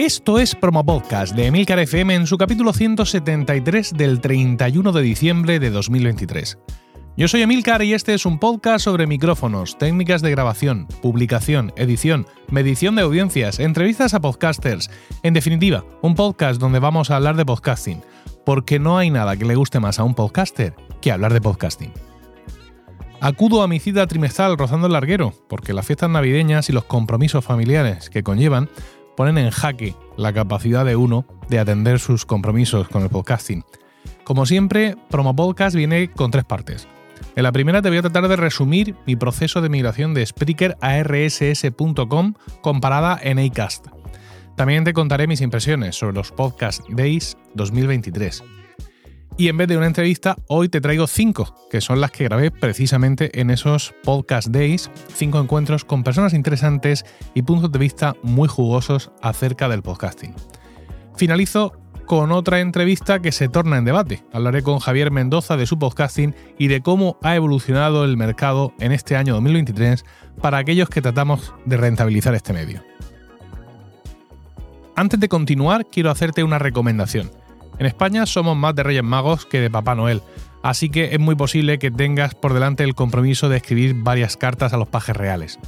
Esto es Promo Podcast de Emilcar FM en su capítulo 173 del 31 de diciembre de 2023. Yo soy Emilcar y este es un podcast sobre micrófonos, técnicas de grabación, publicación, edición, medición de audiencias, entrevistas a podcasters. En definitiva, un podcast donde vamos a hablar de podcasting, porque no hay nada que le guste más a un podcaster que hablar de podcasting. Acudo a mi cita trimestral rozando el larguero, porque las fiestas navideñas y los compromisos familiares que conllevan ponen en jaque la capacidad de uno de atender sus compromisos con el podcasting. Como siempre, Promo Podcast viene con tres partes. En la primera te voy a tratar de resumir mi proceso de migración de Spreaker a rss.com comparada en Acast. También te contaré mis impresiones sobre los Podcast Days 2023. Y en vez de una entrevista, hoy te traigo cinco, que son las que grabé precisamente en esos Podcast Days, cinco encuentros con personas interesantes y puntos de vista muy jugosos acerca del podcasting. Finalizo con otra entrevista que se torna en debate. Hablaré con Javier Mendoza de su podcasting y de cómo ha evolucionado el mercado en este año 2023 para aquellos que tratamos de rentabilizar este medio. Antes de continuar, quiero hacerte una recomendación. En España somos más de Reyes Magos que de Papá Noel, así que es muy posible que tengas por delante el compromiso de escribir varias cartas a los pajes reales.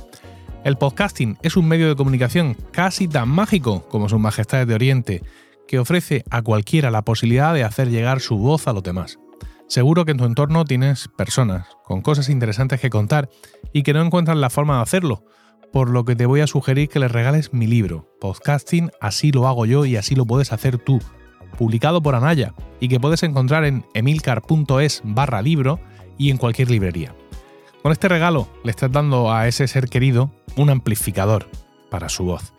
El podcasting es un medio de comunicación casi tan mágico como sus majestades de Oriente, que ofrece a cualquiera la posibilidad de hacer llegar su voz a los demás. Seguro que en tu entorno tienes personas con cosas interesantes que contar y que no encuentran la forma de hacerlo, por lo que te voy a sugerir que les regales mi libro, Podcasting, así lo hago yo y así lo puedes hacer tú, publicado por Anaya y que puedes encontrar en emilcar.es barra libro y en cualquier librería. Con este regalo le estás dando a ese ser querido un amplificador para su voz.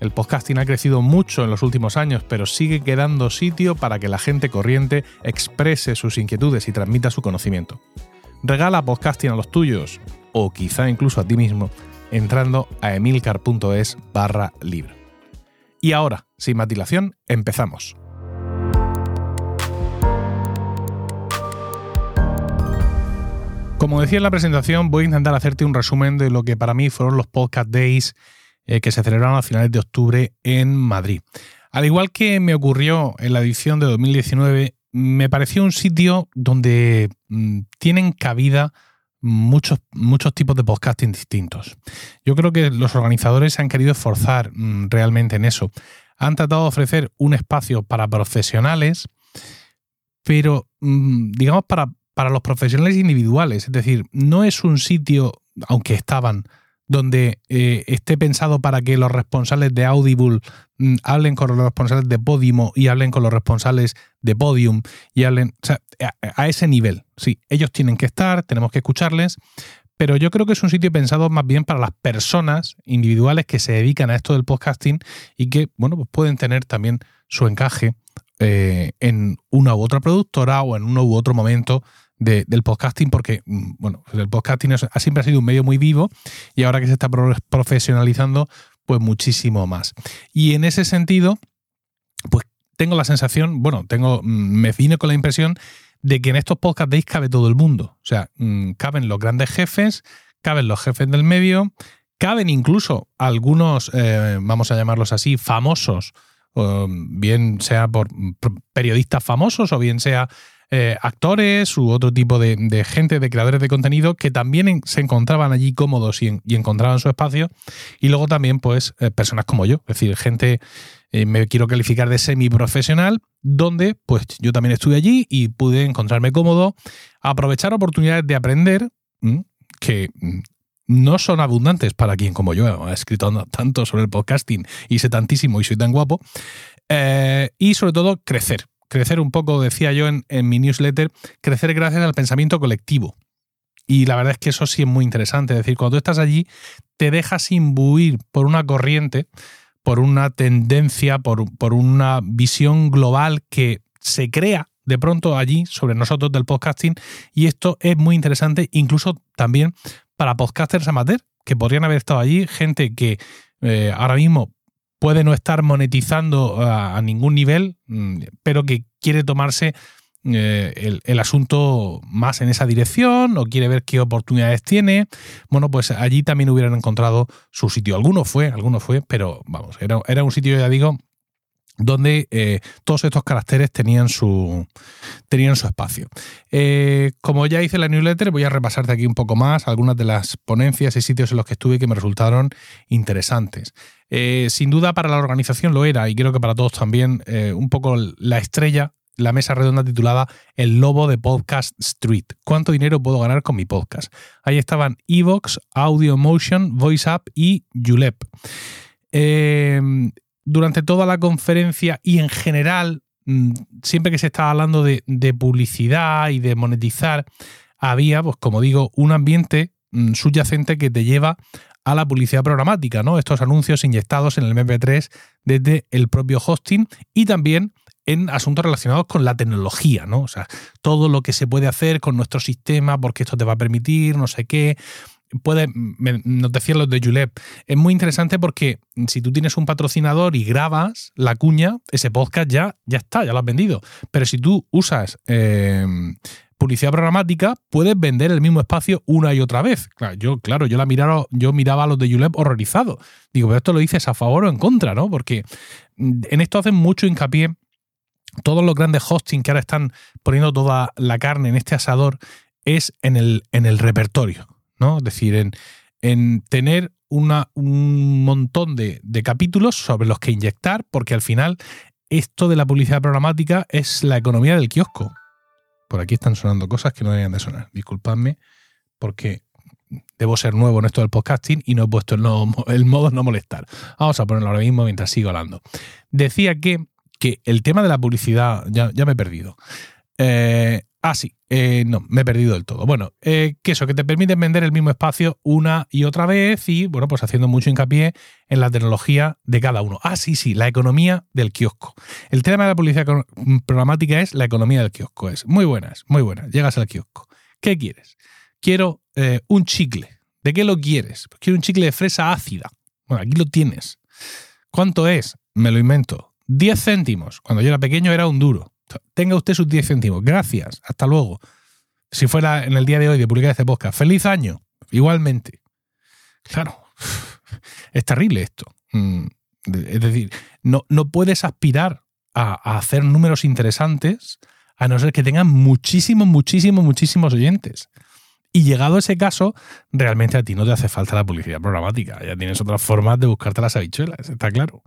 El podcasting ha crecido mucho en los últimos años, pero sigue quedando sitio para que la gente corriente exprese sus inquietudes y transmita su conocimiento. Regala podcasting a los tuyos, o quizá incluso a ti mismo, entrando a emilcar.es barra libro. Y ahora, sin más dilación, empezamos. Como decía en la presentación, voy a intentar hacerte un resumen de lo que para mí fueron los Podcast Days eh, que se celebraron a finales de octubre en Madrid. Al igual que me ocurrió en la edición de 2019, me pareció un sitio donde mm, tienen cabida muchos, muchos tipos de podcasting distintos. Yo creo que los organizadores se han querido esforzar mm, realmente en eso. Han tratado de ofrecer un espacio para profesionales, pero mm, digamos para para los profesionales individuales. Es decir, no es un sitio, aunque estaban, donde eh, esté pensado para que los responsables de Audible mm, hablen con los responsables de Podimo y hablen con los responsables de Podium y hablen a, ese nivel. Sí, ellos tienen que estar, tenemos que escucharles, pero yo creo que es un sitio pensado más bien para las personas individuales que se dedican a esto del podcasting y que, bueno, pues pueden tener también su encaje eh, en una u otra productora o en uno u otro momento del podcasting porque, mm, bueno, el podcasting siempre ha sido un medio muy vivo y ahora que se está profesionalizando, pues muchísimo más. Y en ese sentido, pues tengo la sensación, bueno, tengo, mm, me vine con la impresión de que en estos podcast days cabe todo el mundo. O sea, mm, caben los grandes jefes, caben los jefes del medio, caben incluso algunos, eh, vamos a llamarlos así, famosos, bien sea por periodistas famosos o bien sea eh, actores u otro tipo de, gente, de creadores de contenido que también se encontraban allí cómodos y, encontraban su espacio. Y luego también, pues, eh, personas como yo, es decir, gente, eh, me quiero calificar de semi-profesional, donde, pues, yo también estuve allí y pude encontrarme cómodo, aprovechar oportunidades de aprender, que mm, no son abundantes para quien como yo ha escrito tanto sobre el podcasting y sé tantísimo y soy tan guapo, y sobre todo crecer crecer un poco, decía yo en, mi newsletter, crecer gracias al pensamiento colectivo. Y la verdad es que eso sí es muy interesante. Es decir, cuando tú estás allí, te dejas imbuir por una corriente, por una tendencia, por, por una visión global que se crea de pronto allí sobre nosotros del podcasting. Y esto es muy interesante, incluso también para podcasters amateur, que podrían haber estado allí, gente que eh, ahora mismo puede no estar monetizando a, ningún nivel, mm, pero que quiere tomarse eh, el, asunto más en esa dirección o quiere ver qué oportunidades tiene, bueno, pues allí también hubieran encontrado su sitio. Alguno fue, alguno fue, pero vamos, era un sitio, ya digo, donde eh, todos estos caracteres tenían su, tenían su espacio. Eh, como ya hice la newsletter, voy a repasarte aquí un poco más algunas de las ponencias y sitios en los que estuve que me resultaron interesantes. Eh, sin duda para la organización lo era y creo que para todos también un poco la estrella, la mesa redonda titulada El lobo de Podcast Street. ¿Cuánto dinero puedo ganar con mi podcast? Ahí estaban Evox, Audio Motion, VoiceUp y Julep durante toda la conferencia y en general, mm, siempre que se estaba hablando de, publicidad y de monetizar, había, pues como digo, un ambiente mm, subyacente que te lleva a la publicidad programática, ¿no? Estos anuncios inyectados en el MP3 desde el propio hosting y también en asuntos relacionados con la tecnología, ¿no? O sea, todo lo que se puede hacer con nuestro sistema, porque esto te va a permitir, no sé qué puede, nos decían los de Julep, es muy interesante porque si tú tienes un patrocinador y grabas la cuña, ese podcast ya, ya está, ya lo has vendido. Pero si tú usas em, publicidad programática, puedes vender el mismo espacio una y otra vez. Claro, yo, claro, yo la miraba, yo miraba a los de Julep horrorizado. Digo, pero esto lo dices a favor o en contra, ¿no? Porque mm, en esto hacen mucho hincapié todos los grandes hosting que ahora están poniendo toda la carne en este asador es en el, en el repertorio. ¿No? Es decir, en, tener una, un montón de, capítulos sobre los que inyectar, porque al final esto de la publicidad programática es la economía del kiosco. Por aquí están sonando cosas que no deberían de sonar. Disculpadme, porque debo ser nuevo en esto del podcasting y no he puesto el, el modo no molestar. Vamos a ponerlo ahora mismo mientras sigo hablando. Decía que, que el tema de la publicidad, ya, ya me he perdido. Eh, Ah, sí. Eh, no, me he perdido del todo. Bueno, eh, que eso, que te permiten vender el mismo espacio una y otra vez y, bueno, pues haciendo mucho hincapié en la tecnología de cada uno. Ah, sí, sí, la economía del kiosco. El tema de la publicidad programática es la economía del kiosco. Es muy buenas, muy buenas. Llegas al kiosco. ¿Qué quieres? Quiero eh, un chicle. ¿De qué lo quieres? Pues quiero un chicle de fresa ácida. Bueno, aquí lo tienes. ¿Cuánto es? Me lo invento. 10 céntimos. Cuando yo era pequeño era un duro. Tenga usted sus 10 céntimos. Gracias. Hasta luego. Si fuera en el día de hoy de publicar este podcast. Feliz año. Igualmente. Claro. Es terrible esto. Mm, es decir, no, no puedes aspirar a, hacer números interesantes a no ser que tengan muchísimos, muchísimos, muchísimos oyentes. Y llegado a ese caso, realmente a ti no te hace falta la publicidad programática. Ya tienes otras formas de buscarte las habichuelas, está claro.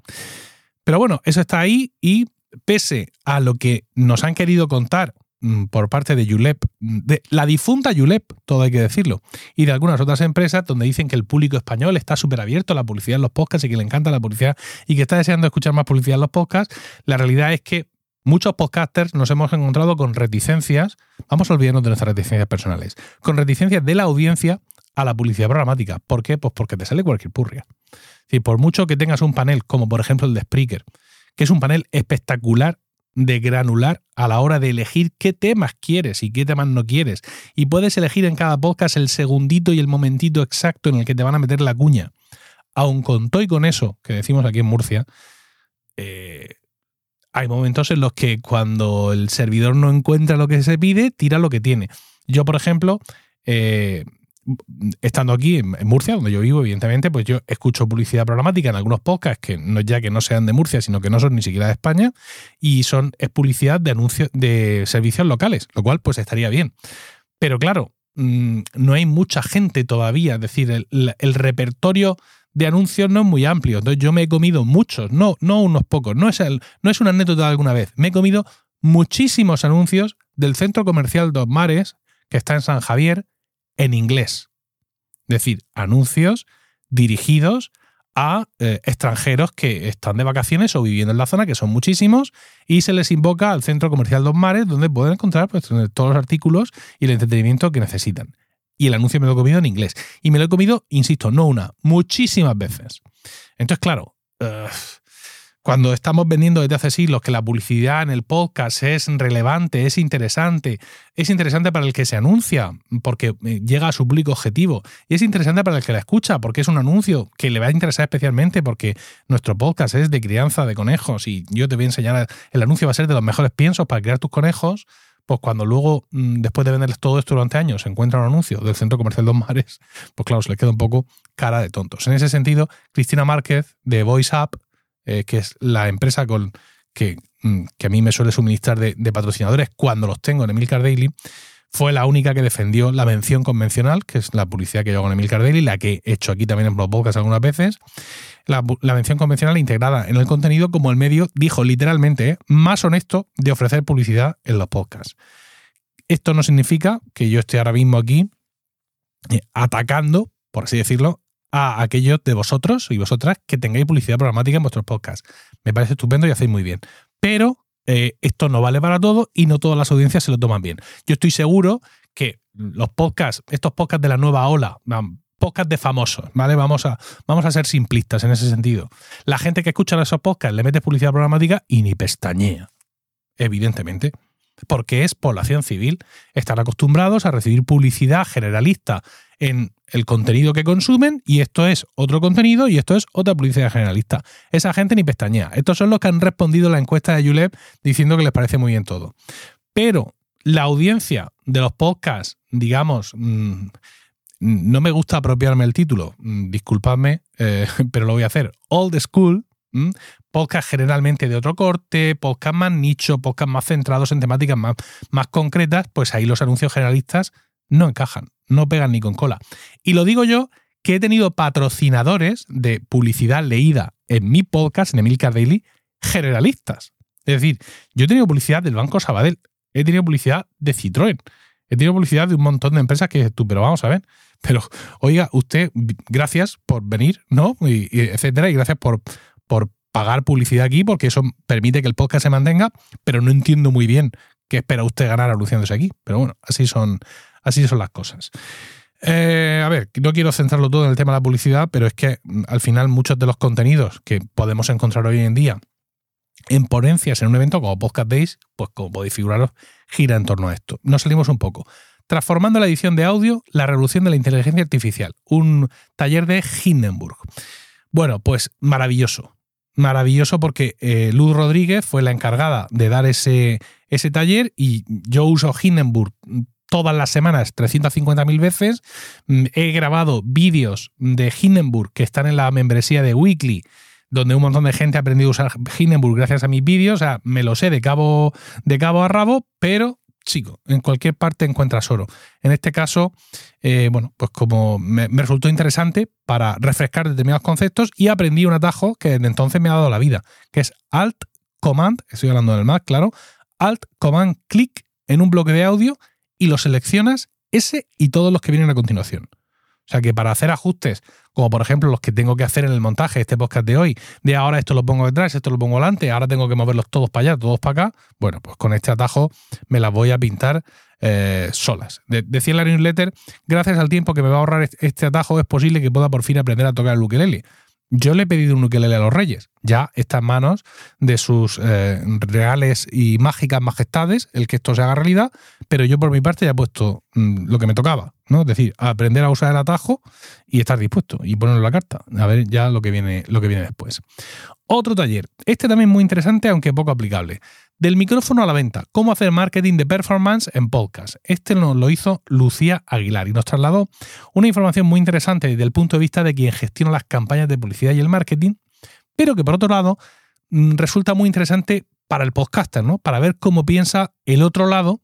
Pero bueno, eso está ahí y pese a lo que nos han querido contar mm, por parte de Julep, de la difunta Julep, todo hay que decirlo, y de algunas otras empresas donde dicen que el público español está súper abierto a la publicidad en los podcasts y que le encanta la publicidad y que está deseando escuchar más publicidad en los podcasts, la realidad es que muchos podcasters nos hemos encontrado con reticencias, vamos a olvidarnos de nuestras reticencias personales, con reticencias de la audiencia a la publicidad programática. ¿Por qué? Pues porque te sale cualquier purria. Es por mucho que tengas un panel como por ejemplo el de Spreaker, que es un panel espectacular de granular a la hora de elegir qué temas quieres y qué temas no quieres. Y puedes elegir en cada podcast el segundito y el momentito exacto en el que te van a meter la cuña. Aun con todo y con eso que decimos aquí en Murcia, eh, hay momentos en los que cuando el servidor no encuentra lo que se pide, tira lo que tiene. Yo, por ejemplo, eh, estando aquí en, Murcia, donde yo vivo, evidentemente, pues yo escucho publicidad programática en algunos podcasts que no ya que no sean de Murcia, sino que no son ni siquiera de España, y son es publicidad de anuncios de servicios locales, lo cual pues estaría bien. Pero claro, mm, no hay mucha gente todavía, es decir, el, repertorio de anuncios no es muy amplio. Entonces yo me he comido muchos, no, no unos pocos, no es, el, no es una anécdota de alguna vez, me he comido muchísimos anuncios del centro comercial Dos Mares, que está en San Javier, en inglés. Es decir, anuncios dirigidos a eh, extranjeros que están de vacaciones o viviendo en la zona, que son muchísimos, y se les invoca al Centro Comercial Dos Mares, donde pueden encontrar pues, todos los artículos y el entretenimiento que necesitan. Y el anuncio me lo he comido en inglés. Y me lo he comido, insisto, no una, muchísimas veces. Entonces, claro, cuando estamos vendiendo desde hace siglos que la publicidad en el podcast es relevante, es interesante, es interesante para el que se anuncia porque eh, llega a su público objetivo y es interesante para el que la escucha porque es un anuncio que le va a interesar especialmente porque nuestro podcast es de crianza de conejos y yo te voy a enseñar, el anuncio va a ser de los mejores piensos para criar tus conejos pues cuando luego, mm, después de venderles todo esto durante años, se encuentra un anuncio del Centro Comercial Dos Mares, pues claro, se le queda un poco cara de tontos. En ese sentido, Cristina Márquez de Voice Up eh, que es la empresa con, que, mm, a mí me suele suministrar de, patrocinadores cuando los tengo en Emilcar Daily, fue la única que defendió la mención convencional, que es la publicidad que yo hago en Emilcar Daily, la que he hecho aquí también en Podcast algunas veces. La, mención convencional integrada en el contenido como el medio, dijo literalmente, más honesto de ofrecer publicidad en los podcasts. Esto no significa que yo esté ahora mismo aquí eh, atacando, por así decirlo, a aquellos de vosotros y vosotras que tengáis publicidad programática en vuestros podcasts. Me parece estupendo y hacéis muy bien. Pero eh, esto no vale para todo y no todas las audiencias se lo toman bien. Yo estoy seguro que los podcasts, estos podcasts de la nueva ola, podcasts de famosos, ¿vale? Vamos a, vamos a ser simplistas en ese sentido. La gente que escucha esos podcasts le mete publicidad programática y ni pestañea, evidentemente porque es población civil. Están acostumbrados a recibir publicidad generalista en el contenido que consumen y esto es otro contenido y esto es otra publicidad generalista. Esa gente ni pestañea. Estos son los que han respondido la encuesta de Julep diciendo que les parece muy bien todo. Pero la audiencia de los podcasts, digamos, mm, no me gusta apropiarme el título, mm, disculpadme, eh, pero lo voy a hacer. Old School, podcast generalmente de otro corte, podcast más nicho, podcast más centrados en temáticas más, más concretas, pues ahí los anuncios generalistas no encajan, no pegan ni con cola. Y lo digo yo que he tenido patrocinadores de publicidad leída en mi podcast, en Emilcar Daily, generalistas. Es decir, yo he tenido publicidad del Banco Sabadell, he tenido publicidad de Citroën, he tenido publicidad de un montón de empresas que tú, pero vamos a ver. Pero, oiga, usted, gracias por venir, ¿no? Y, etcétera, y gracias por, por pagar publicidad aquí porque eso permite que el podcast se mantenga, pero no entiendo muy bien qué espera usted ganar anunciándose aquí. Pero bueno, así son, así son las cosas. Eh, a ver, no quiero centrarlo todo en el tema de la publicidad, pero es que mm, al final muchos de los contenidos que podemos encontrar hoy en día en ponencias en un evento como Podcast Days, pues como podéis figuraros, gira en torno a esto. Nos salimos un poco. Transformando la edición de audio, la revolución de la inteligencia artificial, un taller de Hindenburg. Bueno, pues maravilloso maravilloso porque eh, Luz Rodríguez fue la encargada de dar ese, ese taller y yo uso Hindenburg todas las semanas 350.000 veces. Mm, he grabado vídeos de Hindenburg que están en la membresía de Weekly donde un montón de gente ha aprendido a usar Hindenburg gracias a mis vídeos. O sea, me lo sé de cabo, de cabo a rabo, pero chico, en cualquier parte encuentras oro. En este caso, eh, bueno, pues como me, resultó interesante para refrescar determinados conceptos y aprendí un atajo que desde entonces me ha dado la vida, que es Alt Command, estoy hablando del Mac, claro, Alt Command Click en un bloque de audio y lo seleccionas ese y todos los que vienen a continuación. O sea que para hacer ajustes, como por ejemplo los que tengo que hacer en el montaje de este podcast de hoy, de ahora esto lo pongo detrás, esto lo pongo delante, ahora tengo que moverlos todos para allá, todos para acá, bueno, pues con este atajo me las voy a pintar eh, solas. decía en la newsletter, gracias al tiempo que me va a ahorrar este atajo, es posible que pueda por fin aprender a tocar el ukelele. Yo le he pedido un ukelele a los reyes. Ya está en manos de sus eh, reales y mágicas majestades el que esto se haga realidad, pero yo por mi parte ya he puesto mm, lo que me tocaba, ¿no? Es decir, aprender a usar el atajo y estar dispuesto y ponerlo en la carta. A ver ya lo que viene, lo que viene después. Otro taller. Este también muy interesante, aunque poco aplicable. Del micrófono a la venta, cómo hacer marketing de performance en podcast. Este nos lo hizo Lucía Aguilar y nos trasladó una información muy interesante desde el punto de vista de quien gestiona las campañas de publicidad y el marketing, pero que por otro lado mm, resulta muy interesante para el podcaster, ¿no? Para ver cómo piensa el otro lado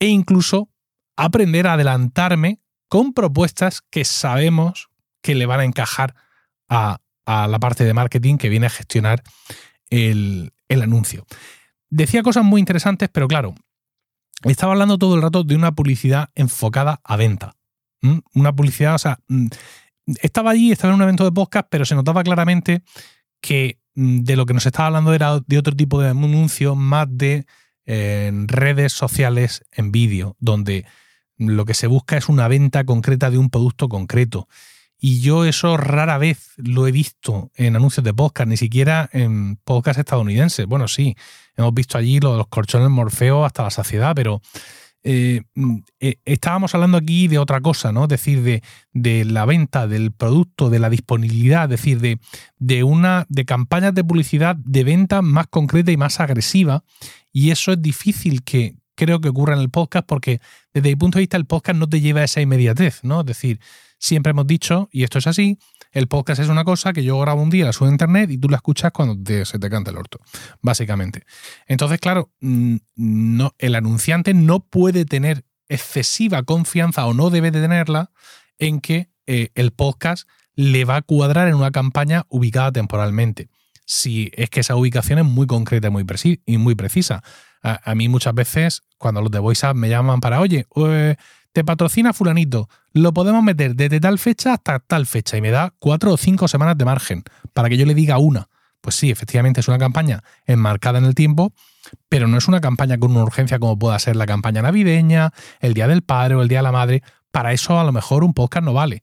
e incluso aprender a adelantarme con propuestas que sabemos que le van a encajar a, la parte de marketing que viene a gestionar el, el anuncio. Decía cosas muy interesantes, pero claro, estaba hablando todo el rato de una publicidad enfocada a venta. Una publicidad, o sea, estaba allí, estaba en un evento de podcast, pero se notaba claramente que de lo que nos estaba hablando era de otro tipo de anuncio, más de redes sociales en vídeo, donde lo que se busca es una venta concreta de un producto concreto. Y yo eso rara vez lo he visto en anuncios de podcast, ni siquiera en podcast estadounidenses. Bueno, sí, hemos visto allí lo de los colchones Morfeo hasta la saciedad, pero eh, mm, eh, estábamos hablando aquí de otra cosa, ¿no? Es decir, de, de, la venta del producto, de la disponibilidad, es decir, de, de, una, de campañas de publicidad de venta más concreta y más agresiva. Y eso es difícil que, creo que ocurre en el podcast porque desde mi punto de vista el podcast no te lleva a esa inmediatez, ¿no? Es decir, siempre hemos dicho, y esto es así, el podcast es una cosa que yo grabo un día, la subo a internet y tú la escuchas cuando se te canta el orto, básicamente. Entonces, claro, no, el anunciante no puede tener excesiva confianza o no debe de tenerla en que eh, el podcast le va a cuadrar en una campaña ubicada temporalmente. Si es que esa ubicación es muy concreta muy y muy precisa. A, mí muchas veces, cuando los de VoiceUp me llaman para, oye, eh, patrocina fulanito, lo podemos meter desde tal fecha hasta tal fecha y me da cuatro o cinco semanas de margen para que yo le diga una. Pues sí, efectivamente es una campaña enmarcada en el tiempo, pero no es una campaña con una urgencia como pueda ser la campaña navideña, el Día del Padre o el Día de la Madre. Para eso a lo mejor un podcast no vale.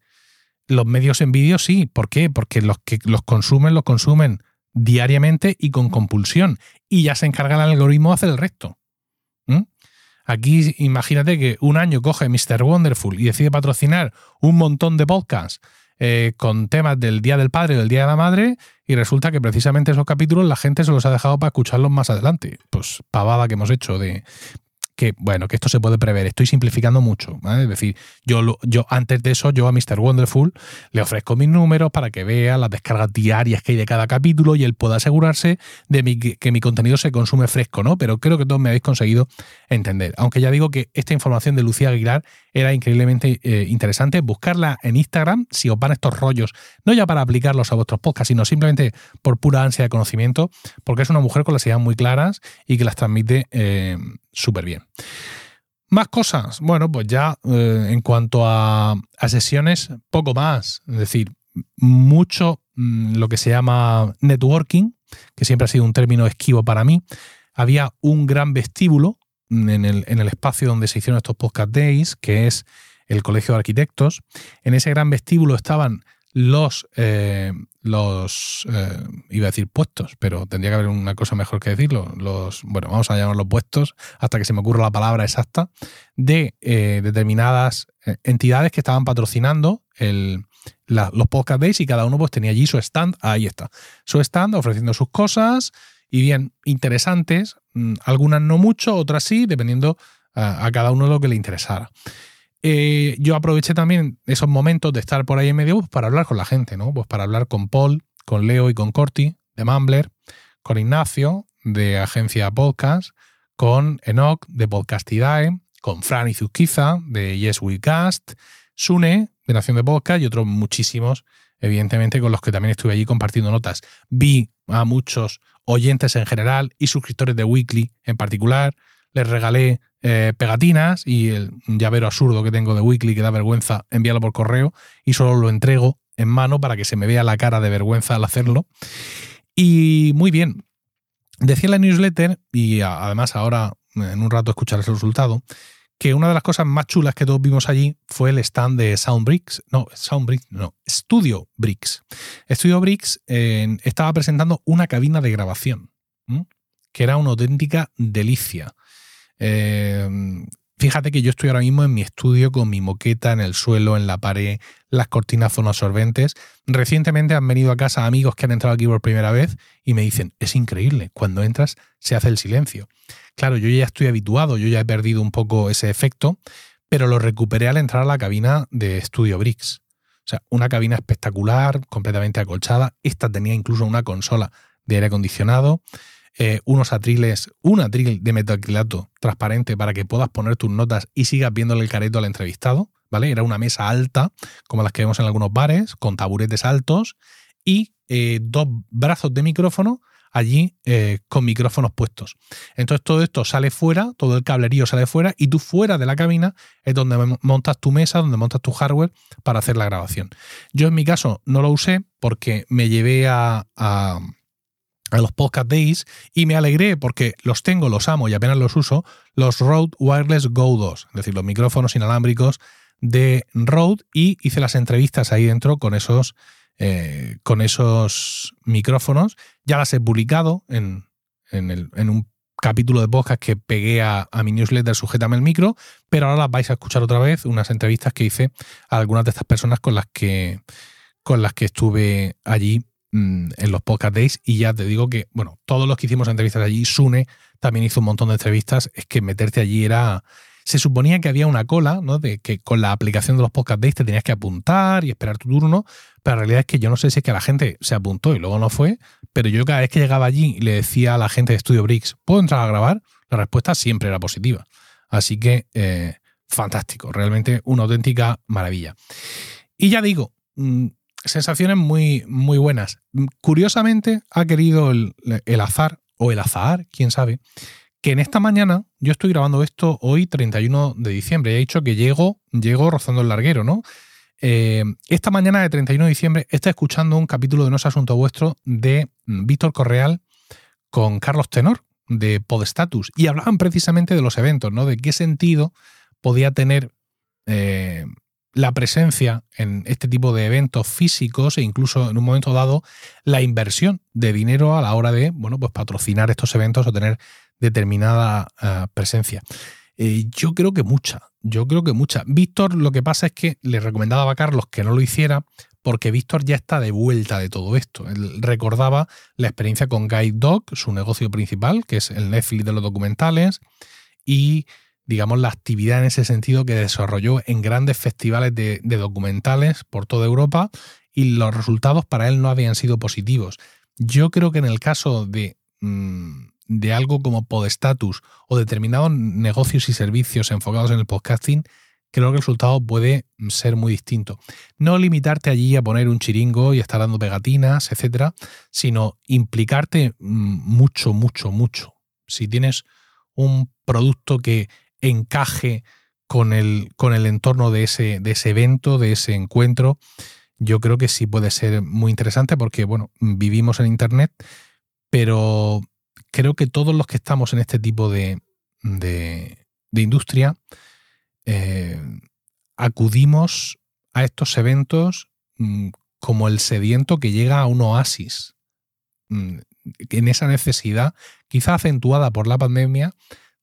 Los medios en vídeo sí. ¿Por qué? Porque los que los consumen, los consumen diariamente y con compulsión. Y ya se encarga el algoritmo de hacer el resto. Aquí imagínate que un año coge Mr. Wonderful y decide patrocinar un montón de podcasts eh, con temas del Día del Padre o del Día de la Madre y resulta que precisamente esos capítulos la gente se los ha dejado para escucharlos más adelante. Pues pavada que hemos hecho de que, bueno, que esto se puede prever. Estoy simplificando mucho. Es decir, yo, yo antes de eso, yo a Mr. Wonderful le ofrezco mis números para que vea las descargas diarias que hay de cada capítulo y él pueda asegurarse de que mi contenido se consume fresco, ¿no? Pero creo que todos me habéis conseguido entender. Aunque ya digo que esta información de Lucía Aguilar era increíblemente eh, interesante. Buscarla en Instagram si os van estos rollos, no ya para aplicarlos a vuestros podcasts, sino simplemente por pura ansia de conocimiento, porque es una mujer con las ideas muy claras y que las transmite eh, súper bien. Más cosas. Bueno, pues ya eh, en cuanto a, sesiones, poco más. Es decir, mucho mm, lo que se llama networking, que siempre ha sido un término esquivo para mí. Había un gran vestíbulo en el, en el espacio donde se hicieron estos podcast days, que es el Colegio de Arquitectos. En ese gran vestíbulo estaban los, eh, los eh, iba a decir puestos, pero tendría que haber una cosa mejor que decirlo, los, bueno, vamos a llamarlos puestos hasta que se me ocurra la palabra exacta, de eh, determinadas entidades que estaban patrocinando el, los podcast days y cada uno pues tenía allí su stand, ahí está, su stand ofreciendo sus cosas y bien, interesantes, mm, algunas no mucho, otras sí, dependiendo a, a cada uno lo que le interesara. Eh, yo aproveché también esos momentos de estar por ahí en medio pues, para hablar con la gente, ¿no? Pues para hablar con Paul, con Leo y con Corti de Mumbler, con Ignacio de Agencia Podcast, con Enoch de Podcastidae, con Fran Izuzquiza de Yes We Cast, Sune de Nación de Podcast y otros muchísimos, evidentemente, con los que también estuve allí compartiendo notas. Vi a muchos oyentes en general y suscriptores de Weekly en particular. Les regalé eh, pegatinas y el llavero absurdo que tengo de Weekly que da vergüenza enviarlo por correo y solo lo entrego en mano para que se me vea la cara de vergüenza al hacerlo. Y muy bien, decía en la newsletter, y además ahora en un rato escucharás el resultado, que una de las cosas más chulas que todos vimos allí fue el stand de Soundbricks, no, Soundbricks, no, Studio Bricks. Studio Bricks estaba presentando una cabina de grabación, que era una auténtica delicia. Eh, fíjate que yo estoy ahora mismo en mi estudio con mi moqueta en el suelo, en la pared, las cortinas son absorbentes. Recientemente han venido a casa amigos que han entrado aquí por primera vez y me dicen, es increíble, cuando entras se hace el silencio. Claro, yo ya estoy habituado, yo ya he perdido un poco ese efecto, pero lo recuperé al entrar a la cabina de Studio Bricks. O sea, una cabina espectacular, completamente acolchada. Esta tenía incluso una consola de aire acondicionado. Eh, unos atriles, un atril de metacrilato transparente para que puedas poner tus notas y sigas viéndole el careto al entrevistado, ¿vale? Era una mesa alta, como las que vemos en algunos bares, con taburetes altos y eh, dos brazos de micrófono allí eh, con micrófonos puestos. Entonces todo esto sale fuera, todo el cablerío sale fuera y tú fuera de la cabina es donde montas tu mesa, donde montas tu hardware para hacer la grabación. Yo en mi caso no lo usé porque me llevé a a los Podcast Days y me alegré porque los tengo, los amo y apenas los uso, los Rode Wireless Go 2, es decir, los micrófonos inalámbricos de Rode y hice las entrevistas ahí dentro con esos, eh, con esos micrófonos. Ya las he publicado en, en, un capítulo de podcast que pegué a, a, mi newsletter Sujétame el micro, pero ahora las vais a escuchar otra vez, unas entrevistas que hice a algunas de estas personas con las que, con las que estuve allí Mm, en los podcast days y ya te digo que, bueno, todos los que hicimos entrevistas allí, Sune también hizo un montón de entrevistas, es que meterte allí era... Se suponía que había una cola, ¿no? De que con la aplicación de los podcast days te tenías que apuntar y esperar tu turno, pero la realidad es que yo no sé si es que la gente se apuntó y luego no fue, pero yo cada vez que llegaba allí y le decía a la gente de Studio Bricks, ¿puedo entrar a grabar? La respuesta siempre era positiva. Así que, eh, fantástico, realmente una auténtica maravilla. Y ya digo, mm, sensaciones muy, muy buenas. Curiosamente, ha querido el, azar, o el azar, quién sabe, que en esta mañana, yo estoy grabando esto hoy, 31 de diciembre, y he dicho que llego, llego rozando el larguero, ¿no? Eh, esta mañana de 31 de diciembre está escuchando un capítulo de No es Asunto Vuestro de Víctor Correal con Carlos Tenor de Podestatus y hablaban precisamente de los eventos, ¿no? De qué sentido podía tener eh, la presencia en este tipo de eventos físicos e incluso en un momento dado la inversión de dinero a la hora de bueno, pues patrocinar estos eventos o tener determinada eh, presencia. Eh, yo creo que mucha, yo creo que mucha. Víctor lo que pasa es que le recomendaba a Carlos que no lo hiciera porque Víctor ya está de vuelta de todo esto. Él recordaba la experiencia con Guide Dog, su negocio principal, que es el Netflix de los documentales, y digamos, la actividad en ese sentido que desarrolló en grandes festivales de, documentales por toda Europa y los resultados para él no habían sido positivos. Yo creo que en el caso de, mm, de algo como Podestatus o determinados negocios y servicios enfocados en el podcasting, creo que el resultado puede ser muy distinto. No limitarte allí a poner un chiringo y estar dando pegatinas, etcétera, sino implicarte mm, mucho, mucho, mucho. Si tienes un producto que encaje con el, con el entorno de ese, ese evento, de ese encuentro, yo creo que sí puede ser muy interesante porque, bueno, vivimos en Internet, pero creo que todos los que estamos en este tipo de, de, industria eh, acudimos a estos eventos mm, como el sediento que llega a un oasis, mm, en esa necesidad, quizá acentuada por la pandemia,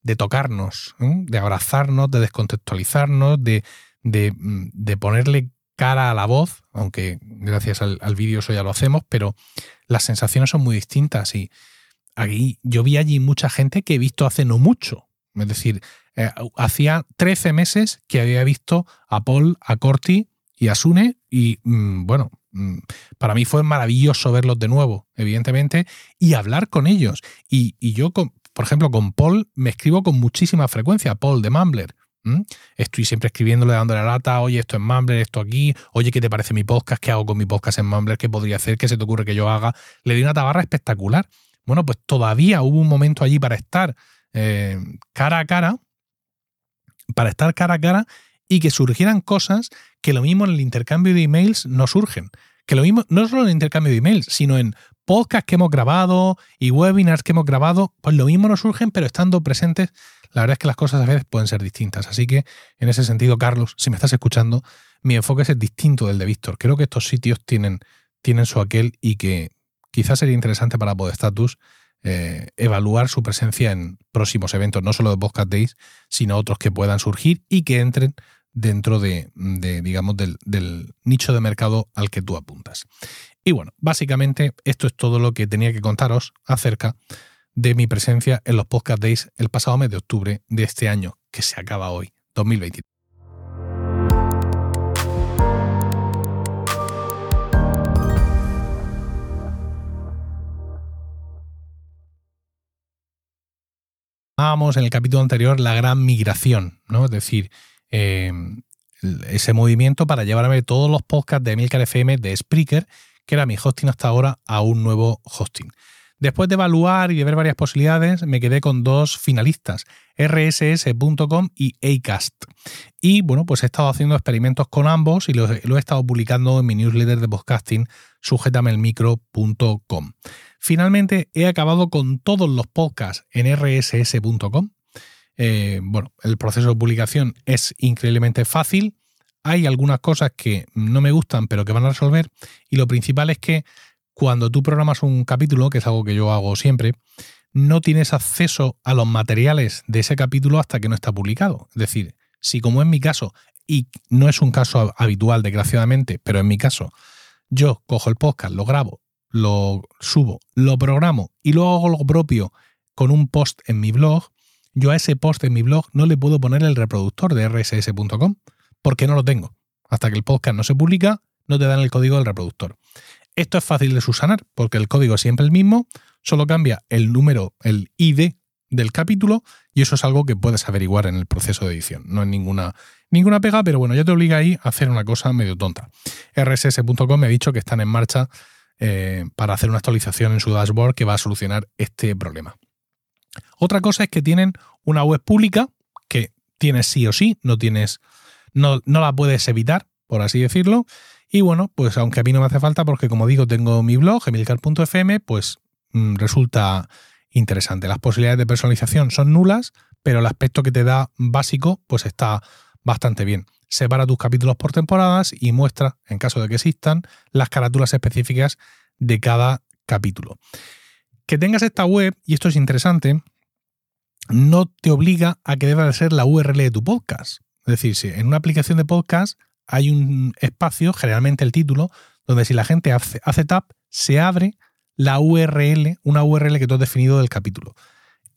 de tocarnos, de abrazarnos, de descontextualizarnos, de, mm, de, ponerle cara a la voz, aunque gracias al, vídeo eso ya lo hacemos, pero las sensaciones son muy distintas y aquí yo vi allí mucha gente que he visto hace no mucho. Es decir, eh, hacía 13 meses que había visto a Paul, a Corti y a Sune y mm, bueno, mm, para mí fue maravilloso verlos de nuevo, evidentemente, y hablar con ellos. Y, y yo por ejemplo, con Paul me escribo con muchísima frecuencia, Paul de Mumbler. Estoy siempre escribiéndole, dándole la lata, oye, esto es Mumbler, esto aquí, oye, ¿qué te parece mi podcast? ¿Qué hago con mi podcast en Mumbler? ¿Qué podría hacer? ¿Qué se te ocurre que yo haga? Le di una tabarra espectacular. Bueno, pues todavía hubo un momento allí para estar eh, cara a cara, para estar cara a cara y que surgieran cosas que lo mismo en el intercambio de emails no surgen. Que lo mismo, no solo en el intercambio de emails, sino en podcasts que hemos grabado y webinars que hemos grabado, pues lo mismo nos surgen, pero estando presentes, la verdad es que las cosas a veces pueden ser distintas. Así que en ese sentido, Carlos, si me estás escuchando, mi enfoque es distinto del de Víctor. Creo que estos sitios tienen, tienen su aquel y que quizás sería interesante para Podestatus eh, evaluar su presencia en próximos eventos, no solo de Podcast Days, sino otros que puedan surgir y que entren dentro de, digamos, del, del, nicho de mercado al que tú apuntas. Y bueno, básicamente esto es todo lo que tenía que contaros acerca de mi presencia en los Podcast Days el pasado mes de octubre de este año que se acaba hoy, 2023. Vamos en el capítulo anterior la gran migración, ¿no? Es decir, eh, ese movimiento para llevarme todos los podcasts de Milcar FM de Spreaker que era mi hosting hasta ahora, a un nuevo hosting. Después de evaluar y de ver varias posibilidades, me quedé con dos finalistas, rss.com y Acast. Y bueno, pues he estado haciendo experimentos con ambos y lo, he estado publicando en mi newsletter de podcasting, sujetamelmicro.com. Finalmente he acabado con todos los podcasts en rss.com. Eh, bueno, el proceso de publicación es increíblemente fácil hay algunas cosas que no me gustan, pero que van a resolver. Y lo principal es que cuando tú programas un capítulo, que es algo que yo hago siempre, no tienes acceso a los materiales de ese capítulo hasta que no está publicado. Es decir, si como en mi caso, y no es un caso habitual, desgraciadamente, pero en mi caso, yo cojo el podcast, lo grabo, lo subo, lo programo y luego hago lo propio con un post en mi blog, yo a ese post en mi blog no le puedo poner el reproductor de rss.com porque no lo tengo. Hasta que el podcast no se publica, no te dan el código del reproductor. Esto es fácil de subsanar porque el código es siempre el mismo, solo cambia el número, el ID del capítulo y eso es algo que puedes averiguar en el proceso de edición. No es ninguna, ninguna pega, pero bueno, ya te obliga ahí a hacer una cosa medio tonta. rss.com me ha dicho que están en marcha eh, para hacer una actualización en su dashboard que va a solucionar este problema. Otra cosa es que tienen una web pública que tienes sí o sí, no tienes, no, no la puedes evitar, por así decirlo. Y bueno, pues aunque a mí no me hace falta, porque como digo, tengo mi blog, emilcar.fm, pues mm, resulta interesante. Las posibilidades de personalización son nulas, pero el aspecto que te da básico, pues está bastante bien. Separa tus capítulos por temporadas y muestra, en caso de que existan, las carátulas específicas de cada capítulo. Que tengas esta web, y esto es interesante, no te obliga a que deba de ser la URL de tu podcast. Es decir, si en una aplicación de podcast hay un espacio, generalmente el título, donde si la gente hace, tap, se abre la URL, una URL que tú has definido del capítulo.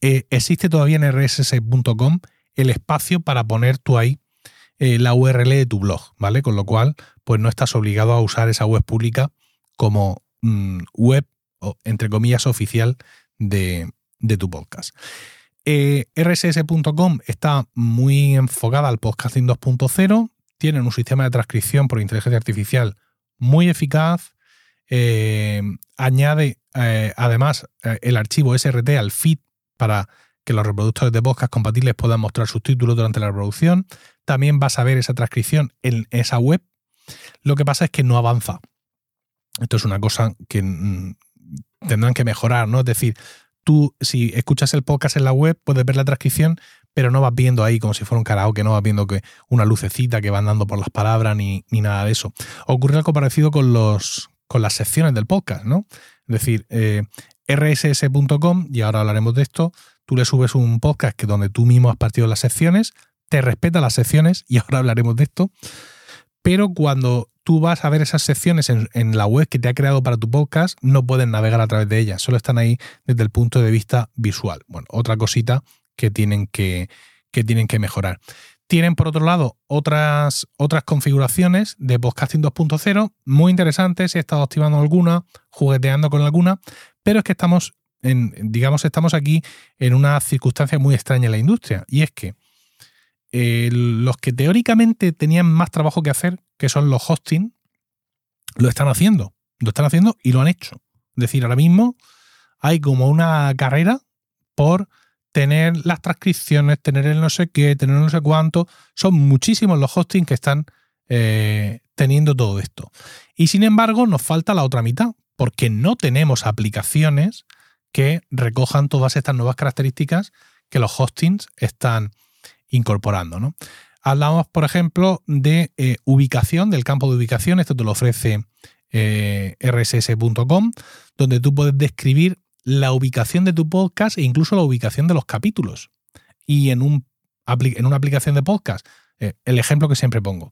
Eh, existe todavía en rss.com el espacio para poner tú ahí eh, la URL de tu blog, ¿vale? Con lo cual, pues no estás obligado a usar esa web pública como mm, web, o, entre comillas, oficial de, tu podcast. Eh, rss.com está muy enfocada al podcasting 2.0, tienen un sistema de transcripción por inteligencia artificial muy eficaz, eh, añade además el archivo SRT al feed para que los reproductores de podcast compatibles puedan mostrar sus títulos durante la reproducción. También vas a ver esa transcripción en esa web. Lo que pasa es que no avanza. Esto es una cosa que mm, tendrán que mejorar, ¿no? Es decir, tú si escuchas el podcast en la web puedes ver la transcripción, pero no vas viendo ahí como si fuera un karaoke, no vas viendo que una lucecita que van dando por las palabras ni, nada de eso. Ocurre algo parecido con, los, con las secciones del podcast, ¿no? Es decir, eh, rss.com, y ahora hablaremos de esto, tú le subes un podcast que donde tú mismo has partido las secciones, te respeta las secciones, y ahora hablaremos de esto, pero cuando tú vas a ver esas secciones en, la web que te ha creado para tu podcast, no puedes navegar a través de ellas, solo están ahí desde el punto de vista visual. Bueno, otra cosita que tienen que, que tienen que mejorar. Tienen, por otro lado, otras, otras configuraciones de podcasting 2.0 muy interesantes. He estado activando alguna, jugueteando con alguna, pero es que estamos digamos, estamos aquí en una circunstancia muy extraña en la industria, y es que eh, los que teóricamente tenían más trabajo que hacer, que son los hosting, lo están haciendo, lo están haciendo y lo han hecho. Es decir, ahora mismo hay como una carrera por tener las transcripciones, tener el no sé qué, tener no sé cuánto. Son muchísimos los hosting que están eh, teniendo todo esto. Y sin embargo, nos falta la otra mitad, porque no tenemos aplicaciones que recojan todas estas nuevas características que los hostings están incorporando. ¿no? Hablamos, por ejemplo, de eh, ubicación, del campo de ubicación. Esto te lo ofrece eh, rss.com, donde tú puedes describir la ubicación de tu podcast e incluso la ubicación de los capítulos. Y en, un, en una aplicación de podcast, eh, el ejemplo que siempre pongo.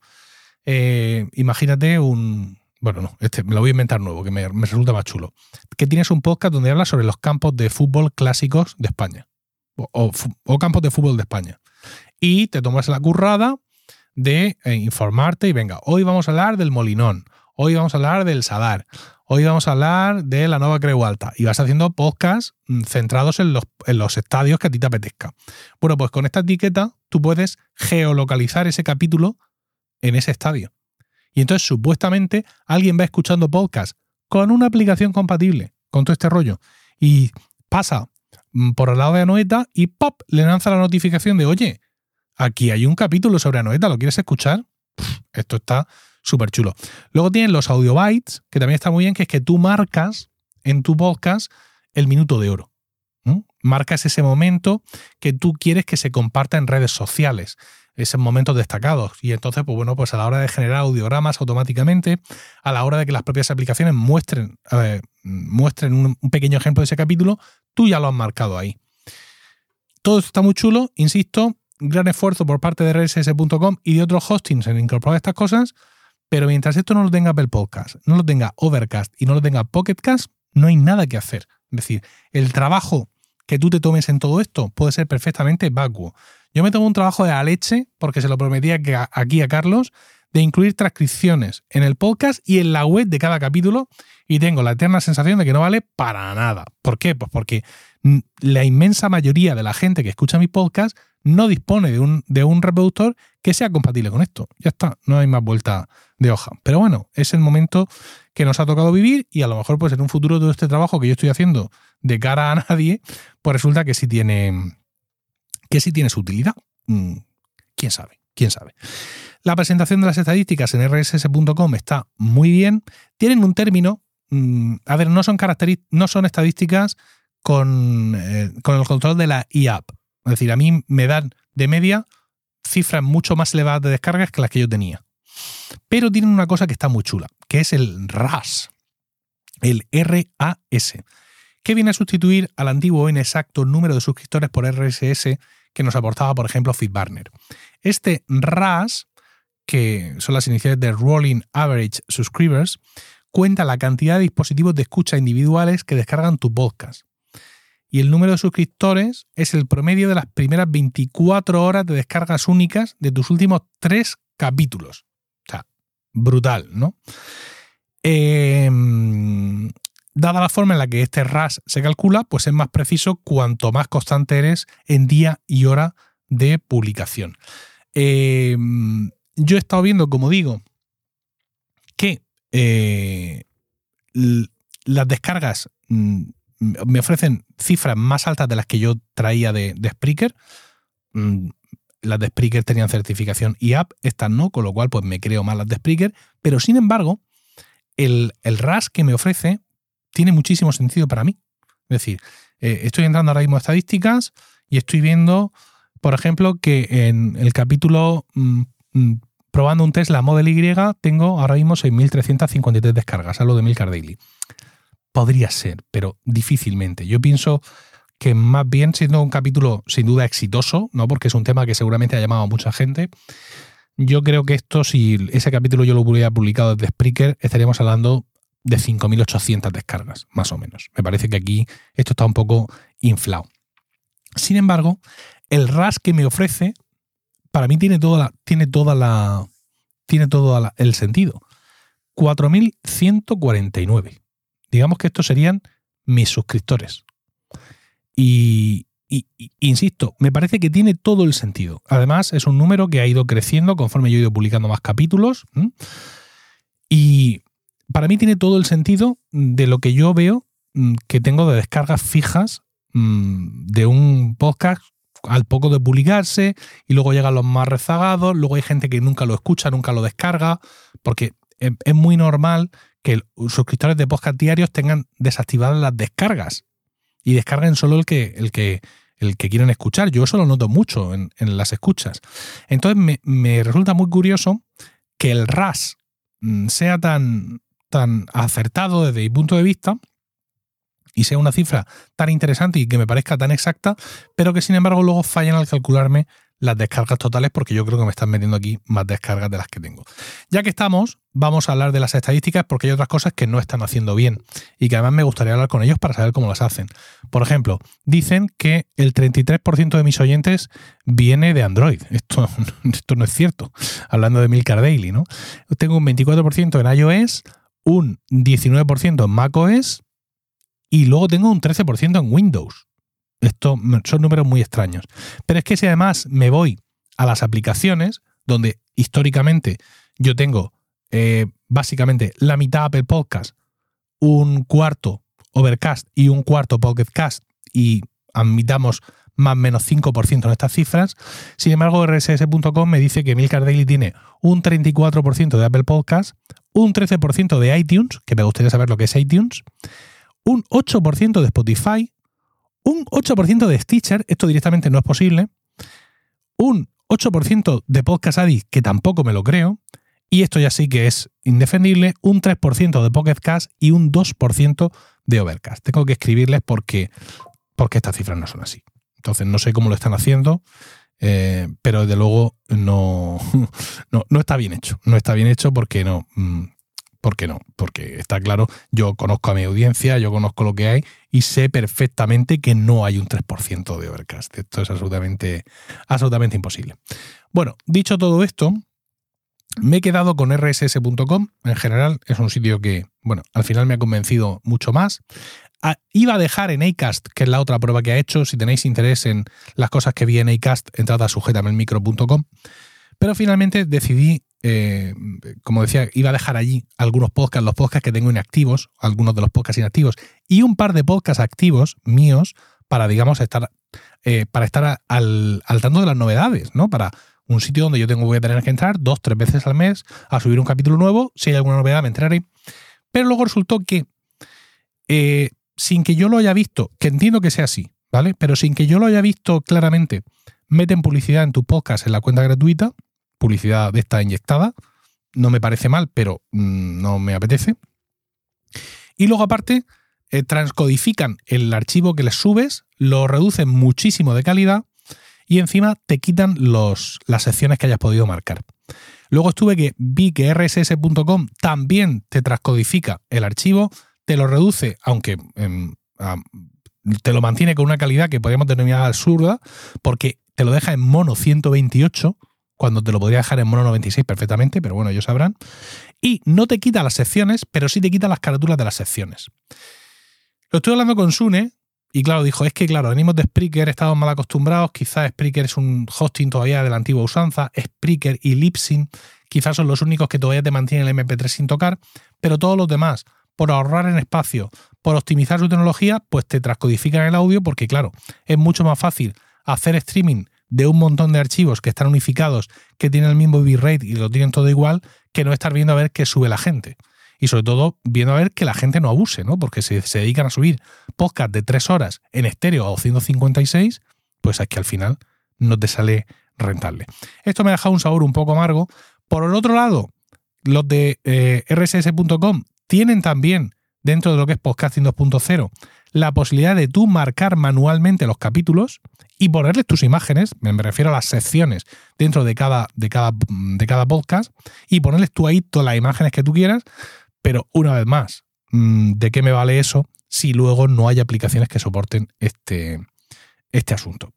imagínate un, bueno, no, este me lo voy a inventar nuevo, que me, resulta más chulo. Que tienes un podcast donde hablas sobre los campos de fútbol clásicos de España. O, campos de fútbol de España. Y te tomas la currada de eh, informarte y venga, hoy vamos a hablar del Molinón, hoy vamos a hablar del Sadar, hoy vamos a hablar de la nueva Creu Alta. Y vas haciendo podcasts mm, centrados en los, en los estadios que a ti te apetezca. Bueno, pues con esta etiqueta tú puedes geolocalizar ese capítulo en ese estadio. Y entonces supuestamente alguien va escuchando podcast con una aplicación compatible con todo este rollo y pasa mm, por el lado de Anoeta y ¡pop! le lanza la notificación de, oye, aquí hay un capítulo sobre Anoeta, ¿lo quieres escuchar? esto está súper chulo. Luego tienen los audio bytes, que también está muy bien, que es que tú marcas en tu podcast el minuto de oro. Marcas ese momento que tú quieres que se comparta en redes sociales esos momentos destacados. Y entonces, pues bueno, pues a la hora de generar audiogramas automáticamente, a la hora de que las propias aplicaciones muestren, muestren un, pequeño ejemplo de ese capítulo, tú ya lo has marcado ahí. Todo esto está muy chulo, insisto, gran esfuerzo por parte de rss.com y de otros hostings en incorporar estas cosas, pero mientras esto no lo tenga Apple Podcast, no lo tenga Overcast y no lo tenga Pocketcast, no hay nada que hacer. Es decir, el trabajo que tú te tomes en todo esto puede ser perfectamente vacuo. Yo me tomo un trabajo de la leche, porque se lo prometía aquí a Carlos, de incluir transcripciones en el podcast y en la web de cada capítulo y tengo la eterna sensación de que no vale para nada. ¿Por qué? Pues porque la inmensa mayoría de la gente que escucha mi podcast no dispone de un, de un reproductor que sea compatible con esto. Ya está, no hay más vuelta de hoja. Pero bueno, es el momento que nos ha tocado vivir y a lo mejor pues en un futuro todo este trabajo que yo estoy haciendo de cara a nadie, pues resulta que sí tiene, que sí tiene su utilidad. Mm, ¿Quién sabe? ¿Quién sabe? La presentación de las estadísticas en rss.com está muy bien. Tienen un término, mm, a ver, no son, no son estadísticas con, eh, con el control de la IAP. Es decir, a mí me dan de media cifras mucho más elevadas de descargas que las que yo tenía. Pero tienen una cosa que está muy chula, que es el RAS. El RAS, que viene a sustituir al antiguo inexacto número de suscriptores por RSS que nos aportaba, por ejemplo, FeedBurner. Este RAS, que son las iniciales de Rolling Average Subscribers, cuenta la cantidad de dispositivos de escucha individuales que descargan tu podcast. Y el número de suscriptores es el promedio de las primeras 24 horas de descargas únicas de tus últimos tres capítulos. O sea, brutal, ¿no? Em, dada la forma en la que este RAS se calcula, pues es más preciso cuanto más constante eres en día y hora de publicación. Em, yo he estado viendo, como digo, que eh, las descargas mm, me ofrecen cifras más altas de las que yo traía de, Spreaker. Mm, las de Spreaker tenían certificación y app, estas no, con lo cual pues me creo más las de Spreaker, pero sin embargo, el, el RAS que me ofrece tiene muchísimo sentido para mí. Es decir, eh, estoy entrando ahora mismo a estadísticas y estoy viendo, por ejemplo, que en el capítulo mm, mm, probando un Tesla Model Y tengo ahora mismo 6.353 descargas, a lo de Milcar Daily. Podría ser, pero difícilmente. Yo pienso que más bien siendo un capítulo sin duda exitoso, ¿no? porque es un tema que seguramente ha llamado a mucha gente, yo creo que esto, si ese capítulo yo lo hubiera publicado desde Spreaker, estaríamos hablando de 5.800 descargas, más o menos. Me parece que aquí esto está un poco inflado. Sin embargo, el RAS que me ofrece, para mí tiene toda la, tiene toda la, tiene todo el sentido. 4.149. Digamos que estos serían mis suscriptores. Y, insisto, me parece que tiene todo el sentido. Además, es un número que ha ido creciendo conforme yo he ido publicando más capítulos. Y para mí tiene todo el sentido de lo que yo veo que tengo de descargas fijas de un podcast al poco de publicarse y luego llegan los más rezagados, luego hay gente que nunca lo escucha, nunca lo descarga, porque es muy normal que los suscriptores de podcast diarios tengan desactivadas las descargas y descarguen solo el que, el que, el que quieren escuchar. Yo eso lo noto mucho en, las escuchas. Entonces me, me, resulta muy curioso que el RAS mm, sea tan, tan acertado desde mi punto de vista y sea una cifra tan interesante y que me parezca tan exacta, pero que sin embargo luego fallen al calcularme las descargas totales porque yo creo que me están metiendo aquí más descargas de las que tengo. Ya que estamos, vamos a hablar de las estadísticas porque hay otras cosas que no están haciendo bien y que además me gustaría hablar con ellos para saber cómo las hacen. Por ejemplo, dicen que el 33% de mis oyentes viene de Android. Esto, esto no es cierto, hablando de Milcar Daily, ¿no? Tengo un 24% en iOS, un 19% en macOS y luego tengo un 13% en Windows. Esto son números muy extraños. Pero es que si además me voy a las aplicaciones, donde históricamente yo tengo eh, básicamente la mitad Apple Podcast, un cuarto Overcast y un cuarto Pocket Cast, y admitamos más o menos 5% en estas cifras. Sin embargo, RSS.com me dice que Milcar Daily tiene un 34% de Apple Podcast, un 13% de iTunes, que me gustaría saber lo que es iTunes, un 8% de Spotify, un 8% de Stitcher, esto directamente no es posible, un 8% de Podcast Addict, que tampoco me lo creo, y esto ya sí que es indefendible, un 3% de Pocket Cast y un 2% de Overcast. Tengo que escribirles porque, porque estas cifras no son así. Entonces no sé cómo lo están haciendo, eh, pero desde luego no, no, está bien hecho. No está bien hecho porque no, mm, ¿Por qué no? Porque está claro, yo conozco a mi audiencia, yo conozco lo que hay y sé perfectamente que no hay un 3% de Overcast. Esto es absolutamente, absolutamente imposible. Bueno, dicho todo esto, me he quedado con rss.com. En general, es un sitio que, bueno, al final me ha convencido mucho más. Ah, iba a dejar en Acast, que es la otra prueba que ha hecho. Si tenéis interés en las cosas que vi en Acast, entrad a sujetamelmicro.com. Pero finalmente decidí eh, como decía, iba a dejar allí algunos podcasts, los podcasts que tengo inactivos, algunos de los podcasts inactivos, y un par de podcasts activos míos para, digamos, estar, eh, para estar al, tanto de las novedades, ¿no? Para un sitio donde yo tengo, voy a tener que entrar dos, tres veces al mes a subir un capítulo nuevo. Si hay alguna novedad, me entraré. Pero luego resultó que, eh, sin que yo lo haya visto, que entiendo que sea así, ¿vale? Pero sin que yo lo haya visto claramente, meten publicidad en tu podcast en la cuenta gratuita publicidad de esta inyectada. No me parece mal, pero mm, no me apetece. Y luego aparte, eh, transcodifican el archivo que les subes, lo reducen muchísimo de calidad y encima te quitan los, las secciones que hayas podido marcar. Luego estuve que vi que rss.com también te transcodifica el archivo, te lo reduce, aunque em, te lo mantiene con una calidad que podríamos denominar absurda, porque te lo deja en mono 128 cuando te lo podría dejar en mono 96 perfectamente, pero bueno, ellos sabrán. Y no te quita las secciones, pero sí te quita las carátulas de las secciones. Lo estoy hablando con Sune, y claro, dijo, es que claro, venimos de Spreaker, estamos mal acostumbrados, quizás Spreaker es un hosting todavía de la antigua usanza, Spreaker y Lipsyn quizás son los únicos que todavía te mantienen el MP3 sin tocar, pero todos los demás, por ahorrar en espacio, por optimizar su tecnología, pues te transcodifican el audio porque claro, es mucho más fácil hacer streaming de un montón de archivos que están unificados, que tienen el mismo bitrate y lo tienen todo igual, que no estar viendo a ver qué sube la gente. Y sobre todo viendo a ver que la gente no abuse, ¿no? Porque si se dedican a subir podcast de tres horas en estéreo a 256, pues es que al final no te sale rentable. Esto me ha dejado un sabor un poco amargo. Por el otro lado, los de eh, rss.com tienen también, dentro de lo que es podcasting 2.0, la posibilidad de tú marcar manualmente los capítulos y ponerles tus imágenes, me refiero a las secciones dentro de cada, de cada, de cada podcast, y ponerles tú ahí todas las imágenes que tú quieras, pero una vez más, mm, ¿de qué me vale eso si luego no hay aplicaciones que soporten este, este asunto?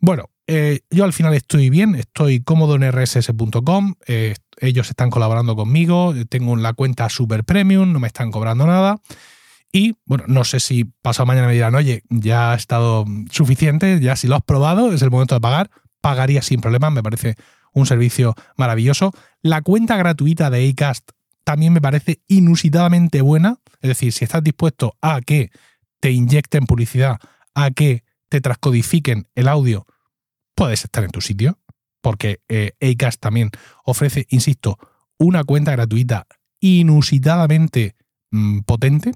Bueno, eh, yo al final estoy bien, estoy cómodo en rss.com, eh, ellos están colaborando conmigo, tengo la cuenta super premium, no me están cobrando nada. Y bueno, no sé si pasado mañana me dirán, oye, ya ha estado suficiente, ya si lo has probado, es el momento de pagar. Pagaría sin problemas, me parece un servicio maravilloso. La cuenta gratuita de Acast también me parece inusitadamente buena. Es decir, si estás dispuesto a que te inyecten publicidad, a que te transcodifiquen el audio, puedes estar en tu sitio. Porque eh, Acast también ofrece, insisto, una cuenta gratuita inusitadamente mm, potente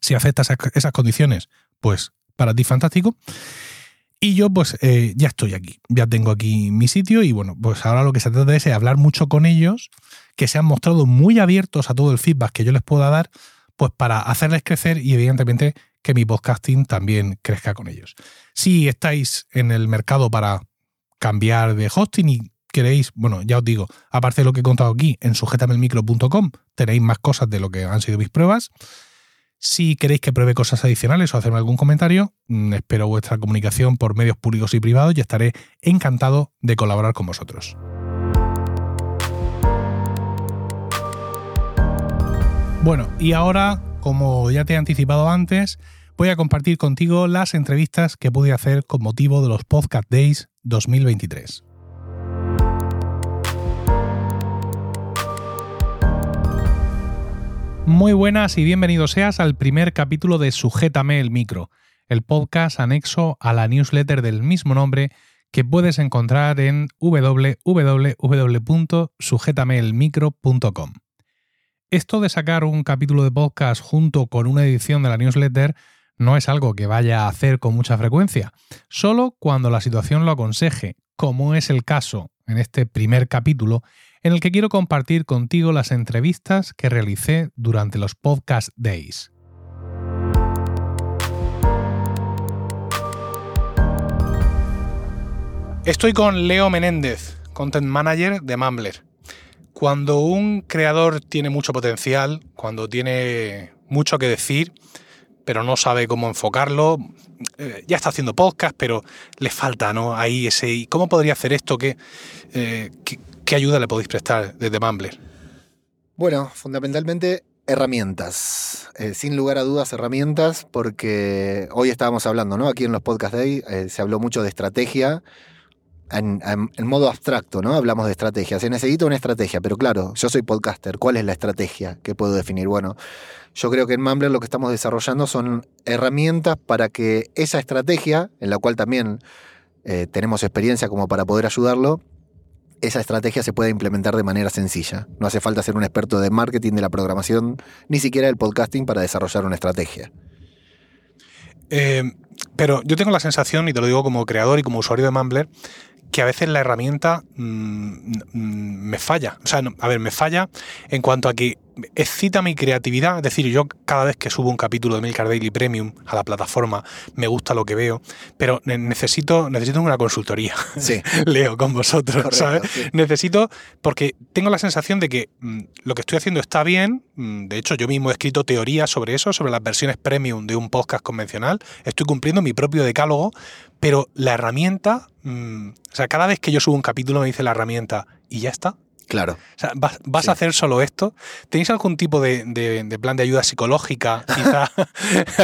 si aceptas esas condiciones, pues para ti fantástico. Y yo pues eh, ya estoy aquí, ya tengo aquí mi sitio y bueno, pues ahora lo que se trata es hablar mucho con ellos, que se han mostrado muy abiertos a todo el feedback que yo les pueda dar, pues para hacerles crecer y evidentemente que mi podcasting también crezca con ellos. Si estáis en el mercado para cambiar de hosting y queréis, bueno, ya os digo, aparte de lo que he contado aquí, en sujetamelmicro.com tenéis más cosas de lo que han sido mis pruebas. Si queréis que pruebe cosas adicionales o hacerme algún comentario, mm, espero vuestra comunicación por medios públicos y privados y estaré encantado de colaborar con vosotros. Bueno, y ahora, como ya te he anticipado antes, voy a compartir contigo las entrevistas que pude hacer con motivo de los Podcast Days 2023. Muy buenas y bienvenido seas al primer capítulo de Sujétame el micro, el podcast anexo a la newsletter del mismo nombre que puedes encontrar en www.sujetameelmicro.com. Esto de sacar un capítulo de podcast junto con una edición de la newsletter no es algo que vaya a hacer con mucha frecuencia, solo cuando la situación lo aconseje, como es el caso en este primer capítulo en el que quiero compartir contigo las entrevistas que realicé durante los Podcast Days. Estoy con Leo Menéndez, Content Manager de Mumbler. Cuando un creador tiene mucho potencial, cuando tiene mucho que decir, pero no sabe cómo enfocarlo, eh, ya está haciendo podcast, pero le falta, ¿no? Ahí ese. ¿Cómo podría hacer esto? ¿Qué, eh, qué, ayuda le podéis prestar desde Mumbler? Bueno, fundamentalmente herramientas. Eh, sin lugar a dudas, herramientas, porque hoy estábamos hablando, ¿no? Aquí en los podcast Day se habló mucho de estrategia en, modo abstracto, ¿no? Hablamos de estrategia. Se necesita una estrategia, pero claro, yo soy podcaster. ¿Cuál es la estrategia que puedo definir? Bueno, yo creo que en Mumbler lo que estamos desarrollando son herramientas para que esa estrategia, en la cual también eh, tenemos experiencia como para poder ayudarlo, esa estrategia se pueda implementar de manera sencilla. No hace falta ser un experto de marketing, de la programación, ni siquiera del podcasting para desarrollar una estrategia. Eh, pero yo tengo la sensación, y te lo digo como creador y como usuario de Mumbler, que a veces la herramienta mm, mm, me falla. O sea, a ver, me falla en cuanto a que excita mi creatividad. Es decir, yo cada vez que subo un capítulo de Milcar Daily Premium a la plataforma, me gusta lo que veo, pero necesito, necesito una consultoría. Sí. Leo con vosotros, ¿sabes? Necesito, porque tengo la sensación de que mm, lo que estoy haciendo está bien. Mm, de hecho, yo mismo he escrito teorías sobre eso, sobre las versiones premium de un podcast convencional. Estoy cumpliendo mi propio decálogo, pero la herramienta, mm, o sea, cada vez que yo subo un capítulo me dice la herramienta, y ya está. Claro. O sea, ¿vas, a hacer solo esto? ¿Tenéis algún tipo de, plan de ayuda psicológica, quizá,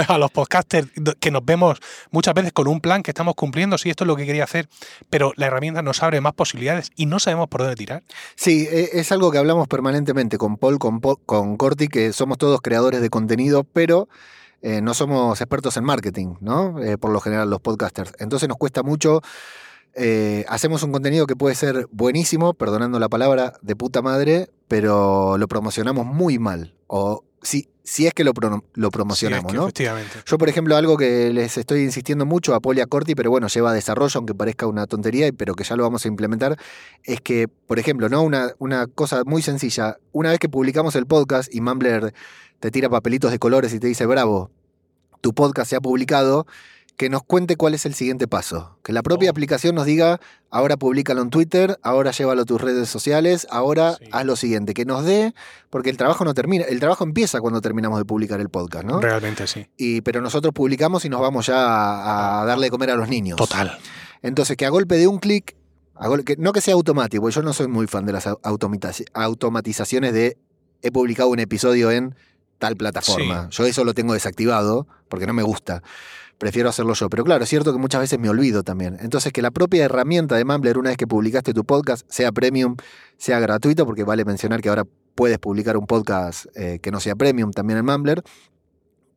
a los podcasters que nos vemos muchas veces con un plan que estamos cumpliendo? Sí, esto es lo que quería hacer, pero la herramienta nos abre más posibilidades y no sabemos por dónde tirar. Sí, e, es algo que hablamos permanentemente con Paul, con, con Corti, que somos todos creadores de contenido, pero eh, no somos expertos en marketing, ¿no? Eh, por lo general, los podcasters. Entonces nos cuesta mucho eh, hacemos un contenido que puede ser buenísimo, perdonando la palabra, de puta madre, pero lo promocionamos muy mal. O si, si es que lo, lo promocionamos, ¿no? Efectivamente. Yo, por ejemplo, algo que les estoy insistiendo mucho a Polia Corti, pero bueno, lleva a desarrollo, aunque parezca una tontería, pero que ya lo vamos a implementar, es que, por ejemplo, ¿no? Una, una cosa muy sencilla. Una vez que publicamos el podcast y Mumbler te tira papelitos de colores y te dice, bravo, tu podcast se ha publicado que nos cuente cuál es el siguiente paso. Que la propia oh. aplicación nos diga, ahora públicalo en Twitter, ahora llévalo a tus redes sociales, ahora haz lo siguiente. Que nos dé, porque el trabajo no termina, el trabajo empieza cuando terminamos de publicar el podcast, ¿no? Realmente sí. Y, pero nosotros publicamos y nos vamos ya a, darle de comer a los niños. Total. Entonces, que a golpe de un clic, no que sea automático, yo no soy muy fan de las automatizaciones de he publicado un episodio en tal plataforma. Yo eso lo tengo desactivado porque no me gusta prefiero hacerlo yo. Pero claro, es cierto que muchas veces me olvido también. Entonces, que la propia herramienta de Mumbler, una vez que publicaste tu podcast, sea premium, sea gratuito, porque vale mencionar que ahora puedes publicar un podcast eh, que no sea premium también en Mumbler,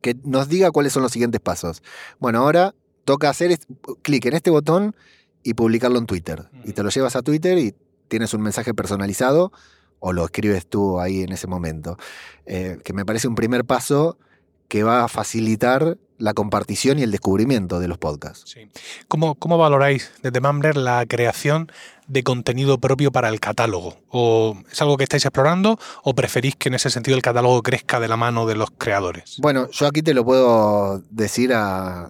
que nos diga cuáles son los siguientes pasos. Bueno, ahora toca hacer clic en este botón y publicarlo en Twitter. Y te lo llevas a Twitter y tienes un mensaje personalizado o lo escribes tú ahí en ese momento. Eh, que me parece un primer paso que va a facilitar la compartición y el descubrimiento de los podcasts. ¿Cómo, ¿Cómo, valoráis desde Mumbler la creación de contenido propio para el catálogo? ¿O es algo que estáis explorando o preferís que en ese sentido el catálogo crezca de la mano de los creadores? Bueno, yo aquí te lo puedo decir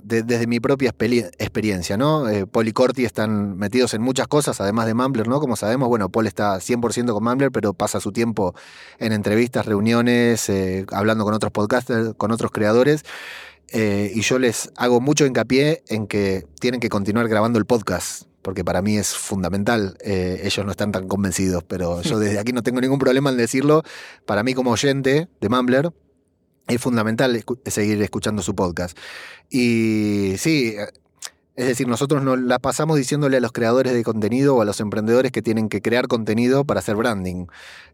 desde mi propia experiencia, ¿no? Eh, Paul y Corti están metidos en muchas cosas, además de Mumbler, ¿no? Como sabemos, bueno, Paul está 100% con Mumbler, pero pasa su tiempo en entrevistas, reuniones, eh, hablando con otros podcasters, con otros creadores. Eh, y yo les hago mucho hincapié en que tienen que continuar grabando el podcast, porque para mí es fundamental. Eh, ellos no están tan convencidos, pero yo desde aquí no tengo ningún problema en decirlo. Para mí como oyente de Mumbler, es fundamental seguir escuchando su podcast. Y sí, es decir, nosotros nos la pasamos diciéndole a los creadores de contenido o a los emprendedores que tienen que crear contenido para hacer branding.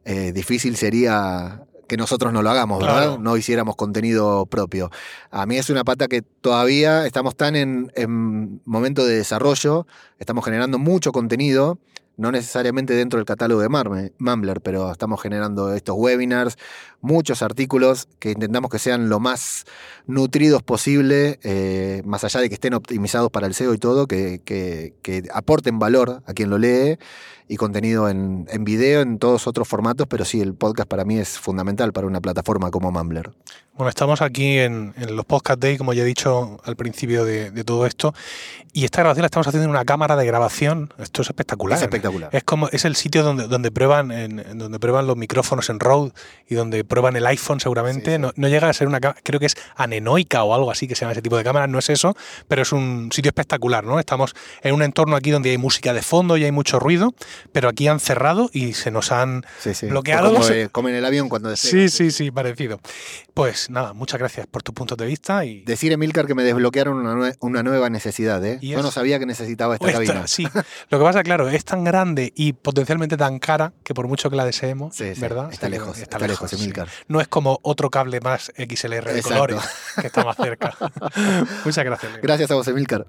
Eh, difícil sería que nosotros no lo hagamos, ¿verdad? No hiciéramos contenido propio. A mí es una pata que todavía estamos tan en, en momento de desarrollo, estamos generando mucho contenido no necesariamente dentro del catálogo de Mumbler, pero estamos generando estos webinars, muchos artículos que intentamos que sean lo más nutridos posible, eh, más allá de que estén optimizados para el SEO y todo, que, aporten valor a quien lo lee y contenido en, en, video, en todos otros formatos, pero sí, el podcast para mí es fundamental para una plataforma como Mumbler. Bueno, estamos aquí en, los Podcast Day, como ya he dicho al principio de, todo esto, y esta grabación la estamos haciendo en una cámara de grabación. Esto es espectacular. Es espectacular. Es como es el sitio donde, donde prueban en, donde prueban los micrófonos en Rode y donde prueban el iPhone seguramente. Sí, sí. No, no llega a ser una cámara, creo que es anenoica o algo así que se llama ese tipo de cámara, no es eso, pero es un sitio espectacular, ¿no? Estamos en un entorno aquí donde hay música de fondo y hay mucho ruido, pero aquí han cerrado y se nos han Sí, bloqueado. Como, eh, como en el avión cuando despega. Sí, sí, sí, parecido. Pues nada, muchas gracias por tus puntos de vista y Decir, Emilcar, que me desbloquearon una, nue- una nueva necesidad, ¿eh? Yo no sabía que necesitaba esta Esta- cabina. sí, lo que pasa, claro, es tan grande y potencialmente tan cara que por mucho que la deseemos, Sí, sí, ¿verdad? está lejos, está lejos, sí. Emilcar. No es como otro cable más XLR de Exacto. colores que está más cerca. Muchas gracias. Gracias a vos, Emilcar.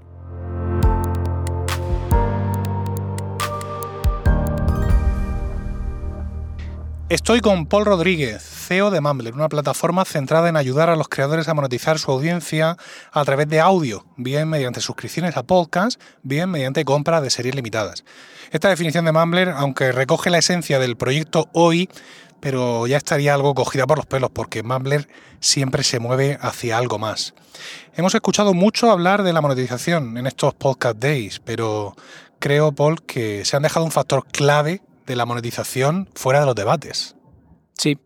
Estoy con Paul Rodríguez, CEO de Mumbler, una plataforma centrada en ayudar a los creadores a monetizar su audiencia a través de audio, bien mediante suscripciones a podcast, bien mediante compra de series limitadas. Esta definición de Mumbler, aunque recoge la esencia del proyecto hoy, pero ya estaría algo cogida por los pelos, porque Mumbler siempre se mueve hacia algo más. Hemos escuchado mucho hablar de la monetización en estos podcast days, pero creo, Paul, que se han dejado un factor clave de la monetización fuera de los debates. Sí.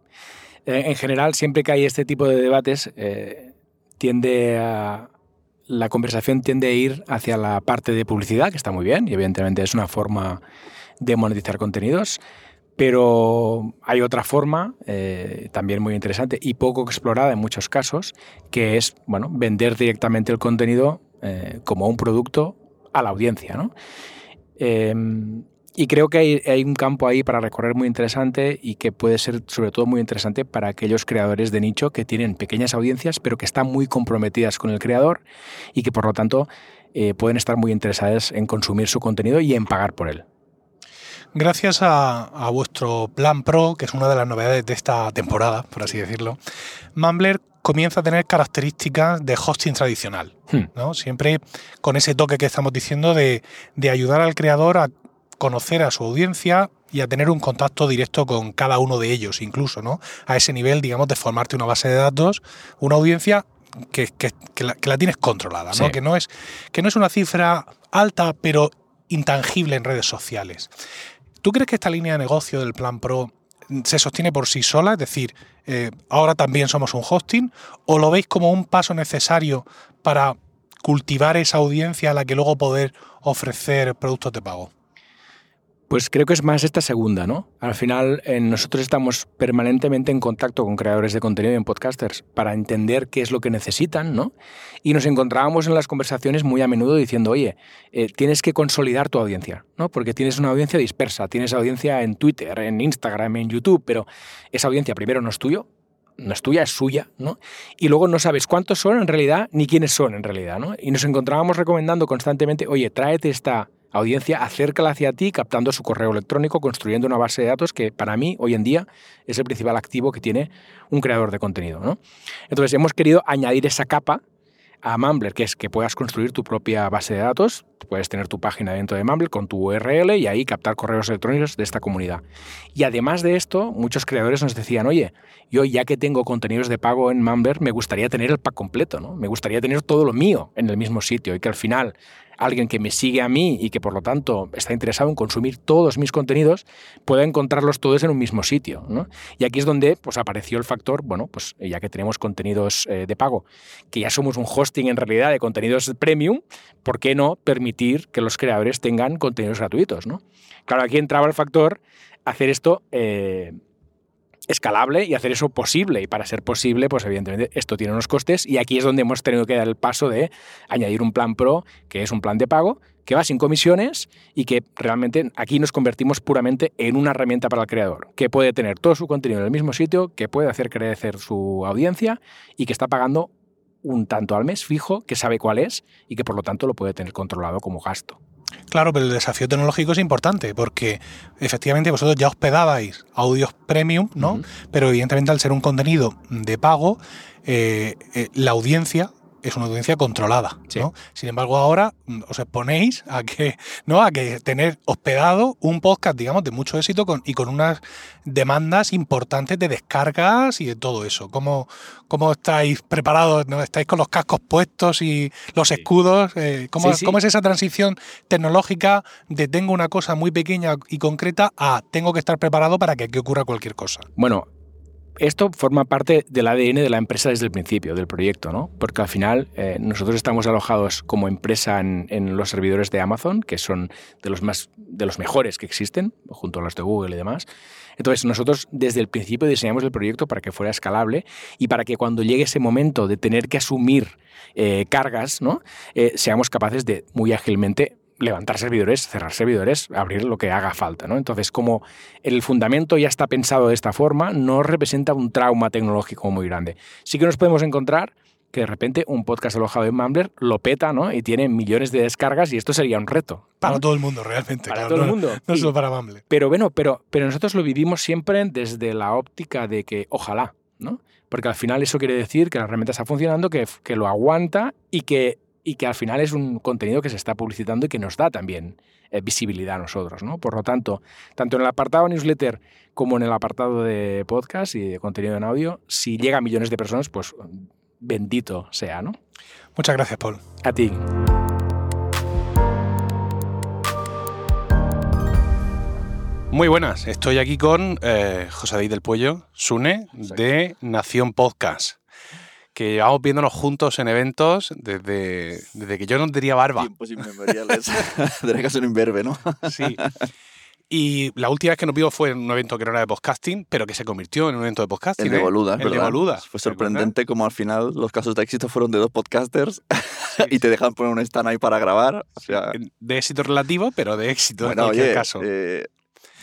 Eh, en general, siempre que hay este tipo de debates, eh, tiende a. La conversación tiende a ir hacia la parte de publicidad, que está muy bien, y evidentemente es una forma de monetizar contenidos. Pero hay otra forma, eh, también muy interesante y poco explorada en muchos casos, que es bueno, vender directamente el contenido como un producto a la audiencia. ¿no? Eh, y creo que hay, hay, un campo ahí para recorrer muy interesante y que puede ser sobre todo muy interesante para aquellos creadores de nicho que tienen pequeñas audiencias pero que están muy comprometidas con el creador y que por lo tanto eh, pueden estar muy interesadas en consumir su contenido y en pagar por él. Gracias a, a, vuestro Plan Pro, que es una de las novedades de esta temporada, por así decirlo, Mumbler comienza a tener características de hosting tradicional, hmm. ¿no? Siempre con ese toque que estamos diciendo de, de ayudar al creador a conocer a su audiencia y a tener un contacto directo con cada uno de ellos, incluso, ¿no? A ese nivel, digamos, de formarte una base de datos, una audiencia que, que, que, la, que la, tienes controlada, ¿no? Que, no es, que no es una cifra alta, pero intangible en redes sociales. ¿Tú crees que esta línea de negocio del Plan Pro se sostiene por sí sola? Es decir, eh, ahora también somos un hosting, o lo veis como un paso necesario para cultivar esa audiencia a la que luego poder ofrecer productos de pago? Pues creo que es más esta segunda, ¿no? Al final, eh, nosotros estamos permanentemente en contacto con creadores de contenido y en podcasters para entender qué es lo que necesitan, ¿no? Y nos encontrábamos en las conversaciones muy a menudo diciendo, oye, eh, tienes que consolidar tu audiencia, ¿no? Porque tienes una audiencia dispersa, tienes audiencia en Twitter, en Instagram, en YouTube, pero esa audiencia primero no es tuyo, no es tuya, es suya, ¿no? Y luego no sabes cuántos son en realidad ni quiénes son en realidad, ¿no? Y nos encontrábamos recomendando constantemente, oye, tráete esta audiencia, acércala hacia ti captando su correo electrónico, construyendo una base de datos que para mí hoy en día es el principal activo que tiene un creador de contenido. Entonces hemos querido añadir esa capa a Mumbler, que es que puedas construir tu propia base de datos, puedes tener tu página dentro de Mumbler con tu URL y ahí captar correos electrónicos de esta comunidad. Y además de esto, muchos creadores nos decían, oye, yo ya que tengo contenidos de pago en Mumbler, me gustaría tener el pack completo, ¿no? Me gustaría tener todo lo mío en el mismo sitio y que al final alguien que me sigue a mí y que por lo tanto está interesado en consumir todos mis contenidos, pueda encontrarlos todos en un mismo sitio. ¿no? Y aquí es donde pues, apareció el factor, bueno, pues ya que tenemos contenidos eh, de pago, que ya somos un hosting en realidad de contenidos premium, ¿por qué no permitir que los creadores tengan contenidos gratuitos? ¿no? Claro, aquí entraba el factor hacer esto... Eh, escalable y hacer eso posible. Y para ser posible, pues evidentemente esto tiene unos costes y aquí es donde hemos tenido que dar el paso de añadir un plan pro, que es un plan de pago, que va sin comisiones y que realmente aquí nos convertimos puramente en una herramienta para el creador, que puede tener todo su contenido en el mismo sitio, que puede hacer crecer su audiencia y que está pagando un tanto al mes fijo, que sabe cuál es y que por lo tanto lo puede tener controlado como gasto. Claro, pero el desafío tecnológico es importante porque efectivamente vosotros ya hospedabais audios premium, ¿no? Uh -huh. Pero evidentemente al ser un contenido de pago, eh, eh, la audiencia es una audiencia controlada. Sí. ¿no? Sin embargo, ahora mm, os exponéis a que, ¿no? a que tener hospedado un podcast, digamos, de mucho éxito con, y con unas demandas importantes de descargas y de todo eso. ¿Cómo, cómo estáis preparados? ¿no? ¿Estáis con los cascos puestos y los escudos? Eh, ¿cómo, Sí, sí. cómo es esa transición tecnológica de tengo una cosa muy pequeña y concreta a tengo que estar preparado para que aquí ocurra cualquier cosa? Bueno, esto forma parte del ADN de la empresa desde el principio, del proyecto, ¿no? Porque al final eh, nosotros estamos alojados como empresa en, los servidores de Amazon, que son de los, más, de los mejores que existen, junto a los de Google y demás. Entonces, nosotros desde el principio diseñamos el proyecto para que fuera escalable y para que cuando llegue ese momento de tener que asumir eh, cargas, ¿no? Eh, seamos capaces de muy ágilmente levantar servidores, cerrar servidores, abrir lo que haga falta. ¿no? Entonces, como el fundamento ya está pensado de esta forma, no representa un trauma tecnológico muy grande. Sí que nos podemos encontrar que de repente un podcast alojado en Mumbler lo peta ¿no? y tiene millones de descargas y esto sería un reto. ¿no? Para todo el mundo, realmente. Para claro, todo el mundo. No solo para Mumble. pero bueno, pero, pero nosotros lo vivimos siempre desde la óptica de que ojalá, ¿no? Porque al final eso quiere decir que la herramienta está funcionando, que, que lo aguanta y que, y que al final es un contenido que se está publicitando y que nos da también eh, visibilidad a nosotros, ¿no? Por lo tanto, tanto en el apartado newsletter como en el apartado de podcast y de contenido en audio, si llega a millones de personas, pues bendito sea, ¿no? Muchas gracias, Paul. A ti. Muy buenas, estoy aquí con eh, José David del Puello, Sune, de Nación Podcast, que llevamos viéndonos juntos en eventos desde, desde que yo no tenía barba. Tiempos inmemoriales. Tendría que ser un imberbe, ¿no? Sí. Y la última vez que nos vimos fue en un evento que no era de podcasting, pero que se convirtió en un evento de podcasting. El de ¿eh? Boluda, El de. Boluda. Fue sorprendente como al final los casos de éxito fueron de dos podcasters y te dejan poner un stand ahí para grabar. O sea. De éxito relativo, pero de éxito bueno, en cualquier oye, caso. eh,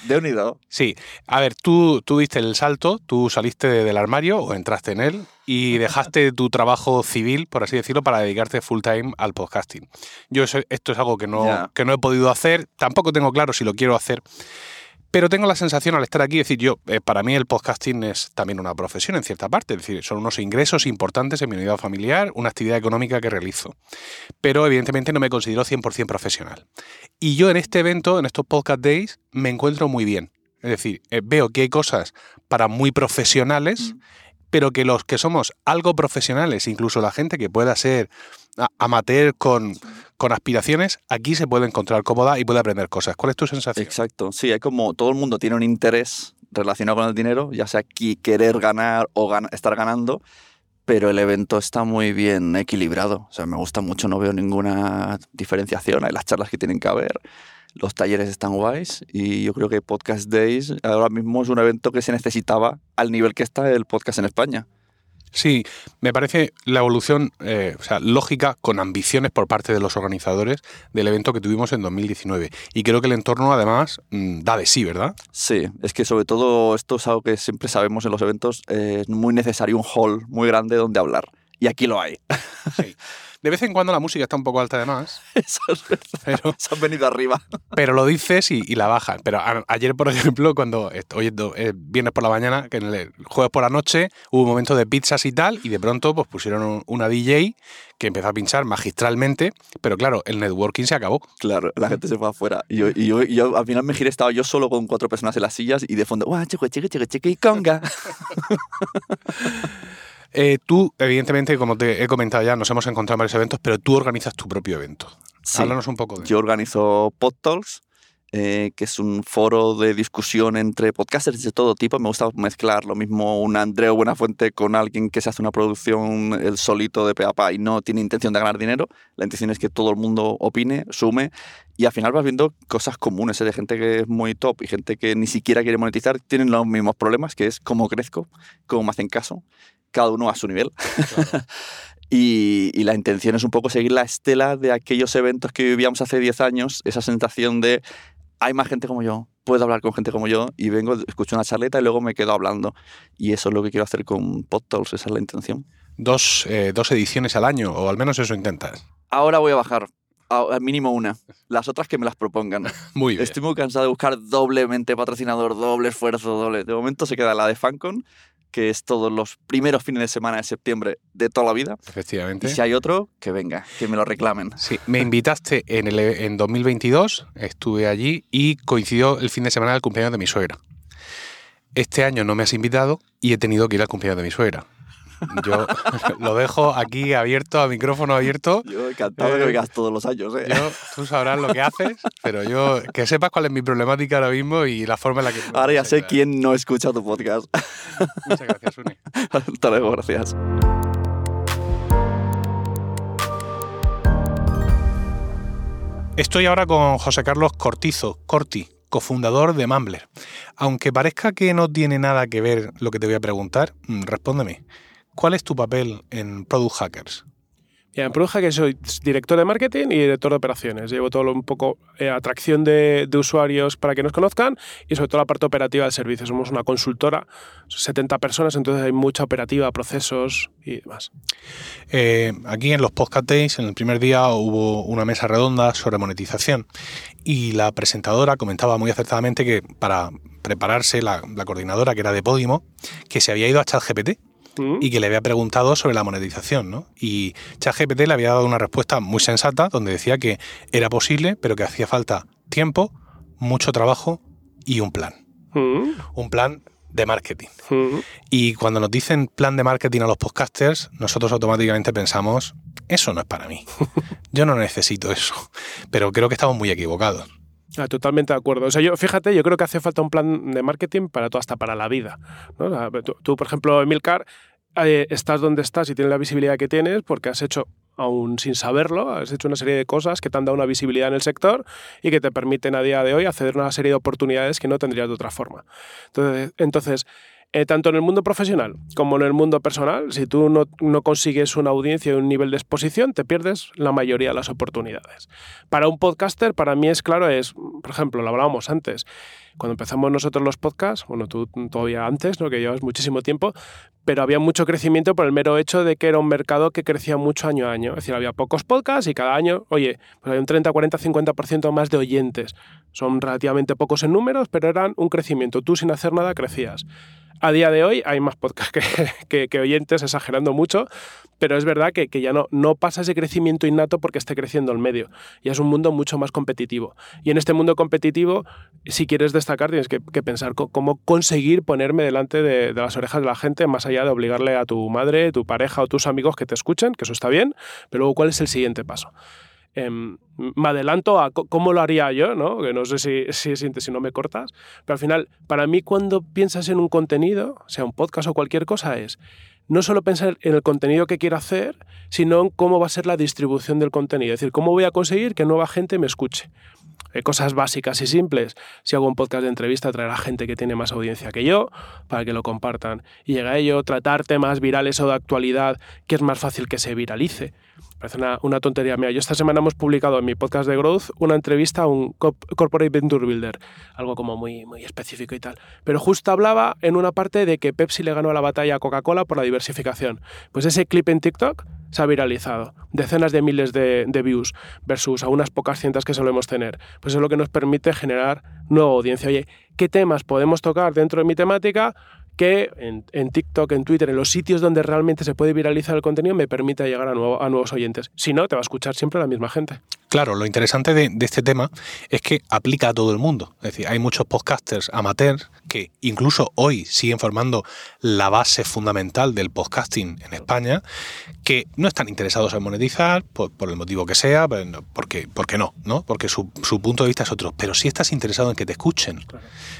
de unido. Sí, a ver, tú, tú diste el salto, tú saliste del armario o entraste en él y dejaste tu trabajo civil, por así decirlo, para dedicarte full time al podcasting. Yo eso- esto es algo que no, que no he podido hacer, tampoco tengo claro si lo quiero hacer, pero tengo la sensación al estar aquí, es decir, yo, eh, para mí el podcasting es también una profesión en cierta parte, es decir, son unos ingresos importantes en mi unidad familiar, una actividad económica que realizo, pero evidentemente no me considero 100% profesional. Y yo en este evento, en estos podcast days, me encuentro muy bien. Es decir, eh, veo que hay cosas para muy profesionales, Mm. pero que los que somos algo profesionales, incluso la gente que pueda ser amateur con, con aspiraciones, aquí se puede encontrar cómoda y puede aprender cosas. ¿Cuál es tu sensación? Exacto. Sí, hay como todo el mundo tiene un interés relacionado con el dinero, ya sea qui- querer ganar o estar ganando, pero el evento está muy bien equilibrado. O sea, me gusta mucho, no veo ninguna diferenciación. Hay las charlas que tienen que haber, los talleres están guays y yo creo que Podcast Days ahora mismo es un evento que se necesitaba al nivel que está el podcast en España. Sí, me parece la evolución eh, o sea, lógica con ambiciones por parte de los organizadores del evento que tuvimos en 2019. Y creo que el entorno además mm, da de sí, ¿verdad? Sí, es que sobre todo esto es algo que siempre sabemos en los eventos, eh, es muy necesario un hall muy grande donde hablar. Y aquí lo hay. De vez en cuando la música está un poco alta además, Eso es verdad. pero, Se han venido arriba. pero lo dices y, y la bajan. Pero a- ayer, por ejemplo, cuando hoy es viernes por la mañana, que en el jueves por la noche hubo un momento de pizzas y tal, y de pronto pues pusieron un- una DJ que empezó a pinchar magistralmente, pero claro, el networking se acabó. Claro, la gente se fue afuera. Y yo, y yo, y yo al final me giré, estaba yo solo con cuatro personas en las sillas y de fondo, ¡guau, chico, chiqui, chiqui, chiqui, conga! Eh, tú, evidentemente, como te he comentado ya, nos hemos encontrado en varios eventos, pero tú organizas tu propio evento. Sí, Háblanos un poco de yo organizo Pod Talks, eh, que es un foro de discusión entre podcasters de todo tipo. Me gusta mezclar lo mismo un Andreu Buenafuente con alguien que se hace una producción el solito de peapa y no tiene intención de ganar dinero. La intención es que todo el mundo opine, sume y al final vas viendo cosas comunes ¿eh? de gente que es muy top y gente que ni siquiera quiere monetizar. Tienen los mismos problemas, que es cómo crezco, cómo me hacen caso, cada uno a su nivel. Y, y la intención es un poco seguir la estela de aquellos eventos que vivíamos hace 10 años, esa sensación de hay más gente como yo, puedo hablar con gente como yo y vengo, escucho una charleta y luego me quedo hablando. Y eso es lo que quiero hacer con PodTalks, esa es la intención. dos, eh, dos ediciones al año, o al menos eso intentas. Ahora voy a bajar, al mínimo una. Las otras que me las propongan. Muy bien. Estoy muy cansado de buscar doblemente patrocinador, doble esfuerzo, doble. De momento se queda la de Fancon, que es todos los primeros fines de semana de septiembre de toda la vida. Efectivamente. Y si hay otro, que venga, que me lo reclamen. Sí, me invitaste en, el, en 2022, estuve allí y coincidió el fin de semana del cumpleaños de mi suegra. Este año no me has invitado y he tenido que ir al cumpleaños de mi suegra. Yo lo dejo aquí abierto, a micrófono abierto. Yo encantado de que Eh, vengas todos los años. ¿eh? Yo, tú sabrás lo que haces, pero yo que sepas cuál es mi problemática ahora mismo y la forma en la que... Ahora ya sé quién no escucha tu podcast. Muchas gracias, Uni. Hasta luego, gracias. Estoy ahora con José Carlos Cortizo, Corti, cofundador de Mumbler. Aunque parezca que no tiene nada que ver lo que te voy a preguntar, mm, respóndeme. ¿Cuál es tu papel en Product Hackers? En Product Hackers soy director de marketing y director de operaciones. Llevo todo lo- un poco eh, atracción de, de usuarios para que nos conozcan y sobre todo la parte operativa del servicio. Somos una consultora, 70 personas, entonces hay mucha operativa, procesos y demás. Eh, aquí en los Podcast Days, en el primer día, hubo una mesa redonda sobre monetización y la presentadora comentaba muy acertadamente que para prepararse, la, la coordinadora, que era de Podimo, que se había ido a ChatGPT ¿Mm? y que le había preguntado sobre la monetización, ¿no? Y ChatGPT le había dado una respuesta muy sensata donde decía que era posible, pero que hacía falta tiempo, mucho trabajo y un plan. ¿Mm? Un plan de marketing. ¿Mm? Y cuando nos dicen plan de marketing a los podcasters, nosotros automáticamente pensamos, eso no es para mí. Yo no necesito eso. Pero creo que estamos muy equivocados. Ah, totalmente de acuerdo. O sea, yo, fíjate, yo creo que hace falta un plan de marketing para todo, hasta para la vida. ¿no? O sea, tú, tú, por ejemplo, Emilcar, eh, estás donde estás y tienes la visibilidad que tienes porque has hecho, aún sin saberlo, has hecho una serie de cosas que te han dado una visibilidad en el sector y que te permiten a día de hoy acceder a una serie de oportunidades que no tendrías de otra forma. Entonces, entonces eh, tanto en el mundo profesional como en el mundo personal, si tú no, no, consigues una audiencia y un nivel de exposición, te pierdes la mayoría de las oportunidades. Para un podcaster, para mí es claro, es, por ejemplo, lo hablábamos antes, cuando empezamos nosotros los podcasts, bueno, tú todavía antes, ¿no? que llevas muchísimo tiempo, pero había mucho crecimiento por el mero hecho de que era un mercado que crecía mucho año a año. Es decir, había pocos podcasts y cada año, oye, pues hay un 30, 40, 50% más de oyentes. Son relativamente pocos en números, pero eran un crecimiento. Tú sin hacer nada crecías. A día de hoy hay más podcasts que, oyentes, exagerando mucho, pero es verdad que, ya no, no pasa ese crecimiento innato porque esté creciendo el medio. Ya es un mundo mucho más competitivo. Y en este mundo competitivo, si quieres destacar, tienes que, que pensar cómo conseguir ponerme delante de, de, las orejas de la gente, más allá de obligarle a tu madre, tu pareja o tus amigos que te escuchen, que eso está bien, pero luego cuál es el siguiente paso. Eh, me adelanto a cómo lo haría yo, ¿no? que no sé si, si, si, si no me cortas, pero al final, para mí cuando piensas en un contenido, sea un podcast o cualquier cosa, es no solo pensar en el contenido que quiero hacer, sino en cómo va a ser la distribución del contenido. Es decir, cómo voy a conseguir que nueva gente me escuche. Eh, cosas básicas y simples. Si hago un podcast de entrevista, traer a gente que tiene más audiencia que yo para que lo compartan. Y llega a ello, tratar temas virales o de actualidad, que es más fácil que se viralice. Parece una, una, tontería mía. Yo esta semana hemos publicado en mi podcast de Growth una entrevista a un Corporate Venture Builder, algo como muy, muy específico y tal. Pero justo hablaba en una parte de que Pepsi le ganó la batalla a Coca-Cola por la diversificación. Pues ese clip en TikTok se ha viralizado. Decenas de miles de, views versus a unas pocas cientos que solemos tener. Pues es lo que nos permite generar nueva audiencia. Oye, ¿qué temas podemos tocar dentro de mi temática? que en, TikTok, en Twitter, en los sitios donde realmente se puede viralizar el contenido, me permita llegar a nuevos oyentes. Si no, te va a escuchar siempre la misma gente. Claro, lo interesante de, de, este tema es que aplica a todo el mundo. Es decir, hay muchos podcasters amateurs que incluso hoy siguen formando la base fundamental del podcasting en España, que no están interesados en monetizar por, por el motivo que sea, porque, porque no, ¿no? Porque su, su, punto de vista es otro. Pero sí estás interesado en que te escuchen.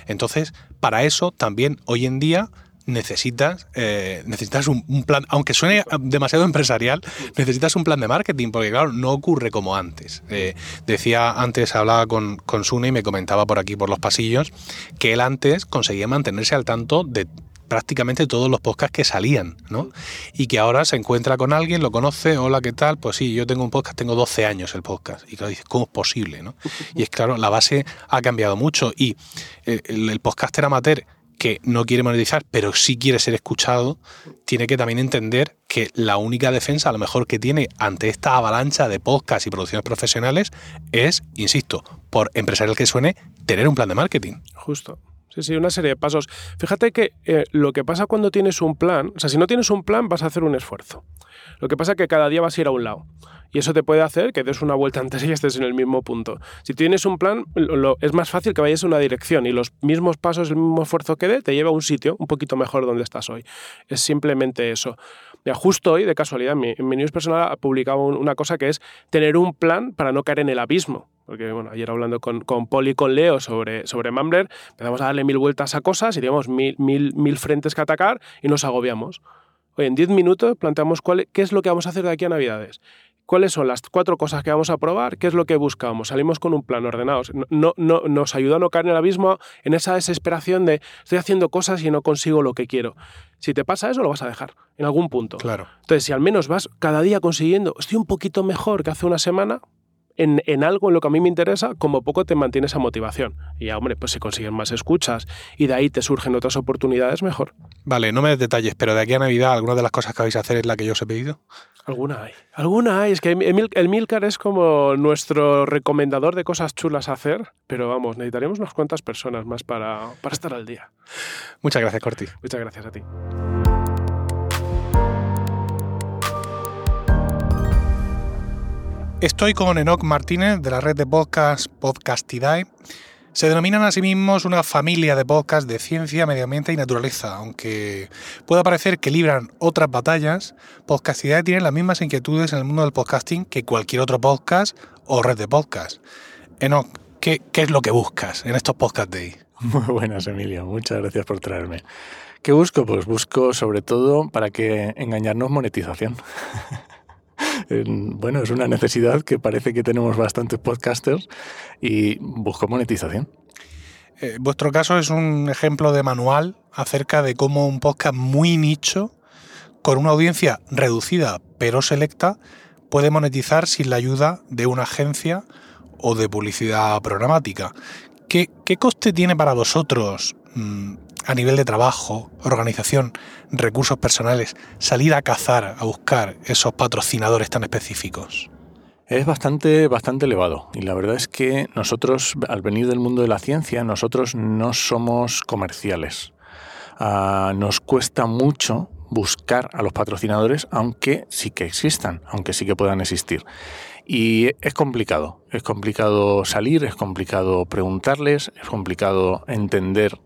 Entonces, para eso también hoy en día necesitas, eh, necesitas un, plan, aunque suene demasiado empresarial, necesitas un plan de marketing, porque claro, no ocurre como antes. Eh, decía antes, hablaba con, con Sune y me comentaba por aquí, por los pasillos, que él antes conseguía mantenerse al tanto de prácticamente todos los podcasts que salían, ¿no? Y que ahora se encuentra con alguien, lo conoce, hola, ¿qué tal? Pues sí, yo tengo un podcast, tengo 12 años el podcast. Y claro, dices, ¿cómo es posible, no? Y es claro, la base ha cambiado mucho y el, el podcaster amateur que no quiere monetizar, pero sí quiere ser escuchado, tiene que también entender que la única defensa, a lo mejor, que tiene ante esta avalancha de podcasts y producciones profesionales es, insisto, por empresarial que suene, tener un plan de marketing. Justo. Sí, sí, una serie de pasos. Fíjate que eh, lo que pasa cuando tienes un plan, o sea, si no tienes un plan vas a hacer un esfuerzo. Lo que pasa es que cada día vas a ir a un lado. Y eso te puede hacer que des una vuelta antes y estés en el mismo punto. Si tienes un plan, es más fácil que vayas en una dirección y los mismos pasos, el mismo esfuerzo que dé, te lleva a un sitio un poquito mejor donde estás hoy. Es simplemente eso. Ya, justo hoy, de casualidad, mi, mi news personal ha publicado una cosa que es tener un plan para no caer en el abismo. Porque bueno, ayer hablando con, con Paul y con Leo sobre, sobre Mumbler, empezamos a darle mil vueltas a cosas y tenemos mil, mil, mil frentes que atacar y nos agobiamos. Hoy en 10 minutos planteamos cuál, qué es lo que vamos a hacer de aquí a Navidades. ¿Cuáles son las cuatro cosas que vamos a probar? ¿Qué es lo que buscamos? Salimos con un plan ordenado. No, no, nos ayuda a no caer en el abismo, en esa desesperación de estoy haciendo cosas y no consigo lo que quiero. Si te pasa eso, lo vas a dejar en algún punto. Claro. Entonces, si al menos vas cada día consiguiendo, estoy un poquito mejor que hace una semana, en, en, algo en lo que a mí me interesa, como poco te mantiene esa motivación. Y ya, hombre, pues si consiguen más escuchas y de ahí te surgen otras oportunidades, mejor. Vale, no me des detalles, pero de aquí a Navidad, ¿alguna de las cosas que vais a hacer es la que yo os he pedido? Alguna hay. Alguna hay. Es que Emil, el Milcar es como nuestro recomendador de cosas chulas a hacer, pero vamos, necesitaríamos unas cuantas personas más para, para estar al día. Muchas gracias, Corti. Muchas gracias a ti. Estoy con Enoc Martínez de la red de podcast Podcastidae. Se denominan a sí mismos una familia de podcasts de ciencia, medio ambiente y naturaleza. Aunque pueda parecer que libran otras batallas, Podcastidae tiene las mismas inquietudes en el mundo del podcasting que cualquier otro podcast o red de podcast. Enoc, ¿qué, qué es lo que buscas en estos Podcast Day? Muy buenas, Emilio. Muchas gracias por traerme. ¿Qué busco? Pues busco sobre todo para que engañarnos monetización. bueno, es una necesidad que parece que tenemos bastantes podcasters y busco monetización. Eh, vuestro caso es un ejemplo de manual acerca de cómo un podcast muy nicho, con una audiencia reducida pero selecta, puede monetizar sin la ayuda de una agencia o de publicidad programática. ¿Qué, coste tiene para vosotros mmm, a nivel de trabajo, organización, recursos personales, salir a cazar, a buscar esos patrocinadores tan específicos? Es bastante, bastante elevado. Y la verdad es que nosotros, al venir del mundo de la ciencia, nosotros no somos comerciales. Uh, nos cuesta mucho buscar a los patrocinadores, aunque sí que existan, aunque sí que puedan existir. Y es complicado, es complicado salir, es complicado preguntarles, es complicado entender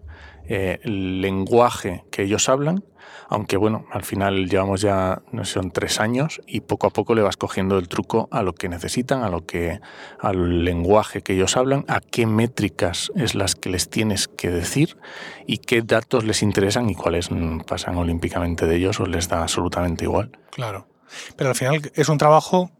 eh, el lenguaje que ellos hablan, aunque bueno, al final llevamos ya, no sé, son tres años y poco a poco le vas cogiendo el truco a lo que necesitan, a lo que, al lenguaje que ellos hablan, a qué métricas es las que les tienes que decir y qué datos les interesan y cuáles pasan olímpicamente de ellos o les da absolutamente igual. Claro. Pero al final es un trabajo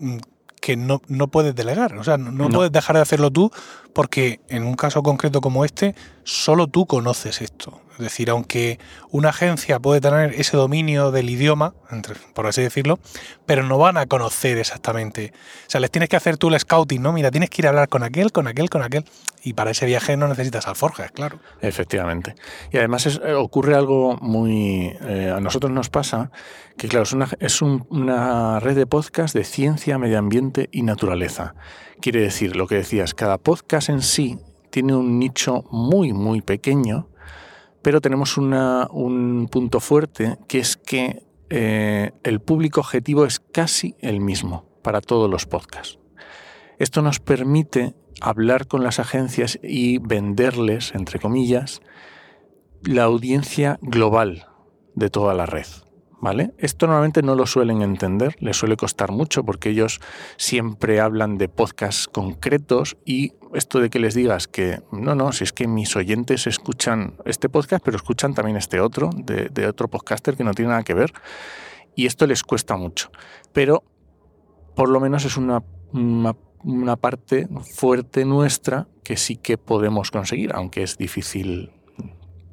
que no, no puedes delegar, o sea, no, no, puedes dejar de hacerlo tú porque en un caso concreto como este, solo tú conoces esto. Es decir, aunque una agencia puede tener ese dominio del idioma, entre, por así decirlo, pero no van a conocer exactamente. O sea, les tienes que hacer tú el scouting, ¿no? Mira, tienes que ir a hablar con aquel, con aquel, con aquel. Y para ese viaje no necesitas alforjas, claro. Efectivamente. Y además eh, ocurre algo muy... Eh, a nosotros nos pasa que, claro, es, una, es un, una red de podcast de ciencia, medio ambiente y naturaleza. Quiere decir, lo que decías, cada podcast en sí tiene un nicho muy, muy pequeño, pero tenemos un punto fuerte que es que eh, el público objetivo es casi el mismo para todos los podcasts. Esto nos permite hablar con las agencias y venderles, entre comillas, la audiencia global de toda la red. Esto normalmente no lo suelen entender, les suele costar mucho porque ellos siempre hablan de podcasts concretos y esto de que les digas que no, no, si es que mis oyentes escuchan este podcast, pero escuchan también este otro, de, otro podcaster que no tiene nada que ver, y esto les cuesta mucho. Pero por lo menos es una, una parte fuerte nuestra que sí que podemos conseguir, aunque es difícil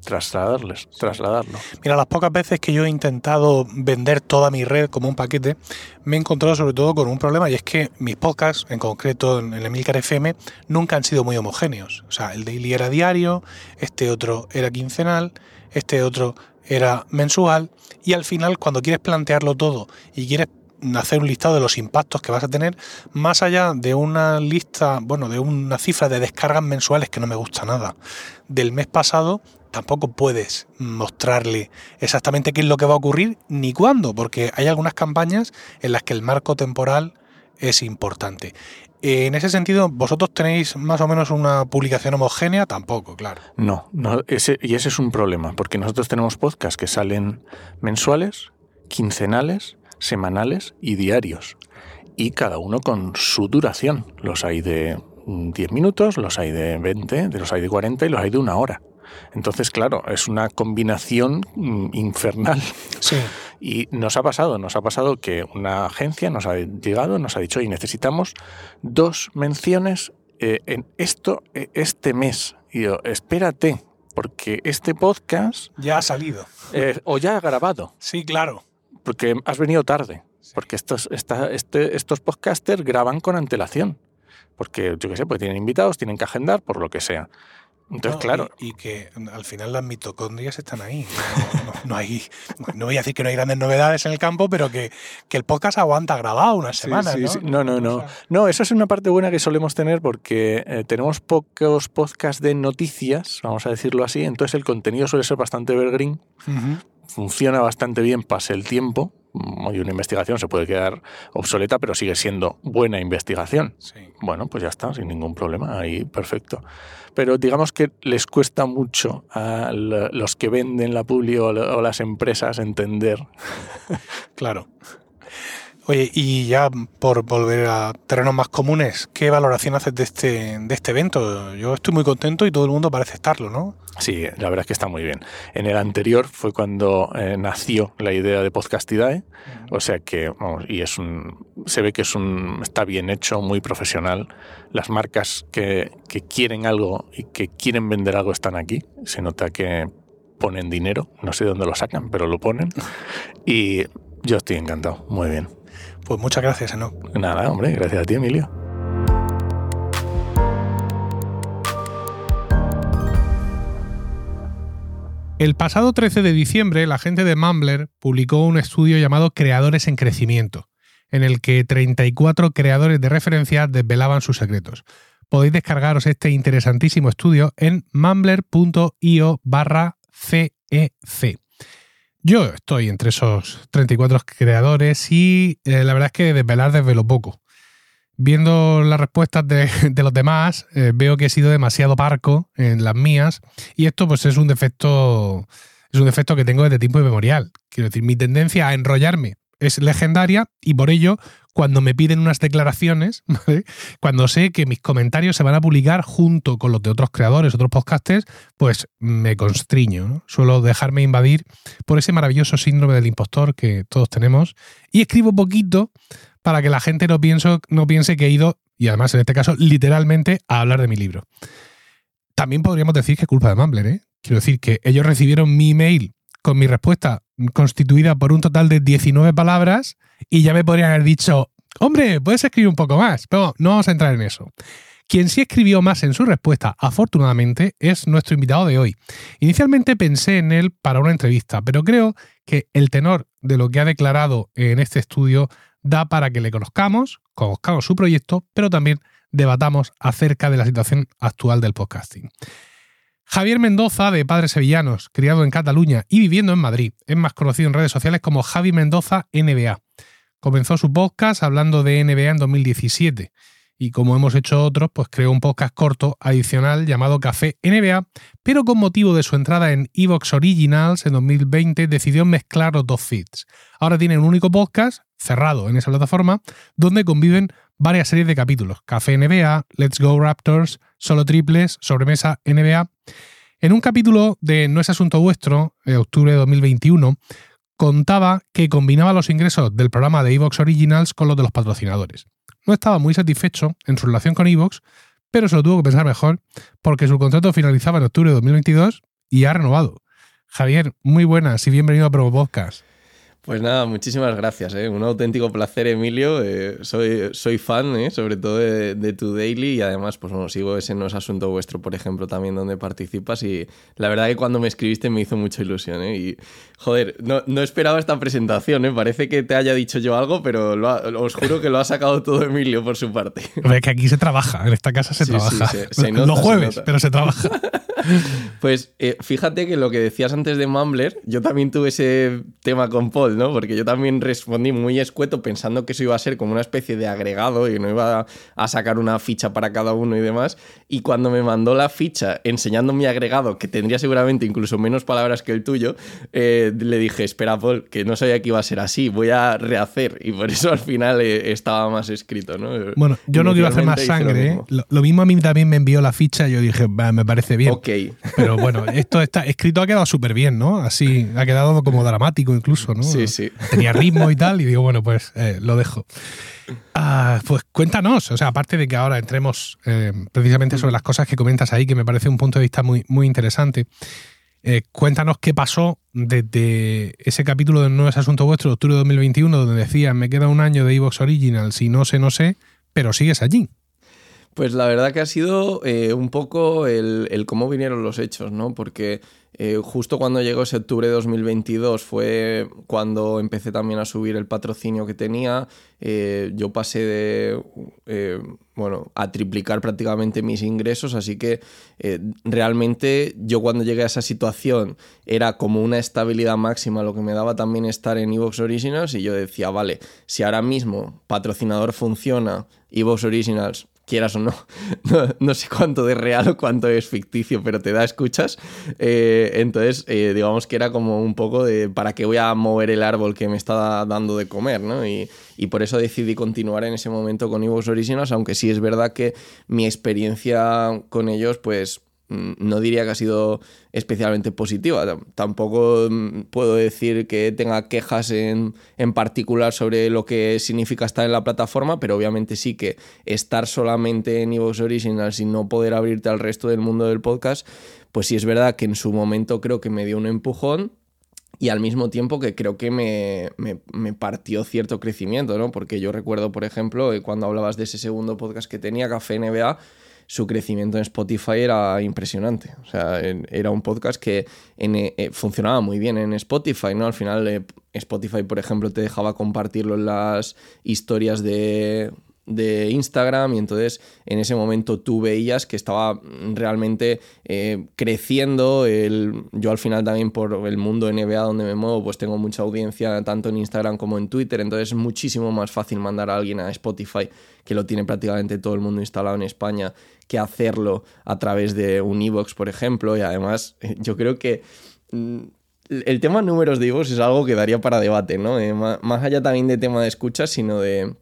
trasladarles, trasladarlo. Mira, las pocas veces que yo he intentado vender toda mi red como un paquete, me he encontrado sobre todo con un problema y es que mis podcasts, en concreto en el Emilcar FM, nunca han sido muy homogéneos. O sea, el daily era diario, este otro era quincenal, este otro era mensual y al final cuando quieres plantearlo todo y quieres hacer un listado de los impactos que vas a tener, más allá de una lista, bueno, de una cifra de descargas mensuales que no me gusta nada. Del mes pasado tampoco puedes mostrarle exactamente qué es lo que va a ocurrir ni cuándo, porque hay algunas campañas en las que el marco temporal es importante. En ese sentido, ¿vosotros tenéis más o menos una publicación homogénea? Tampoco, claro. No, no ese, y ese es un problema, porque nosotros tenemos podcasts que salen mensuales, quincenales, semanales y diarios. Y cada uno con su duración. Los hay de 10 minutos, los hay de 20, los hay de 40 y los hay de una hora. Entonces, claro, es una combinación mm, infernal. Sí. Y nos ha pasado, nos ha pasado que una agencia nos ha llegado, nos ha dicho, y necesitamos dos menciones eh, en esto eh, este mes. Y yo, espérate, porque este podcast... Ya ha salido. Eh, o ya ha grabado. Sí, claro. Porque has venido tarde. Porque estos, esta, este, estos podcasters graban con antelación. Porque, yo qué sé, pues tienen invitados, tienen que agendar, por lo que sea. Entonces, No, claro, Y, y que al final las mitocondrias están ahí. No, no- no hay, no voy a decir que no hay grandes novedades en el campo, pero que, que el podcast aguanta grabado unas semanas. sí, ¿no? sí. No, no, no. O sea, No, eso es una parte buena que solemos tener porque eh, tenemos pocos podcasts de noticias, vamos a decirlo así, entonces el contenido suele ser bastante evergreen, funciona bastante bien, pase el tiempo, mm, y una investigación se puede quedar obsoleta, pero sigue siendo buena investigación. Sí. Bueno, pues ya está, sin ningún problema, ahí perfecto. Pero digamos que les cuesta mucho a los que venden la publi o las empresas entender. Claro. Oye, y ya por volver a terrenos más comunes, ¿qué valoración haces de este, de este evento? Yo estoy muy contento y todo el mundo parece estarlo, ¿no? Sí, la verdad es que está muy bien. En el anterior fue cuando eh, nació la idea de Podcastidae, o sea que, vamos, y es un, se ve que es un, está bien hecho, muy profesional. Las marcas que, que quieren algo y que quieren vender algo están aquí. Se nota que ponen dinero, no sé de dónde lo sacan, pero lo ponen. Y yo estoy encantado, muy bien. Pues muchas gracias, Enoch. Nada, hombre, gracias a ti, Emilio. El pasado 13 de diciembre, la gente de Mumbler publicó un estudio llamado Creadores en Crecimiento, en el que 34 creadores de referencia desvelaban sus secretos. Podéis descargaros este interesantísimo estudio en mumbler.io barra CEC. Yo estoy entre esos 34 creadores y eh, la verdad es que desvelar desvelo poco. Viendo las respuestas de, los demás, eh, veo que he sido demasiado parco en las mías y esto pues es un defecto es un defecto que tengo desde tiempo inmemorial. Quiero decir, mi tendencia a enrollarme es legendaria y por ello cuando me piden unas declaraciones, ¿vale? cuando sé que mis comentarios se van a publicar junto con los de otros creadores, otros podcasters, pues me constriño. ¿no? Suelo dejarme invadir por ese maravilloso síndrome del impostor que todos tenemos y escribo poquito para que la gente no, piense que he ido, y además en este caso literalmente, a hablar de mi libro. También podríamos decir que es culpa de Mumbler, ¿eh? Quiero decir que ellos recibieron mi email con mi respuesta constituida por un total de 19 palabras y ya me podrían haber dicho, hombre, puedes escribir un poco más, pero no vamos a entrar en eso. Quien sí escribió más en su respuesta, afortunadamente, es nuestro invitado de hoy. Inicialmente pensé en él para una entrevista, pero creo que el tenor de lo que ha declarado en este estudio da para que le conozcamos, conozcamos su proyecto, pero también debatamos acerca de la situación actual del podcasting. Javier Mendoza, de Padres Sevillanos, criado en Cataluña y viviendo en Madrid, es más conocido en redes sociales como Javi Mendoza NBA. Comenzó su podcast hablando de NBA en 2017 y como hemos hecho otros, pues creó un podcast corto adicional llamado Café NBA, pero con motivo de su entrada en Evox Originals en 2020 decidió mezclar los dos feeds. Ahora tiene un único podcast, cerrado en esa plataforma, donde conviven varias series de capítulos, Café NBA, Let's Go Raptors, Solo Triples, Sobremesa NBA. En un capítulo de No es Asunto Vuestro, de octubre de 2021, contaba que combinaba los ingresos del programa de Evox Originals con los de los patrocinadores. No estaba muy satisfecho en su relación con Evox, pero se lo tuvo que pensar mejor porque su contrato finalizaba en octubre de 2022 y ha renovado. Javier, muy buenas y bienvenido a Promo Podcast. Pues nada, muchísimas gracias. ¿eh? Un auténtico placer, Emilio. Eh, soy, soy fan, ¿eh? sobre todo de, de, tu daily y además, pues bueno, sigo ese No es Asunto Vuestro, por ejemplo, también donde participas y la verdad que cuando me escribiste me hizo mucha ilusión. ¿eh? Y, joder, no, no, esperaba esta presentación, ¿eh? parece que te haya dicho yo algo, pero lo ha, os juro que lo ha sacado todo Emilio por su parte. Es que aquí se trabaja, en esta casa se Sí, trabaja. sí, se- se nota, Los se jueves, nota. pero se trabaja. Pues eh, fíjate que lo que decías antes de Mumbler, yo también tuve ese tema con Paul, ¿no? Porque yo también respondí muy escueto pensando que eso iba a ser como una especie de agregado y no iba a, sacar una ficha para cada uno y demás. Y cuando me mandó la ficha enseñando mi agregado, que tendría seguramente incluso menos palabras que el tuyo, eh, le dije, espera Paul, que no sabía que iba a ser así, voy a rehacer. Y por eso al final eh, estaba más escrito, ¿no? Bueno, yo no quiero hacer más lo sangre. ¿eh? Lo, lo mismo a mí también me envió la ficha y yo dije, "Va, me parece bien. Ok. Pero bueno, esto está escrito ha quedado súper bien, ¿no? Así, ha quedado como dramático incluso, ¿no? Sí, sí. Tenía ritmo y tal, y digo, bueno, pues eh, lo dejo. Ah, pues cuéntanos, o sea, aparte de que ahora entremos eh, precisamente sobre las cosas que comentas ahí, que me parece un punto de vista muy, muy interesante. eh, cuéntanos qué pasó desde ese capítulo de No es Asunto Vuestro de octubre de 2021, donde decías, me queda un año de Evox Originals y no sé, no sé, pero sigues allí. Pues la verdad que ha sido eh, un poco el, cómo vinieron los hechos, ¿no? Porque eh, justo cuando llegó ese octubre de 2022 fue cuando empecé también a subir el patrocinio que tenía. Eh, yo pasé de, bueno, a triplicar prácticamente mis ingresos, así que realmente yo cuando llegué a esa situación era como una estabilidad máxima lo que me daba también estar en Evox Originals y yo decía, vale, si ahora mismo patrocinador funciona, Evox Originals quieras o no, no, no sé cuánto de real o cuánto es ficticio, pero te da escuchas. Eh, entonces, eh, digamos que era como un poco de para qué voy a mover el árbol que me está dando de comer, ¿no? Y, y por eso decidí continuar en ese momento con Evox Originals, aunque sí es verdad que mi experiencia con ellos, pues no diría que ha sido especialmente positiva. Tam- Tampoco mm, puedo decir que tenga quejas en, en particular sobre lo que significa estar en la plataforma, pero obviamente sí que estar solamente en Evox Originals y no poder abrirte al resto del mundo del podcast, pues sí es verdad que en su momento creo que me dio un empujón y al mismo tiempo que creo que me, me- me partió cierto crecimiento, ¿no? Porque yo recuerdo, por ejemplo, eh, cuando hablabas de ese segundo podcast que tenía, Café NBA, su crecimiento en Spotify era impresionante. O sea, era un podcast que en, eh, eh, funcionaba muy bien en Spotify, ¿no? Al final, eh, Spotify, por ejemplo, te dejaba compartirlo en las historias de, de Instagram y entonces en ese momento tú veías que estaba realmente creciendo. El, yo al final también por el mundo NBA donde me muevo pues tengo mucha audiencia tanto en Instagram como en Twitter, entonces es muchísimo más fácil mandar a alguien a Spotify que lo tiene prácticamente todo el mundo instalado en España que hacerlo a través de un iVoox, por ejemplo, y además yo creo que mm, el tema números de iVoox es algo que daría para debate, ¿no? Eh, más allá también de tema de escuchas, sino de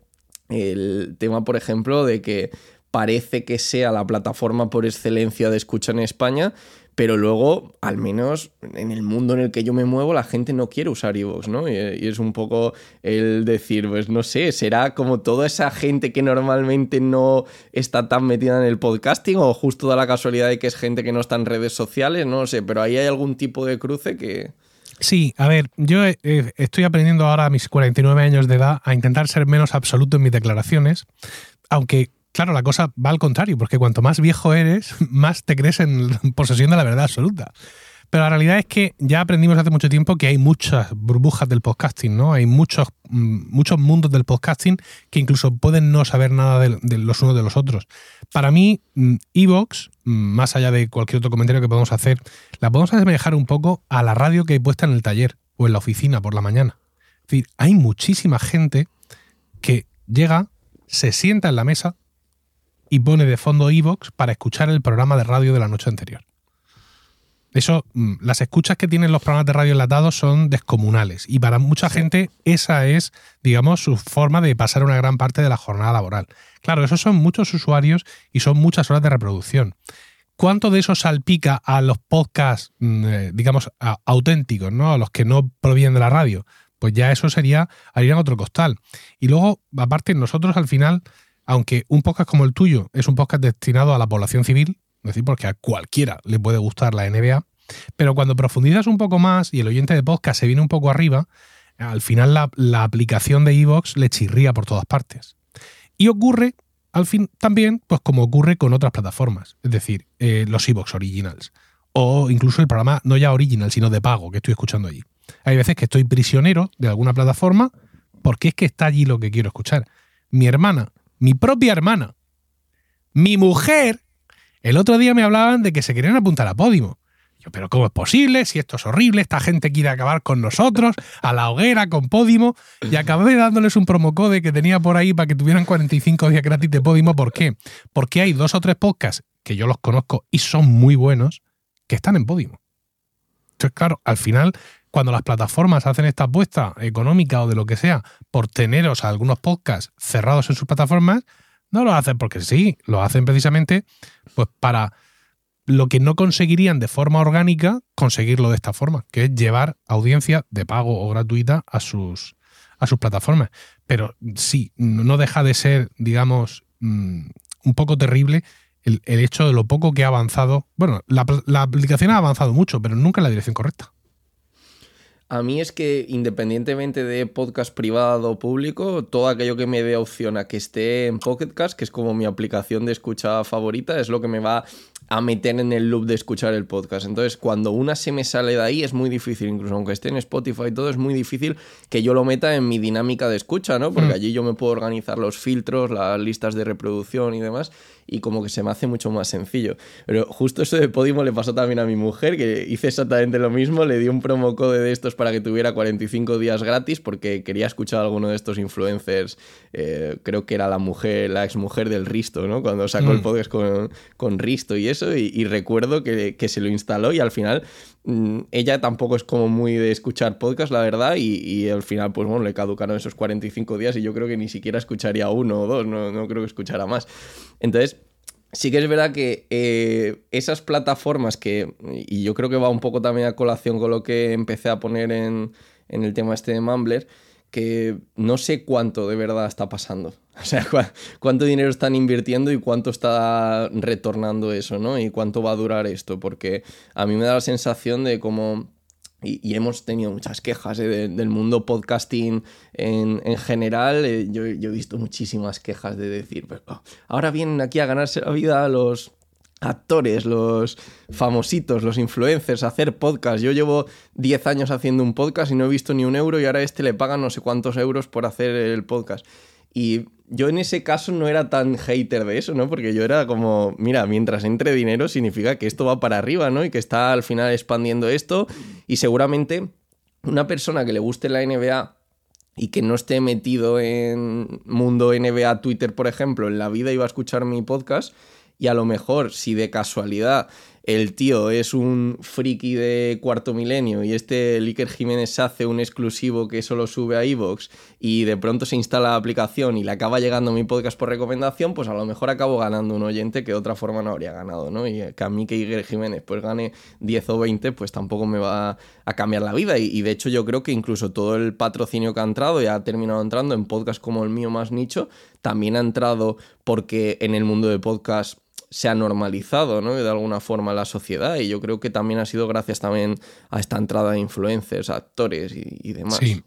el tema, por ejemplo, de que parece que sea la plataforma por excelencia de escucha en España, pero luego, al menos en el mundo en el que yo me muevo, la gente no quiere usar iVoox, ¿no? Y, es un poco el decir, pues no sé, será como toda esa gente que normalmente no está tan metida en el podcasting o justo da la casualidad de que es gente que no está en redes sociales, no lo sé, pero ahí hay algún tipo de cruce que... Sí, a ver, yo eh, eh, estoy aprendiendo ahora a mis 49 años de edad a intentar ser menos absoluto en mis declaraciones, aunque, claro, la cosa va al contrario, porque cuanto más viejo eres, más te crees en posesión de la verdad absoluta. Pero la realidad es que ya aprendimos hace mucho tiempo que hay muchas burbujas del podcasting, ¿no? Hay muchos, mm, muchos mundos del podcasting que incluso pueden no saber nada de, los unos de los otros. Para mí, mm, Evox, mm, más allá de cualquier otro comentario que podamos hacer, la podemos asemejar un poco a la radio que hay puesta en el taller o en la oficina por la mañana. Es decir, hay muchísima gente que llega, se sienta en la mesa y pone de fondo Evox para escuchar el programa de radio de la noche anterior. Eso, mm, las escuchas que tienen los programas de radio enlatados son descomunales y para mucha gente esa es, digamos, su forma de pasar una gran parte de la jornada laboral. Claro, esos son muchos usuarios y son muchas horas de reproducción. ¿Cuánto de eso salpica a los podcasts, mm, eh, digamos, a- auténticos, ¿no? A los que no provienen de la radio? Pues ya eso sería harían otro costal. Y luego, aparte, nosotros al final, aunque un podcast como el tuyo es un podcast destinado a la población civil, es decir, porque a cualquiera le puede gustar la NBA, pero cuando profundizas un poco más y el oyente de podcast se viene un poco arriba, al final la, aplicación de iVoox le chirría por todas partes. Y ocurre, al fin, también, pues como ocurre con otras plataformas, es decir, eh, los iVoox originals, o incluso el programa no ya original, sino de pago que estoy escuchando allí. Hay veces que estoy prisionero de alguna plataforma porque es que está allí lo que quiero escuchar. Mi hermana, mi propia hermana, mi mujer, el otro día me hablaban de que se querían apuntar a Podimo. Yo, pero ¿cómo es posible? Si esto es horrible, esta gente quiere acabar con nosotros, a la hoguera, con Podimo. Y acabé dándoles un promocode que tenía por ahí para que tuvieran 45 días gratis de Podimo. ¿Por qué? Porque hay dos o tres podcasts que yo los conozco y son muy buenos que están en Podimo. Entonces, claro, al final, cuando las plataformas hacen esta apuesta económica o de lo que sea por teneros algunos podcasts cerrados en sus plataformas, no lo hacen porque sí, lo hacen precisamente pues para lo que no conseguirían de forma orgánica, conseguirlo de esta forma, que es llevar audiencia de pago o gratuita a sus, a sus plataformas. Pero sí, no deja de ser, digamos, mm, un poco terrible el, hecho de lo poco que ha avanzado. Bueno, la aplicación ha avanzado mucho, pero nunca en la dirección correcta. A mí es que independientemente de podcast privado o público, todo aquello que me dé opción a que esté en Pocket Cast, que es como mi aplicación de escucha favorita, es lo que me va a meter en el loop de escuchar el podcast. Entonces, cuando una se me sale de ahí, es muy difícil, incluso aunque esté en Spotify y todo, es muy difícil que yo lo meta en mi dinámica de escucha, ¿no? Porque Mm. allí yo me puedo organizar los filtros, las listas de reproducción y demás, y como que se me hace mucho más sencillo. Pero justo eso de Podimo le pasó también a mi mujer, que hice exactamente lo mismo, le di un promo code de estos para que tuviera 45 días gratis, porque quería escuchar a alguno de estos influencers, eh, creo que era la mujer, la exmujer del Risto, ¿no? Cuando sacó el Mm. podcast con, con Risto y eso, y, y recuerdo que, que se lo instaló y al final ella tampoco es como muy de escuchar podcast, la verdad, y, y al final, pues bueno, le caducaron esos 45 días y yo creo que ni siquiera escucharía uno o dos, no, no creo que escuchara más. Entonces, sí que es verdad que eh, esas plataformas que, y yo creo que va un poco también a colación con lo que empecé a poner en, en el tema este de Mumbler, que no sé cuánto de verdad está pasando. O sea, cu- cuánto dinero están invirtiendo y cuánto está retornando eso, ¿no? Y cuánto va a durar esto, porque a mí me da la sensación de como... Y, hemos tenido muchas quejas ¿eh? de- del mundo podcasting en, en general. eh, yo, yo he visto muchísimas quejas de decir, "Pero, oh, ahora vienen aquí a ganarse la vida los actores, los famositos, los influencers, hacer podcast. Yo llevo 10 años haciendo un podcast y no he visto ni un euro y ahora a este le pagan no sé cuántos euros por hacer el podcast. Y yo en ese caso no era tan hater de eso, ¿no? Porque yo era como, mira, mientras entre dinero significa que esto va para arriba, ¿no? Y que está al final expandiendo esto y seguramente una persona que le guste la NBA y que no esté metido en mundo NBA, Twitter, por ejemplo, en la vida iba a escuchar mi podcast y a lo mejor si de casualidad el tío es un friki de cuarto milenio y este Liker Jiménez hace un exclusivo que solo sube a Evox y de pronto se instala la aplicación y le acaba llegando mi podcast por recomendación, pues a lo mejor acabo ganando un oyente que de otra forma no habría ganado, ¿no? Y que a mí que Iker Jiménez pues gane 10 o 20, pues tampoco me va a cambiar la vida. Y, y de hecho yo creo que incluso todo el patrocinio que ha entrado y ha terminado entrando en podcasts como el mío más nicho, también ha entrado porque en el mundo de podcast se ha normalizado, ¿no? De alguna forma la sociedad. Y yo creo que también ha sido gracias también a esta entrada de influencers, actores y, demás. Sí.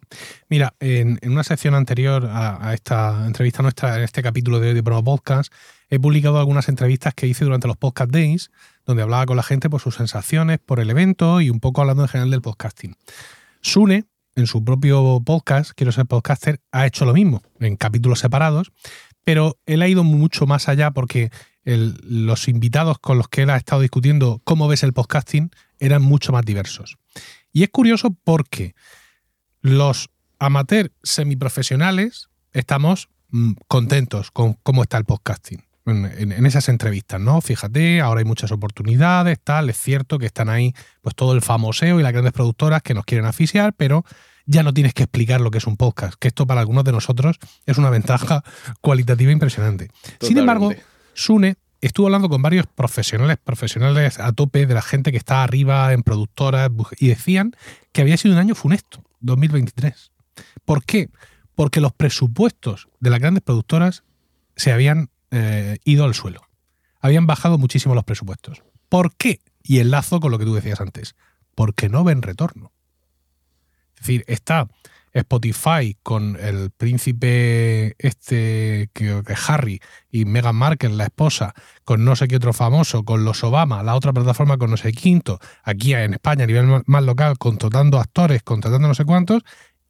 Mira, en, una sección anterior a, esta entrevista nuestra, en este capítulo de de Promo Podcast, he publicado algunas entrevistas que hice durante los Podcast Days, donde hablaba con la gente por sus sensaciones, por el evento y un poco hablando en general del podcasting. Sune, en su propio podcast, Quiero ser podcaster, ha hecho lo mismo, en capítulos separados, pero él ha ido mucho más allá porque los invitados con los que él ha estado discutiendo cómo ves el podcasting eran mucho más diversos. Y es curioso porque los amateurs semiprofesionales estamos mm, contentos con cómo está el podcasting. En esas entrevistas, ¿no? Fíjate, ahora hay muchas oportunidades, tal, es cierto que están ahí pues todo el famoseo y las grandes productoras que nos quieren asfixiar, pero ya no tienes que explicar lo que es un podcast, que esto para algunos de nosotros es una ventaja cualitativa impresionante. Sin embargo. Sune estuvo hablando con varios profesionales, profesionales a tope de la gente que está arriba en productoras y decían que había sido un año funesto, 2023. ¿Por qué? Porque los presupuestos de las grandes productoras se habían eh, ido al suelo. Habían bajado muchísimo los presupuestos. ¿Por qué? Y enlazo con lo que tú decías antes. Porque no ven retorno. Es decir, está Spotify con el príncipe este que, Harry y Meghan Markle, la esposa, con no sé qué otro famoso, con los Obama, la otra plataforma con no sé quinto, aquí en España a nivel más- más local, contratando actores, contratando no sé cuántos,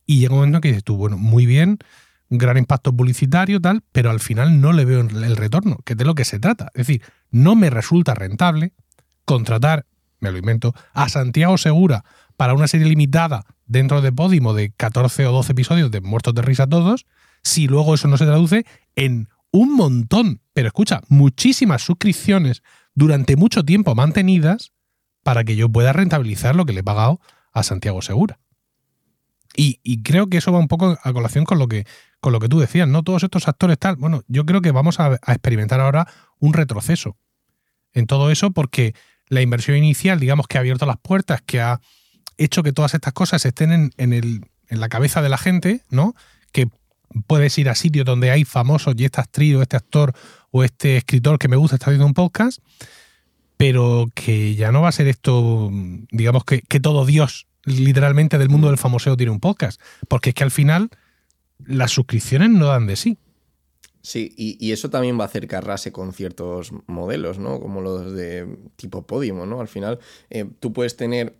y llega un momento que dices tú, bueno, muy bien, gran impacto publicitario, tal, pero al final no le veo el retorno, que es de lo que se trata. Es decir, no me resulta rentable contratar, me lo invento, a Santiago Segura para una serie limitada dentro de Podimo de 14 o 12 episodios de Muertos de Risa todos, si luego eso no se traduce en un montón, pero escucha, muchísimas suscripciones durante mucho tiempo mantenidas para que yo pueda rentabilizar lo que le he pagado a Santiago Segura. Y, creo que eso va un poco a colación con lo que, con lo que tú decías, ¿no? Todos estos actores tal. Bueno, yo creo que vamos a experimentar ahora un retroceso en todo eso porque la inversión inicial, digamos, que ha abierto las puertas, que ha hecho que todas estas cosas estén en, en la cabeza de la gente, ¿no? Que puedes ir a sitios donde hay famosos y esta actriz o este actor o este escritor que me gusta está haciendo un podcast, pero que ya no va a ser esto, digamos, que, que todo Dios literalmente del mundo del famoseo tiene un podcast, porque es que al final las suscripciones no dan de sí. Sí, y, y eso también va a hacer que arrase con ciertos modelos, ¿no? Como los de tipo Podimo, ¿no? Al final, eh, tú puedes tener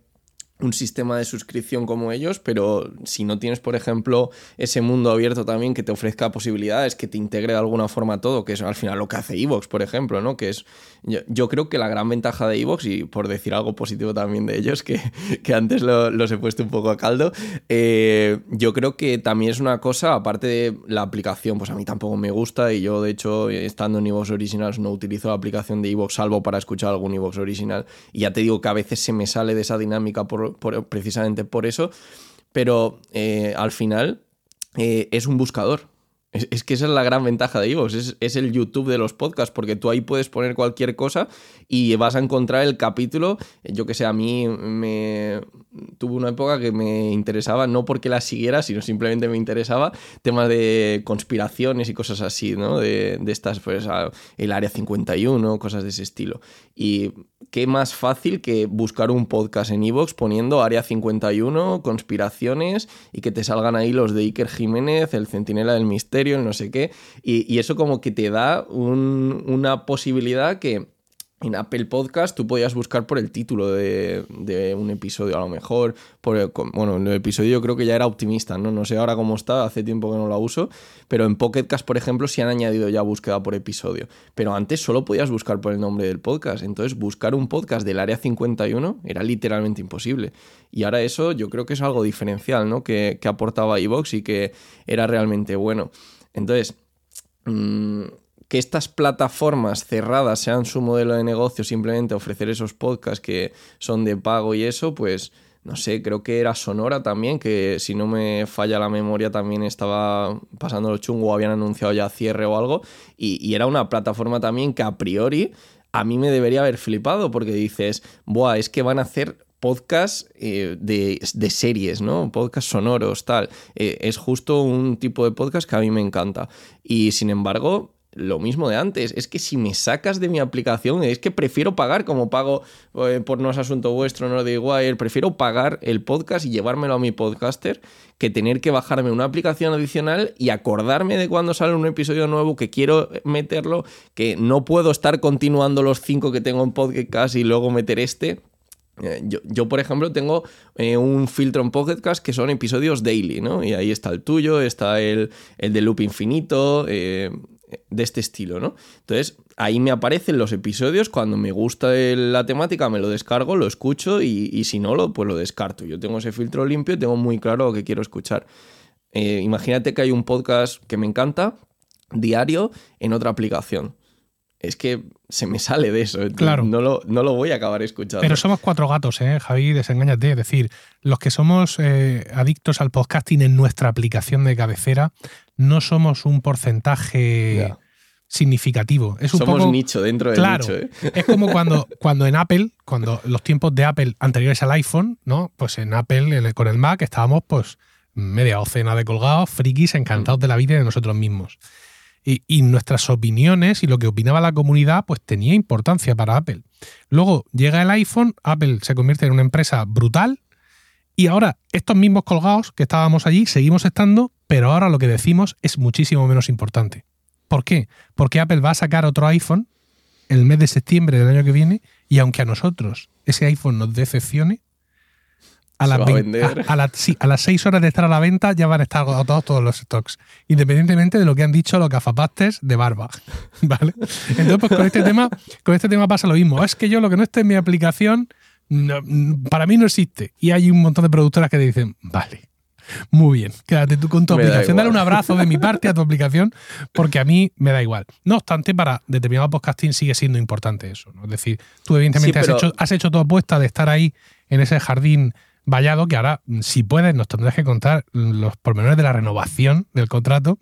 un sistema de suscripción como ellos, pero si no tienes, por ejemplo, ese mundo abierto también que te ofrezca posibilidades, que te integre de alguna forma todo, que es al final lo que hace Evox, por ejemplo, ¿no? Que es, yo, yo creo que la gran ventaja de Evox, y por decir algo positivo también de ellos, que, que antes lo- los he puesto un poco a caldo, eh, yo creo que también es una cosa, aparte de la aplicación, pues a mí tampoco me gusta, y yo de hecho, estando en Evox Originals, no utilizo la aplicación de Evox salvo para escuchar algún Evox original, y ya te digo que a veces se me sale de esa dinámica por, precisamente por eso, pero eh, al final eh, es un buscador. Es, es que esa es la gran ventaja de Evox, es, es el YouTube de los podcasts, porque tú ahí puedes poner cualquier cosa y vas a encontrar el capítulo. Yo que sé, a mí me tuve una época que me interesaba, no porque la siguiera, sino simplemente me interesaba temas de conspiraciones y cosas así, ¿no? De, de estas, pues, el Área 51, cosas de ese estilo. Y qué más fácil que buscar un podcast en Evox poniendo Área 51, conspiraciones y que te salgan ahí los de Iker Jiménez, el Centinela del Misterio, no sé qué. Y, eso como que te da un- una posibilidad que en Apple Podcast tú podías buscar por el título de, de un episodio, a lo mejor. Por bueno, el episodio yo creo que ya era optimista, ¿no? No sé ahora cómo está, hace tiempo que no la uso. Pero en Pocket Cast, por ejemplo, sí han añadido ya búsqueda por episodio. Pero antes solo podías buscar por el nombre del podcast. Entonces, buscar un podcast del área 51 era literalmente imposible. Y ahora eso yo creo que es algo diferencial, ¿no? Que, que aportaba iVoox y que era realmente bueno. Entonces, mm, que estas plataformas cerradas sean su modelo de negocio, simplemente ofrecer esos podcasts que son de pago y eso, pues no sé, creo que era Sonora también, que si no me falla la memoria también estaba pasando lo chungo, habían anunciado ya cierre o algo, y, era una plataforma también que a priori a mí me debería haber flipado, porque dices, buah, es que van a hacer podcasts eh, de, series, ¿no? Podcasts sonoros, tal. Eh, es justo un tipo de podcast que a mí me encanta. Y sin embargo, lo mismo de antes. Es que si me sacas de mi aplicación, es que prefiero pagar como pago eh, por No es Asunto Vuestro, no de Wire. Prefiero pagar el podcast y llevármelo a mi podcaster que tener que bajarme una aplicación adicional y acordarme de cuando sale un episodio nuevo que quiero meterlo, que no puedo estar continuando los cinco que tengo en podcast y luego meter este. Eh, Yo, yo, por ejemplo, tengo eh, un filtro en Pocket Cast que son episodios daily, ¿no? Y ahí está el tuyo, está el, el de Loop Infinito, eh, de este estilo, ¿no? Entonces, ahí me aparecen los episodios, cuando me gusta la temática me lo descargo, lo escucho y, y si no, lo, pues lo descarto. Yo tengo ese filtro limpio y tengo muy claro lo que quiero escuchar. Eh, imagínate que hay un podcast que me encanta, diario, en otra aplicación. Es que se me sale de eso. Claro. No lo, no lo voy a acabar escuchando. Pero somos cuatro gatos, ¿eh? Javi, desengáñate. Es decir, los que somos eh, adictos al podcasting en nuestra aplicación de cabecera, no somos un porcentaje significativo. Es un Somos poco, nicho dentro del Claro. nicho, ¿eh? Es como cuando, cuando en Apple, cuando los tiempos de Apple anteriores al iPhone, ¿no? Pues en Apple, en el- con el Mac, estábamos pues media docena de colgados, frikis, encantados de la vida y de nosotros mismos. Y, nuestras opiniones y lo que opinaba la comunidad, pues tenía importancia para Apple. Luego llega el iPhone, Apple se convierte en una empresa brutal Y ahora, estos mismos colgados que estábamos allí, seguimos estando, pero ahora lo que decimos es muchísimo menos importante. ¿Por qué? Porque Apple va a sacar otro iPhone el mes de septiembre del año que viene y aunque a nosotros ese iPhone nos decepcione, a, Se las, a vender. a- sí, a las seis horas de estar a la venta ya van a estar agotados todos los stocks, independientemente de lo que han dicho los gafapastes de barba. ¿Vale? Entonces, pues con este tema, con este tema pasa lo mismo. Es que yo lo que no esté en mi aplicación, no- para mí no existe. Y hay un montón de productoras que te dicen, vale, muy bien, quédate tú con tu Me da aplicación. Dale un abrazo de mi parte a tu aplicación, porque a mí me da igual. No obstante, para determinado podcasting sigue siendo importante eso. ¿no? Es decir, tú evidentemente Sí, has, hecho, has hecho tu apuesta de estar ahí en ese jardín vallado, que ahora, mm, si puedes, nos tendrás que contar los pormenores de la renovación del contrato.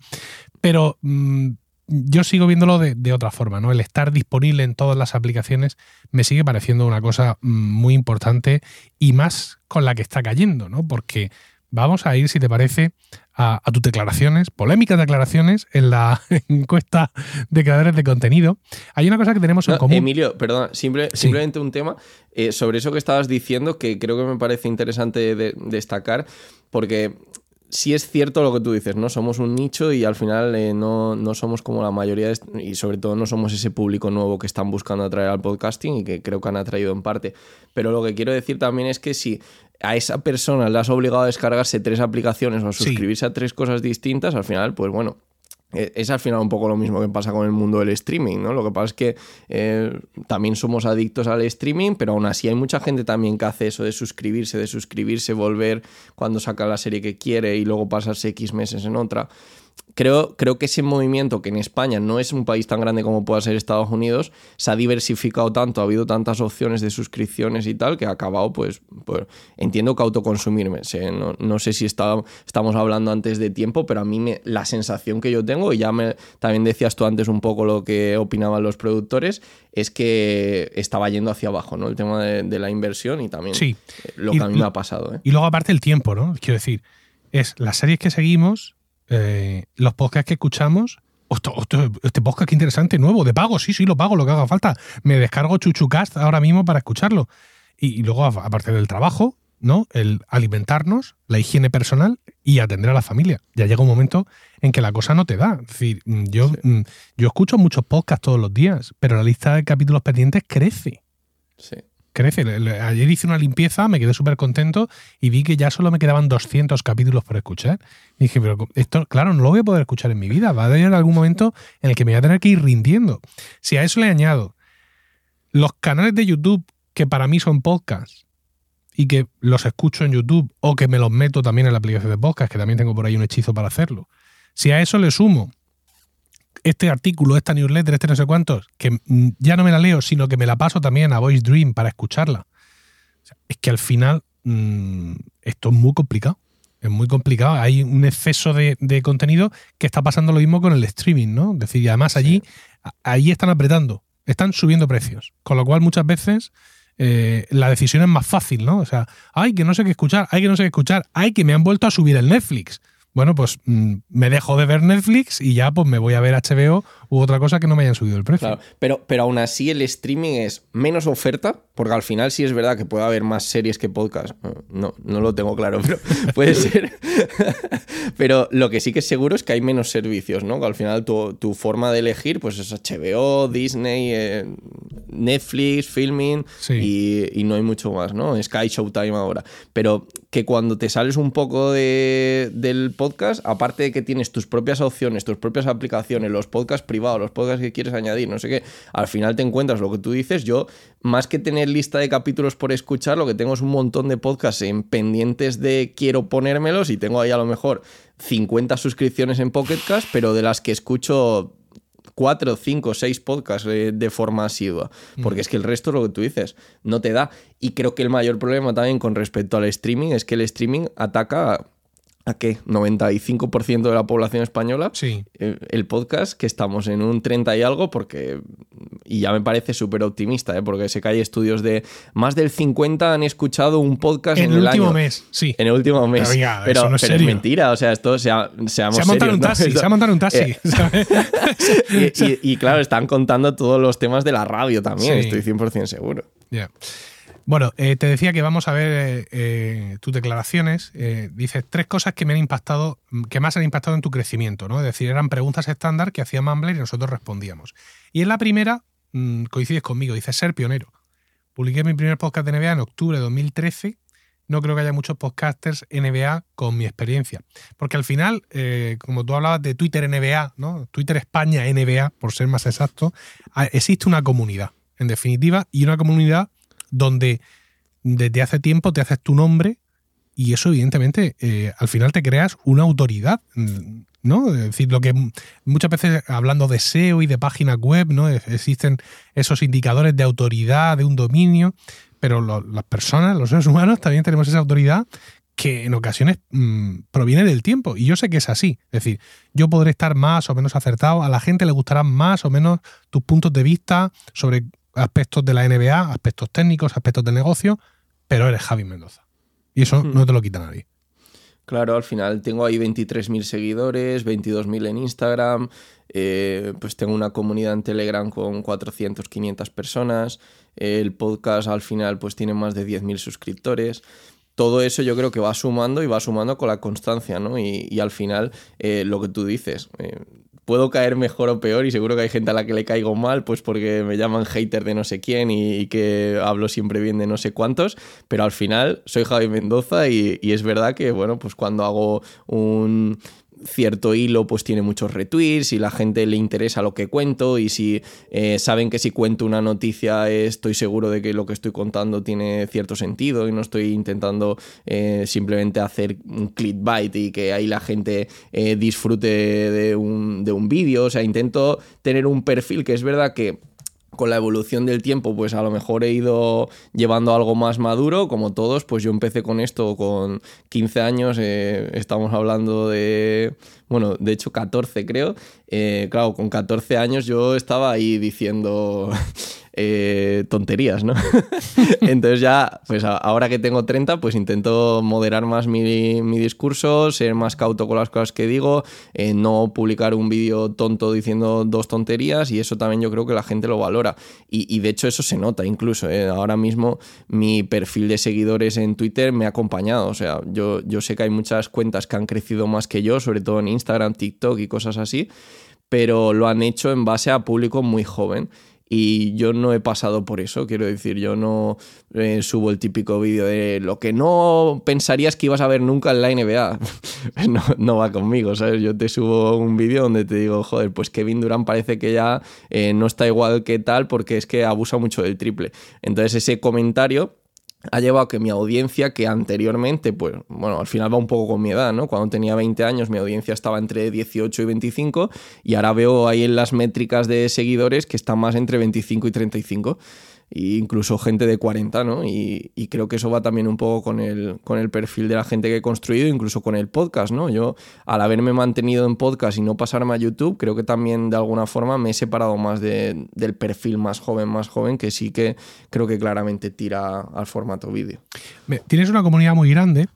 Pero mm, yo sigo viéndolo de, de otra forma, ¿no? El estar disponible en todas las aplicaciones me sigue pareciendo una cosa mm, muy importante y más con la que está cayendo, ¿no? Porque vamos a ir, si te parece, a, a tus declaraciones, polémicas declaraciones en la encuesta de creadores de contenido. Hay una cosa que tenemos en común. Emilio, perdona, simple- Sí. simplemente un tema eh, sobre eso que estabas diciendo que creo que me parece interesante de- destacar, porque sí es cierto lo que tú dices, ¿no? Somos un nicho y al final eh, no, no somos como la mayoría, de y sobre todo no somos ese público nuevo que están buscando atraer al podcasting y que creo que han atraído en parte. Pero lo que quiero decir también es que si a esa persona le has obligado a descargarse tres aplicaciones o a Sí. suscribirse a tres cosas distintas, al final, pues bueno, es al final un poco lo mismo que pasa con el mundo del streaming, ¿no? Lo que pasa es que eh, también somos adictos al streaming, pero aún así hay mucha gente también que hace eso de suscribirse, de suscribirse, volver cuando saca la serie que quiere y luego pasarse X meses en otra. Creo, creo que ese movimiento, que en España no es un país tan grande como pueda ser Estados Unidos, se ha diversificado tanto, ha habido tantas opciones de suscripciones y tal, que ha acabado, pues, pues entiendo que autoconsumirme. no, no sé si está- estamos hablando antes de tiempo, pero a mí me- la sensación que yo tengo, y ya me, también decías tú antes un poco lo que opinaban los productores, es que estaba yendo hacia abajo, ¿no? El tema de, de la inversión y también Sí. lo Y- que a mí me ha pasado, ¿eh? Y luego, aparte, el tiempo, ¿no? Quiero decir, es las series que seguimos, eh, los podcasts que escuchamos. Ostras, ostras, este podcast qué interesante, nuevo, de pago, sí, sí, lo pago, lo que haga falta. Me descargo Chuchucast ahora mismo para escucharlo. Y, y luego, a- aparte del trabajo, ¿no? El alimentarnos, la higiene personal y atender a la familia. Ya llega un momento en que la cosa no te da. Es decir, mm, yo, mm, yo escucho muchos podcasts todos los días, pero la lista de capítulos pendientes crece Sí. Crece. Ayer hice una limpieza, me quedé súper contento y vi que ya solo me quedaban 200 capítulos por escuchar. Y dije, pero esto, claro, no lo voy a poder escuchar en mi vida. Va a haber algún momento en el que me voy a tener que ir rindiendo. Si a eso le añado los canales de YouTube que para mí son podcasts y que los escucho en YouTube o que me los meto también en la aplicación de podcast, que también tengo por ahí un hechizo para hacerlo. Si a eso le sumo este artículo, esta newsletter, este no sé cuántos, que mm, ya no me la leo, sino que me la paso también a Voice Dream para escucharla. O sea, es que al final mm, esto es muy complicado. Es muy complicado. Hay un exceso de, de contenido que está pasando lo mismo con el streaming, ¿no? Es decir, y además allí, a- ahí están apretando, están subiendo precios. Con lo cual, muchas veces eh, la decisión es más fácil, ¿no? O sea, hay que no sé qué escuchar, hay que no sé qué escuchar, hay que me han vuelto a subir el Netflix. Bueno, pues mm, me dejo de ver Netflix y ya pues me voy a ver HBO u otra cosa que no me hayan subido el precio. Claro, pero, pero aún así el streaming es menos oferta, porque al final sí es verdad que puede haber más series que podcast. No, no lo tengo claro, pero puede ser. pero lo que sí que es seguro es que hay menos servicios, ¿no? Que al final tu, tu forma de elegir pues es HBO, Disney, eh, Netflix, Filming Sí. y, y no hay mucho más, ¿no? Sky Showtime ahora. Pero que cuando te sales un poco de- del podcast, aparte de que tienes tus propias opciones, tus propias aplicaciones, los podcasts privados, los podcasts que quieres añadir, no sé qué, al final te encuentras lo que tú dices. Yo, más que tener lista de capítulos por escuchar, lo que tengo es un montón de podcasts en pendientes de quiero ponérmelos y tengo ahí a lo mejor 50 suscripciones en Pocket Cast, pero de las que escucho cuatro, cinco, seis podcasts eh, de forma asidua. Porque es que el resto, lo que tú dices, no te da. Y creo que el mayor problema también con respecto al streaming es que el streaming ataca a, ¿a qué? 95% de la población española. Sí. Eh, El podcast, que estamos en un 30 y algo, porque. Y ya me parece súper optimista, ¿eh? porque sé que hay estudios de más del 50 han escuchado un podcast en, En el último año. mes, sí. En el último mes. Pero, eso no es pero serio. mentira, o sea, esto sea, seamos Se ha montado serios, un taxi, se ha montado un taxi. eh, y, y- y claro, están contando todos los temas de la radio también, Sí. estoy 100% seguro. Ya. Bueno, eh, te decía que vamos a ver eh, eh, tus declaraciones. Dices tres cosas que me han impactado, que más han impactado en tu crecimiento, ¿no? Es decir, eran preguntas estándar que hacía Mumbler y nosotros respondíamos. Y en la primera, mm, coincides conmigo, dices ser pionero. Publiqué mi primer podcast de NBA en octubre de 2013. No creo que haya muchos podcasters NBA con mi experiencia. Porque al final, como tú hablabas de Twitter NBA, ¿no? Twitter España NBA, por ser más exacto, ah, existe una comunidad, en definitiva, y una comunidad donde desde hace tiempo te haces tu nombre y eso evidentemente eh, al final te creas una autoridad, mm, ¿no? Es decir, lo que muchas veces hablando de SEO y de páginas web, ¿no? Existen esos indicadores de autoridad, de un dominio, pero las personas, los seres humanos también tenemos esa autoridad que en ocasiones mm, proviene del tiempo. Y yo sé que es así. Es decir, yo podré estar más o menos acertado, a la gente le gustarán más o menos tus puntos de vista sobre aspectos de la NBA, aspectos técnicos, aspectos de negocio, pero eres Javi Mendoza. Y eso Hmm. no te lo quita nadie. Claro, al final tengo ahí 23.000 seguidores, 22.000 en Instagram, eh, pues tengo una comunidad en Telegram con 400, 500 personas, el podcast al final pues tiene más de 10.000 suscriptores. Todo eso yo creo que va sumando y va sumando con la constancia, ¿no? Y, y al final, eh, lo que tú dices, eh, puedo caer mejor o peor y seguro que hay gente a la que le caigo mal, pues porque me llaman hater de no sé quién y, que hablo siempre bien de no sé cuántos, pero al final soy Javi Mendoza y es verdad que, bueno, pues cuando hago un cierto hilo pues tiene muchos retweets y la gente le interesa lo que cuento y si eh, saben que si cuento una noticia estoy seguro de que lo que estoy contando tiene cierto sentido y no estoy intentando eh, simplemente hacer un clickbait y que ahí la gente eh, disfrute de un, de un vídeo, o sea, intento tener un perfil que es verdad que con la evolución del tiempo, pues a lo mejor he ido llevando algo más maduro, como todos, pues yo empecé con esto con 15 años, eh, estamos hablando de, bueno, de hecho 14 creo, eh, claro, con 14 años yo estaba ahí diciendo eh, tonterías, ¿no? Entonces ya, pues ahora que tengo 30, pues intento moderar más mi, mi discurso, ser más cauto con las cosas que digo, eh, no publicar un vídeo tonto diciendo dos tonterías y eso también yo creo que la gente lo valora. Y, y de hecho eso se nota incluso. eh. Ahora mismo mi perfil de seguidores en Twitter me ha acompañado. O sea, yo, yo sé que hay muchas cuentas que han crecido más que yo, sobre todo en Instagram, TikTok y cosas así, pero lo han hecho en base a público muy joven. Y yo no he pasado por eso, quiero decir, yo no eh, subo el típico vídeo de lo que no pensarías que ibas a ver nunca en la NBA. no, va conmigo, ¿sabes? Yo te subo un vídeo donde te digo, joder, pues Kevin Durant parece que ya eh, no está igual que tal porque es que abusa mucho del triple. Entonces ese comentario ha llevado a que mi audiencia, que anteriormente, pues bueno, al final va un poco con mi edad, ¿no? Cuando tenía 20 años mi audiencia estaba entre 18 y 25 y ahora veo ahí en las métricas de seguidores que están más entre 25 y 35 e incluso gente de 40, ¿no? Y, y creo que eso va también un poco con el, con el perfil de la gente que he construido, incluso con el podcast, ¿no? Yo, al haberme mantenido en podcast y no pasarme a YouTube, creo que también de alguna forma me he separado más de- del perfil más joven, más joven, que sí que creo que claramente tira al formato vídeo. Tienes una comunidad muy grande,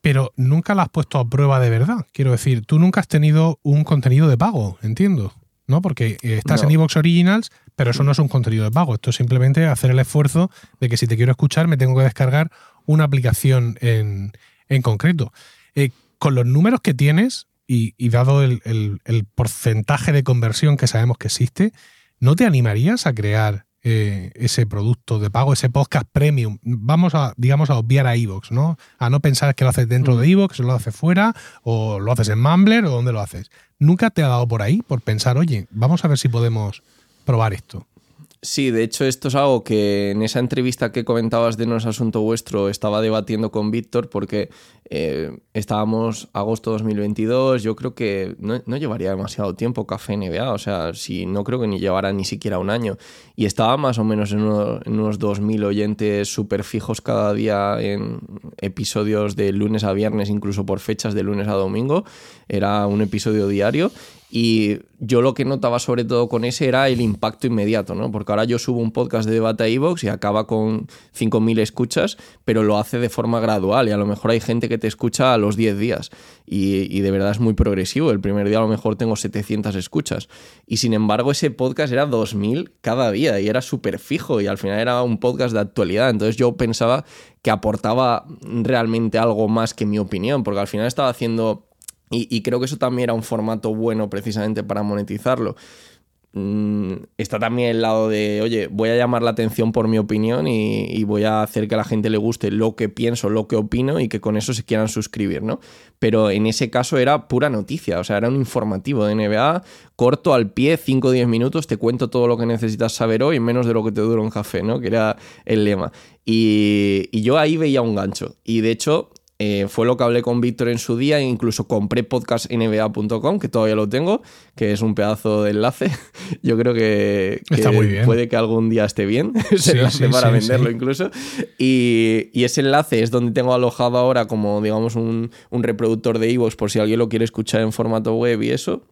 pero nunca la has puesto a prueba de verdad. Quiero decir, tú nunca has tenido un contenido de pago, entiendo. ¿No? Porque eh, estás No. en Evox Originals, pero eso no es un contenido de pago. Esto es simplemente hacer el esfuerzo de que si te quiero escuchar, me tengo que descargar una aplicación en, en concreto. Eh, con los números que tienes y, y dado el, el- el porcentaje de conversión que sabemos que existe, ¿no te animarías a crear eh, ese producto de pago, ese podcast premium? Vamos a, digamos, a obviar a Evox, ¿no? A no pensar que lo haces dentro de Evox, lo haces fuera, o lo haces en Mumbler, o dónde lo haces. ¿Nunca te ha dado por ahí, por pensar, oye, vamos a ver si podemos probar esto? Sí, de hecho esto es algo que en esa entrevista que comentabas de No es Asunto Vuestro estaba debatiendo con Víctor porque eh, estábamos agosto 2022, yo creo que no, llevaría demasiado tiempo Café NBA, o sea, si no creo que ni llevara ni siquiera un año. Y estaba más o menos en, uno- en unos 2.000 oyentes súper fijos cada día en episodios de lunes a viernes, incluso por fechas de lunes a domingo, era un episodio diario y yo lo que notaba sobre todo con ese era el impacto inmediato, ¿no? Porque ahora yo subo un podcast de debate a iVoox y acaba con 5.000 escuchas, pero lo hace de forma gradual y a lo mejor hay gente que te escucha a los 10 días. Y, y de verdad es muy progresivo. El primer día a lo mejor tengo 700 escuchas. Y sin embargo, ese podcast era 2000 cada día y era súper fijo. Y al final era un podcast de actualidad. Entonces yo pensaba que aportaba realmente algo más que mi opinión, porque al final estaba haciendo. Y, creo que eso también era un formato bueno precisamente para monetizarlo. Mm, está también el lado de, oye, voy a llamar la atención por mi opinión y, voy a hacer que a la gente le guste lo que pienso, lo que opino y que con eso se quieran suscribir, ¿no? Pero en ese caso era pura noticia, o sea, era un informativo de NBA, corto al pie, 5 o 10 minutos, te cuento todo lo que necesitas saber hoy en menos de lo que te dura un café, ¿no? Que era el lema. Y yo ahí veía un gancho. Y de hecho, eh, fue lo que hablé con Víctor en su día, e incluso compré podcastnba.com, que todavía lo tengo, que es un pedazo de enlace. Yo creo que, que Está muy bien. puede que algún día esté bien, ese Sí, enlace sí, para sí, venderlo incluso. Y, y ese enlace es donde tengo alojado ahora como, digamos, un, un reproductor de iVoox por si alguien lo quiere escuchar en formato web y eso.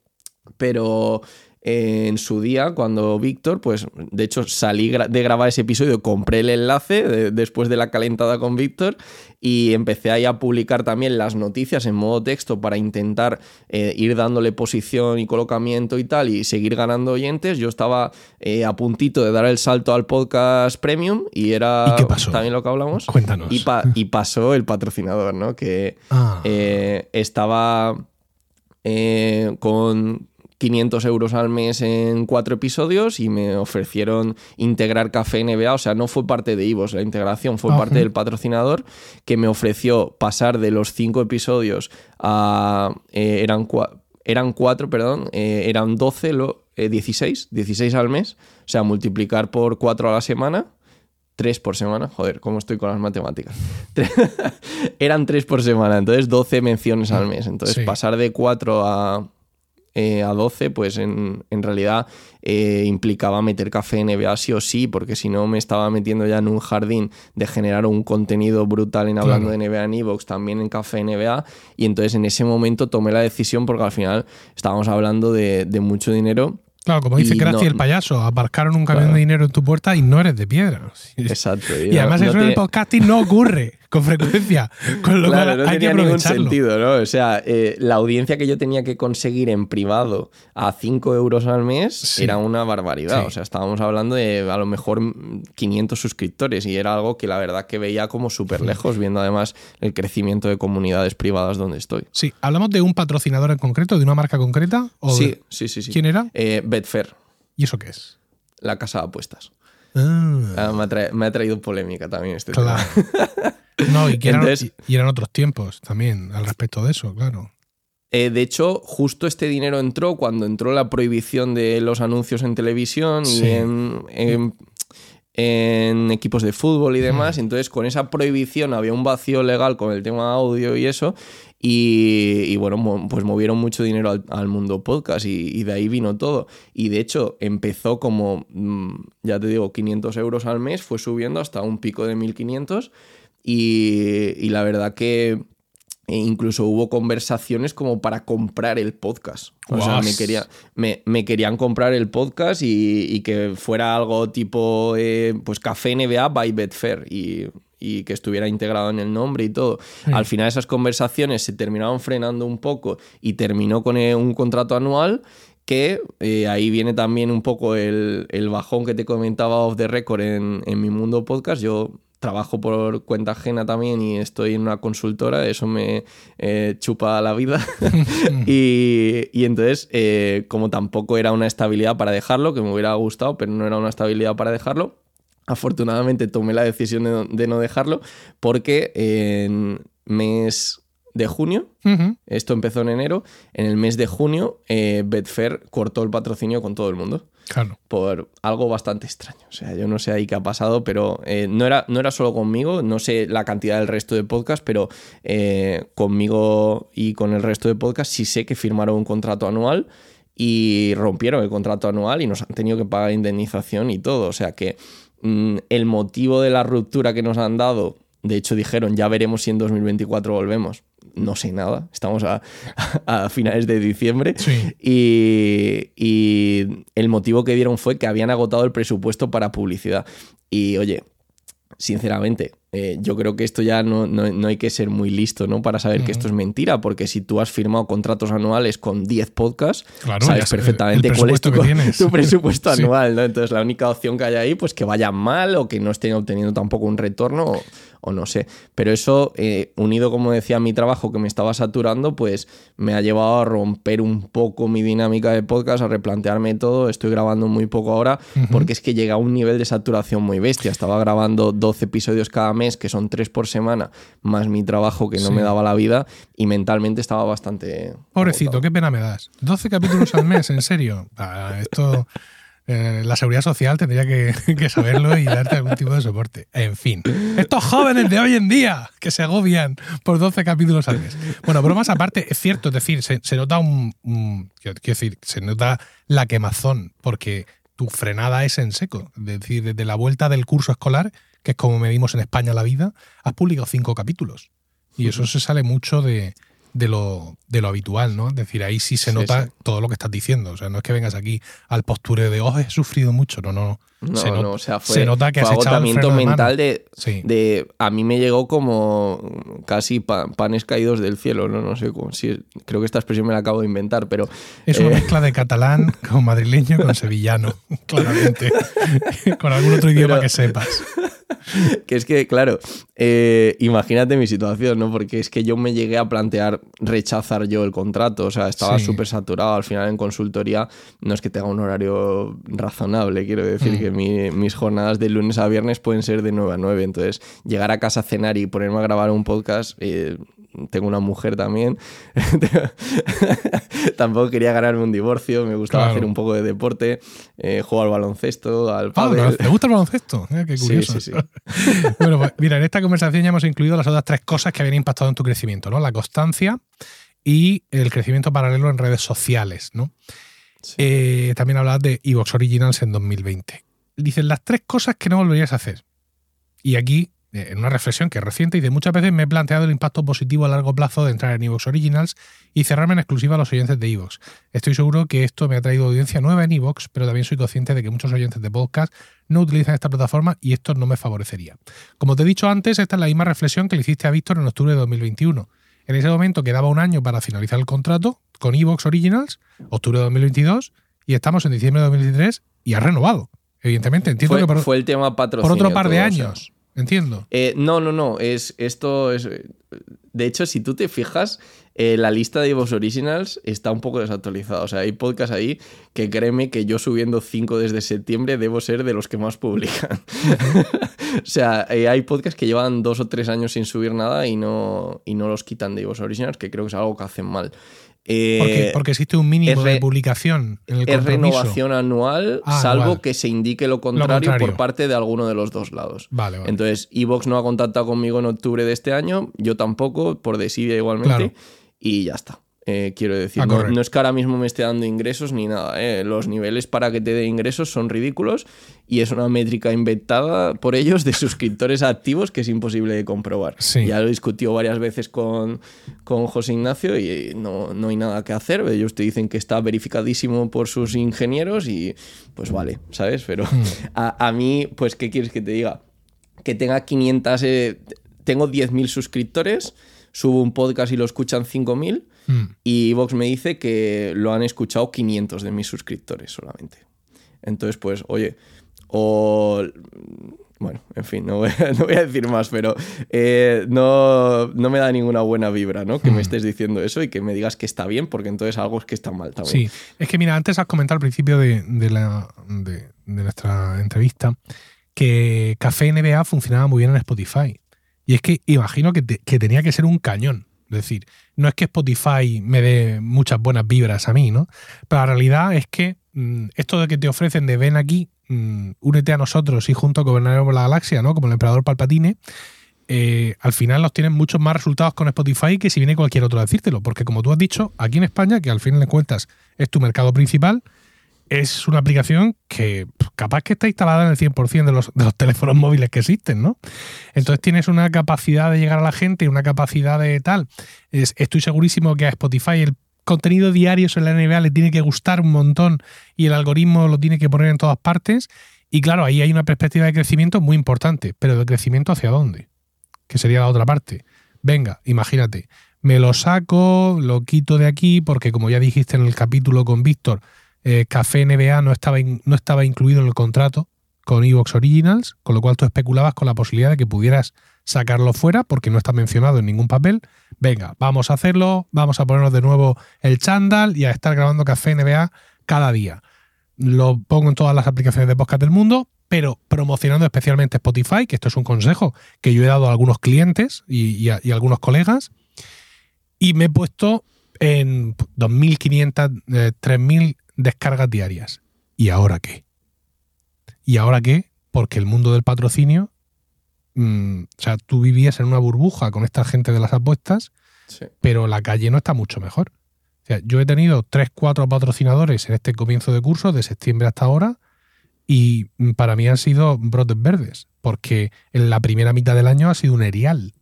Pero en su día, cuando Víctor, pues de hecho salí de grabar ese episodio, compré el enlace de- después de la calentada con Víctor y empecé ahí a publicar también las noticias en modo texto para intentar eh, ir dándole posición y colocamiento y tal y seguir ganando oyentes. Yo estaba eh, a puntito de dar el salto al podcast premium y era ¿Y qué pasó? también lo que hablamos. Cuéntanos. Y, pa- y pasó el patrocinador, ¿no? Que Ah. eh, estaba eh, con 500 euros al mes en cuatro episodios y me ofrecieron integrar Café NBA, o sea, no fue parte de Ivos, la integración fue Ajá. parte del patrocinador que me ofreció pasar de los cinco episodios a... eh, eran, cua- eran cuatro, perdón, eh, eran 12, lo, eh, 16, 16 al mes, o sea, multiplicar por cuatro a la semana. Tres por semana, joder, ¿cómo estoy con las matemáticas? Eran tres por semana, entonces 12 menciones al mes. Entonces Sí. pasar de 4 a, eh, a 12, pues en, en realidad eh, implicaba meter café NBA sí o sí, porque si no me estaba metiendo ya en un jardín de generar un contenido brutal en hablando Claro. de NBA en Evox, también en café NBA. Y entonces en ese momento tomé la decisión porque al final estábamos hablando de, de mucho dinero. Claro, como dice y Crazy no- el payaso, aparcaron un camión Claro. de dinero en tu puerta y no eres de piedra. Exacto. Y además no eso en el podcasting no ocurre con frecuencia, con lo Claro, cual no hay que tenía ningún sentido, ¿no? O sea, eh, la audiencia que yo tenía que conseguir en privado a 5 euros al mes Sí. era una barbaridad. Sí. O sea, estábamos hablando de a lo mejor mm, 500 suscriptores y era algo que la verdad que veía como súper lejos, viendo además el crecimiento de comunidades privadas donde estoy. Sí, ¿hablamos de un patrocinador en concreto, de una marca concreta? ¿O Sí, de- sí, sí, sí. ¿Quién era? Eh, Betfair, ¿Y eso qué es? la casa de apuestas. Ah, Ah, me, ha tra- me ha traído polémica también este claro. tema. No, y, que eran, Entonces- y eran otros tiempos también al respecto de eso, claro. Eh, de hecho, justo este dinero entró cuando entró la prohibición de los anuncios en televisión Sí. y en, en- en equipos de fútbol y demás. Hmm. Entonces, con esa prohibición había un vacío legal con el tema audio y eso. Y, y bueno, pues movieron mucho dinero al, al mundo podcast y, y de ahí vino todo. Y de hecho, empezó como, mm, ya te digo, 500 euros al mes, fue subiendo hasta un pico de 1500. Y, y la verdad que e incluso hubo conversaciones como para comprar el podcast. O sea, Guas. me, quería, me, me querían comprar el podcast y, y que fuera algo tipo eh, pues Café NBA by Betfair y, y que estuviera integrado en el nombre y todo. Sí. Al final esas conversaciones se terminaron frenando un poco y terminó con eh, un contrato anual que eh, ahí viene también un poco el, el bajón que te comentaba off the record en, en mi mundo podcast. Yo trabajo por cuenta ajena también y estoy en una consultora, eso me eh, chupa la vida. y, y entonces, eh, como tampoco era una estabilidad para dejarlo, que me hubiera gustado, pero no era una estabilidad para dejarlo, afortunadamente tomé la decisión de no, de no dejarlo porque en mes de junio, esto empezó en enero, en el mes de junio eh, Betfair cortó el patrocinio con todo el mundo Claro. por algo bastante extraño. O sea, yo no sé ahí qué ha pasado, pero eh, no, era, no era solo conmigo, no sé la cantidad del resto de podcast, pero eh, conmigo y con el resto de podcast sí sé que firmaron un contrato anual y rompieron el contrato anual y nos han tenido que pagar indemnización y todo. O sea que mm, el motivo de la ruptura que nos han dado, de hecho dijeron, ya veremos si en 2024 volvemos. No sé nada, estamos a, a finales de diciembre. Sí. Y, y el motivo que dieron fue que habían agotado el presupuesto para publicidad. Y oye, sinceramente, eh, yo creo que esto ya no, no- no hay que ser muy listo, ¿no? Para saber que esto es mentira, porque si tú has firmado contratos anuales con 10 podcasts, Claro, sabes perfectamente cuál es tu, presupuesto que tienes. tu presupuesto Sí. anual, ¿no? Entonces la única opción que hay ahí, pues que vayan mal o que no estén obteniendo tampoco un retorno o, o no sé. Pero eso, eh, unido, como decía, a mi trabajo que me estaba saturando, pues me ha llevado a romper un poco mi dinámica de podcast, a replantearme todo. Estoy grabando muy poco ahora porque es que llega a un nivel de saturación muy bestia. Estaba grabando 12 episodios cada mes, que son 3 por semana, más mi trabajo que no Sí. me daba la vida y mentalmente estaba bastante... Pobrecito, agotado. qué pena me das. 12 capítulos al mes, en serio. Ah, esto. eh, la seguridad social tendría que, que saberlo y darte algún tipo de soporte. En fin, estos jóvenes de hoy en día que se agobian por 12 capítulos al mes. Bueno, bromas aparte, es cierto, es decir, se, se nota un, un- Quiero quiero decir, se nota la quemazón, porque tu frenada es en seco. Es decir, desde la vuelta del curso escolar, que es como medimos en España la vida, has publicado cinco capítulos. Y eso se sale mucho de, de lo, de lo habitual, ¿no? Es decir, ahí sí se nota sí. todo lo que estás diciendo. O sea, no es que vengas aquí al postureo de, oh, he sufrido mucho. No, no. No, se, not- no, o sea, fue, se nota que fue has echado el agotamiento mental de, Sí. de... A mí me llegó como casi pa- panes caídos del cielo, ¿no? No sé cómo... Sí, creo que esta expresión me la acabo de inventar, pero... Es una eh, mezcla de catalán con madrileño con sevillano, claramente. con algún otro idioma Pero- que sepas. que es que, claro, eh, imagínate mi situación, ¿no? Porque es que yo me llegué a plantear rechazar yo el contrato, o sea, estaba Sí. súper saturado. Al final en consultoría no es que tenga un horario razonable, quiero decir Mm. que mi- mis jornadas de lunes a viernes pueden ser de 9 a 9, entonces llegar a casa a cenar y ponerme a grabar un podcast... eh, tengo una mujer también. Tampoco quería ganarme un divorcio. Me gustaba Claro. hacer un poco de deporte. Eh, juego al baloncesto, al Ah, pádel. ¿Te gusta el baloncesto? Qué curioso. sí, sí. bueno, pues mira, en esta conversación ya hemos incluido las otras tres cosas que habían impactado en tu crecimiento, ¿no? La constancia y el crecimiento paralelo en redes sociales, ¿no? Eh, también hablabas de Evox Originals en 2020. Dicen las tres cosas que no volverías a hacer. Y aquí, eh, en una reflexión que es reciente, y de muchas veces me he planteado el impacto positivo a largo plazo de entrar en Evox Originals y cerrarme en exclusiva a los oyentes de Evox. Estoy seguro que esto me ha traído audiencia nueva en Evox, pero también soy consciente de que muchos oyentes de podcast no utilizan esta plataforma y esto no me favorecería. Como te he dicho antes, esta es la misma reflexión que le hiciste a Víctor en octubre de 2021. En ese momento quedaba un año para finalizar el contrato con Evox Originals, octubre de 2022, y estamos en diciembre de 2023 y ha renovado. Evidentemente, entiendo Fue, que por, fue el tema patrocinio. por otro par de años. Entiendo. Eh, no, no, no. Es, esto es. De hecho, si tú te fijas, eh, la lista de Evox Originals está un poco desactualizada. O sea, hay podcasts ahí que créeme que yo subiendo 5 desde septiembre debo ser de los que más publican. o sea, eh, hay podcasts que llevan dos o tres años sin subir nada y no, y no los quitan de Evox Originals, que creo que es algo que hacen mal. Eh, Porque, porque existe un mínimo re- de publicación en el es renovación anual, Ah, salvo que se indique lo contrario, contrario. por parte de alguno de los dos lados. Vale, vale. Entonces, Evox no ha contactado conmigo en octubre de este año, yo tampoco, por desidia igualmente, Claro. Y ya está. Eh, quiero decir, no, no es que ahora mismo me esté dando ingresos ni nada. eh. Los niveles para que te dé ingresos son ridículos y es una métrica inventada por ellos de suscriptores activos que es imposible de comprobar. Sí. Ya lo discutió varias veces con, con José Ignacio y no, no hay nada que hacer. Ellos te dicen que está verificadísimo por sus ingenieros y pues vale, ¿sabes? Pero Hmm. a, a mí, pues, ¿qué quieres que te diga? Que tenga 500, eh, tengo 10.000 suscriptores, subo un podcast y lo escuchan 5.000 Mm. y Vox me dice que lo han escuchado 500 de mis suscriptores solamente. Entonces, pues, oye, o... Bueno, en fin, no voy, a- no voy a decir más, pero eh, no, no me da ninguna buena vibra, ¿no? Que me estés diciendo eso y que me digas que está bien, porque entonces algo es que está mal también. Sí, es que mira, antes has comentado al principio de, de la, de, de nuestra entrevista que Café NBA funcionaba muy bien en Spotify. Y es que imagino que, te- que tenía que ser un cañón. Es decir, no es que Spotify me dé muchas buenas vibras a mí, ¿no? Pero la realidad es que mm, esto de que te ofrecen de ven aquí, mm, únete a nosotros y juntos gobernaremos la galaxia, ¿no? Como el emperador Palpatine, eh, al final los tienen muchos más resultados con Spotify que si viene cualquier otro a decírtelo. Porque como tú has dicho, aquí en España, que al fin de cuentas es tu mercado principal, es una aplicación que capaz que está instalada en el 100% de los, de los teléfonos móviles que existen, ¿no? Entonces tienes una capacidad de llegar a la gente, una capacidad de tal. Es- estoy segurísimo que a Spotify el contenido diario sobre la NBA le tiene que gustar un montón y el algoritmo lo tiene que poner en todas partes. Y claro, ahí hay una perspectiva de crecimiento muy importante, pero ¿de crecimiento hacia dónde? que sería la otra parte. Venga, imagínate, me lo saco, lo quito de aquí, porque como ya dijiste en el capítulo con Víctor, eh, Café NBA no estaba, no estaba incluido en el contrato con Evox Originals, con lo cual tú especulabas con la posibilidad de que pudieras sacarlo fuera porque no está mencionado en ningún papel. Venga, vamos a hacerlo, vamos a ponernos de nuevo el chándal y a estar grabando Café NBA cada día. Lo pongo en todas las aplicaciones de podcast del mundo, pero promocionando especialmente Spotify, que esto es un consejo que yo he dado a algunos clientes y, a, algunos colegas, y me he puesto en 2.500, 3.000 eh, descargas diarias. ¿Y ahora qué? ¿Y ahora qué? Porque el mundo del patrocinio Mm, o sea, tú vivías en una burbuja con esta gente de las apuestas, pero la calle no está mucho mejor. O sea, yo he tenido tres, cuatro patrocinadores en este comienzo de curso, de septiembre hasta ahora, y mm, para mí han sido brotes verdes, porque en la primera mitad del año ha sido un erial.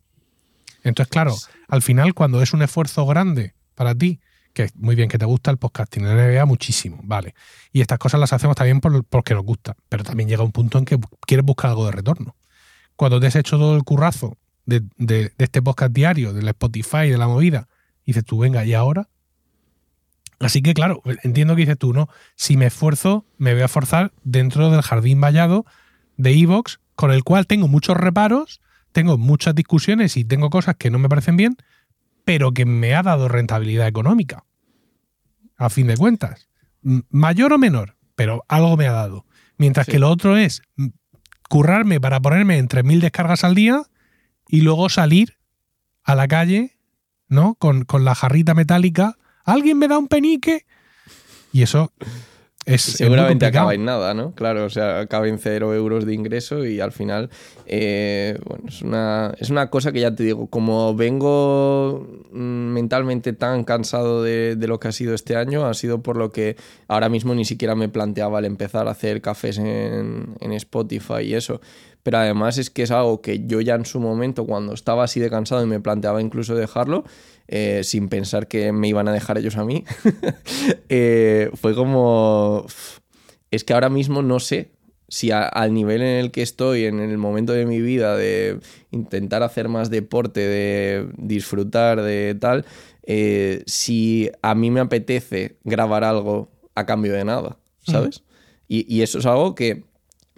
Entonces, claro, al final, cuando es un esfuerzo grande para ti, muy bien, que te gusta el podcasting, la NBA muchísimo, vale. Y estas cosas las hacemos también porque nos gusta, pero también llega un punto en que quieres buscar algo de retorno cuando te has hecho todo el currazo de, este podcast diario, de la Spotify, de la movida, dices tú, venga, ¿y ahora? Así que, claro, entiendo que dices tú, ¿no? Si me esfuerzo, me voy a forzar dentro del jardín vallado de Evox, con el cual tengo muchos reparos, tengo muchas discusiones y tengo cosas que no me parecen bien, pero que me ha dado rentabilidad económica. A fin de cuentas. Mayor o menor, pero algo me ha dado. Mientras que lo otro es currarme para ponerme entre mil descargas al día y luego salir a la calle, ¿no? Con, con la jarrita metálica. ¿Alguien me da un penique? Y eso seguramente acaba en nada, ¿no? Claro, o sea, acaba en cero euros de ingreso y al final, eh, bueno, es una, es una cosa que ya te digo, como vengo mm, mentalmente tan cansado de, lo que ha sido este año, ha sido por lo que ahora mismo ni siquiera me planteaba el empezar a hacer cafés en, en Spotify y eso pero además es que es algo que yo ya en su momento, cuando estaba así de cansado y me planteaba incluso dejarlo, eh, sin pensar que me iban a dejar ellos a mí, eh, fue como... Es que ahora mismo no sé si al nivel en el que estoy, en el momento de mi vida, de intentar hacer más deporte, de disfrutar, de tal, eh, si a mí me apetece grabar algo a cambio de nada, ¿sabes? y, eso es algo que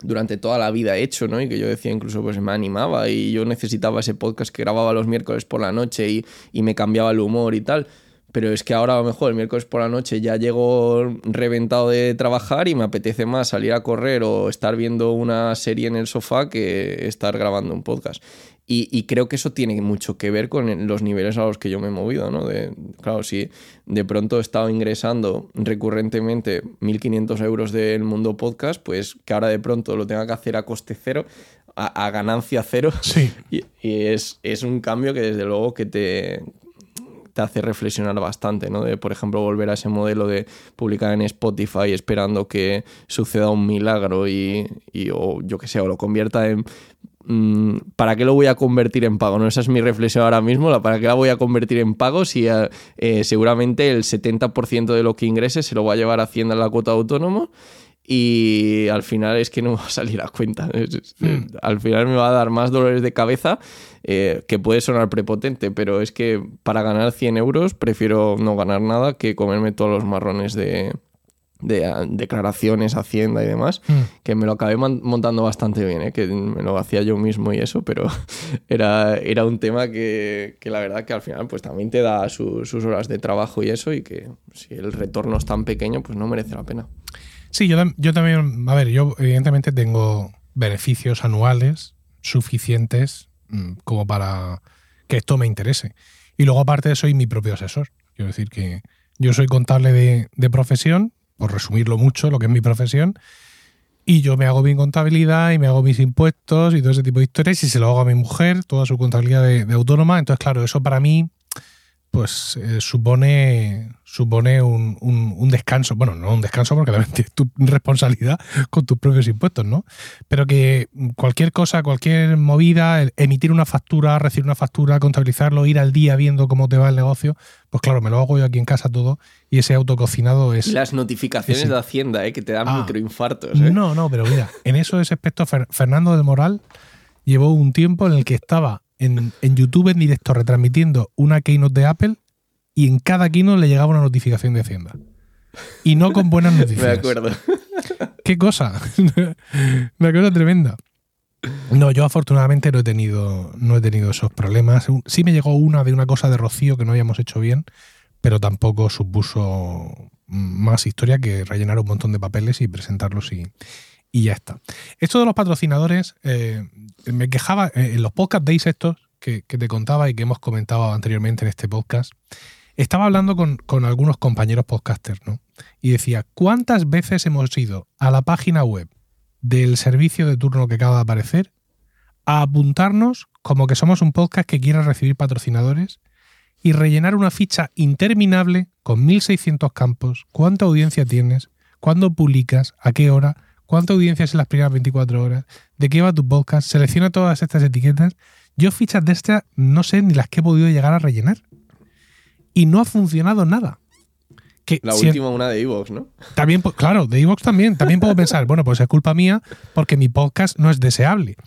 durante toda la vida hecho, ¿no? Y que yo decía incluso pues me animaba y yo necesitaba ese podcast que grababa los miércoles por la noche y, y me cambiaba el humor y tal. Pero es que ahora a lo mejor el miércoles por la noche ya llego reventado de trabajar y me apetece más salir a correr o estar viendo una serie en el sofá que estar grabando un podcast. Y, creo que eso tiene mucho que ver con los niveles a los que yo me he movido, ¿no? De, claro, si de pronto he estado ingresando recurrentemente 1.500 euros del mundo podcast, pues que ahora de pronto lo tenga que hacer a coste cero, a, ganancia cero. Sí. Y, es, es, un cambio que desde luego que te, te hace reflexionar bastante, ¿no? De, por ejemplo, volver a ese modelo de publicar en Spotify esperando que suceda un milagro y, y o yo que sé, o lo convierta en ¿para qué lo voy a convertir en pago? ¿no? Esa es mi reflexión ahora mismo, ¿para qué la voy a convertir en pago si eh, eh, seguramente el 70% de lo que ingrese se lo va a llevar Hacienda en la cuota autónomo y al final es que no va a salir a cuenta. Hmm. Al final me va a dar más dolores de cabeza, eh, que puede sonar prepotente, pero es que para ganar 100 euros prefiero no ganar nada que comerme todos los marrones de, de ah, declaraciones, Hacienda y demás, mm. que me lo acabé montando bastante bien, ¿eh? que me lo hacía yo mismo y eso, pero era, era un tema que, la verdad que al final pues también te da sus horas de trabajo y eso, y que si el retorno es tan pequeño, pues no merece la pena. Sí, yo, yo también, a ver, yo evidentemente tengo beneficios anuales suficientes mm, como para que esto me interese. Y luego aparte soy mi propio asesor. Quiero decir que yo soy contable de, de profesión, por resumirlo mucho, lo que es mi profesión. Y yo me hago mi contabilidad y me hago mis impuestos y todo ese tipo de historias y se lo hago a mi mujer, toda su contabilidad de, autónoma. Entonces, claro, eso para mí pues eh, supone, supone un, descanso. Bueno, no un descanso porque también tienes tu responsabilidad con tus propios impuestos, ¿no? Pero que cualquier cosa, cualquier movida, emitir una factura, recibir una factura, contabilizarlo, ir al día viendo cómo te va el negocio, pues claro, me lo hago yo aquí en casa todo y ese autococinado es... Las notificaciones de Hacienda, ¿eh? que te dan ah. microinfartos. ¿eh? No, no, pero mira, en eso ese aspecto Fernando de Moral llevó un tiempo en el que estaba en, en YouTube en directo retransmitiendo una keynote de Apple y en cada keynote le llegaba una notificación de Hacienda. Y no con buenas noticias. Me acuerdo. ¿Qué cosa? Una cosa tremenda. No, yo afortunadamente no he tenido, no he tenido esos problemas. Sí me llegó una de una cosa de Rocío que no habíamos hecho bien, pero tampoco supuso más historia que rellenar un montón de papeles y presentarlos y, y ya está. Esto de los patrocinadores, eh, me quejaba eh, en los podcast days estos que, que, te contaba y que hemos comentado anteriormente en este podcast. Estaba hablando con, con algunos compañeros podcasters, ¿no? Y decía, ¿cuántas veces hemos ido a la página web del servicio de turno que acaba de aparecer a apuntarnos como que somos un podcast que quiere recibir patrocinadores y rellenar una ficha interminable con 1600 campos, cuánta audiencia tienes, cuándo publicas, a qué hora, cuánta audiencia es en las primeras 24 horas, de qué va tu podcast, selecciona todas estas etiquetas. Yo fichas de estas no sé ni las que he podido llegar a rellenar. Y no ha funcionado nada. Que La si- última, una de Evox, ¿no? También, claro, de Evox también. También puedo pensar, bueno, pues es culpa mía porque mi podcast no es deseable.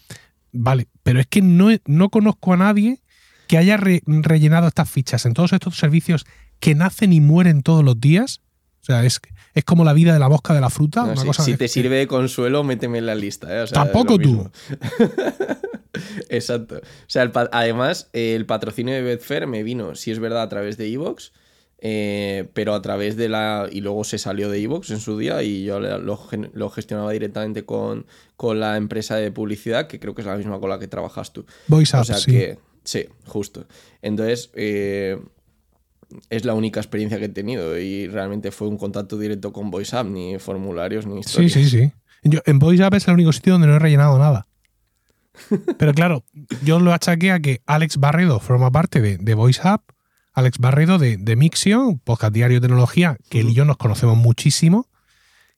Vale, pero es que no, no conozco a nadie que haya re- rellenado estas fichas en todos estos servicios que nacen y mueren todos los días. O sea, es, es como la vida de la mosca de la fruta. No, una si, cosa si te sirve de consuelo, méteme en la lista. ¿eh? O sea, Tampoco tú. Exacto. O sea, el además, eh, el patrocinio de Betfair me vino, si es verdad, a través de Evox, eh, pero a través de la. Y luego se salió de Evox en su día y yo lo, gestionaba directamente con, con la empresa de publicidad, que creo que es la misma con la que trabajas tú. Voice O Up, sea sí. que. Sí, justo. Entonces. eh, es la única experiencia que he tenido y realmente fue un contacto directo con VoiceUp, ni formularios, ni Sí, historias. sí, sí. Yo, en Voice Up es el único sitio donde no he rellenado nada. Pero claro, yo lo achaqué a que Alex Barredo forma parte de, de Voice Up, Alex Barredo de, de Mixio, podcast diario de tecnología, que él y yo nos conocemos muchísimo,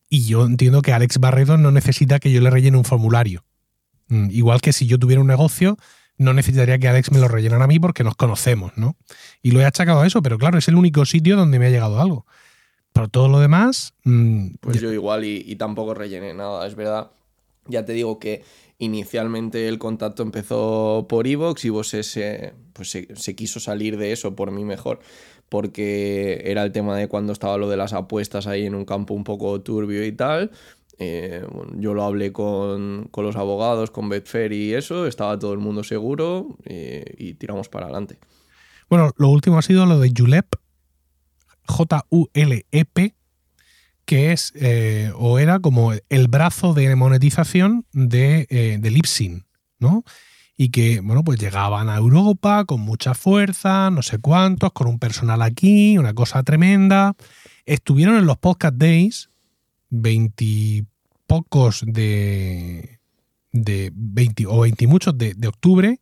y yo entiendo que Alex Barredo no necesita que yo le rellene un formulario. Mm, Igual que si yo tuviera un negocio, no necesitaría que Alex me lo rellenara a mí porque nos conocemos, ¿no? Y lo he achacado a eso, pero claro, es el único sitio donde me ha llegado algo. Pero todo lo demás, mm, Pues yo igual y, y tampoco rellené nada, es verdad. Ya te digo que inicialmente el contacto empezó por Evox y vos ese, pues se, se quiso salir de eso por mí mejor, porque era el tema de cuando estaba lo de las apuestas ahí en un campo un poco turbio y tal. Eh, yo lo hablé con, con los abogados, con Betfair y eso, estaba todo el mundo seguro eh, y tiramos para adelante. Bueno, lo último ha sido lo de Julep, J-U-L-E-P, que es eh, o era como el brazo de monetización de, de Lipsin, ¿no? Y que, bueno, pues llegaban a Europa con mucha fuerza, no sé cuántos, con un personal aquí, una cosa tremenda. Estuvieron en los podcast days, veintipocos de, de 20 o veintimuchos de, de octubre.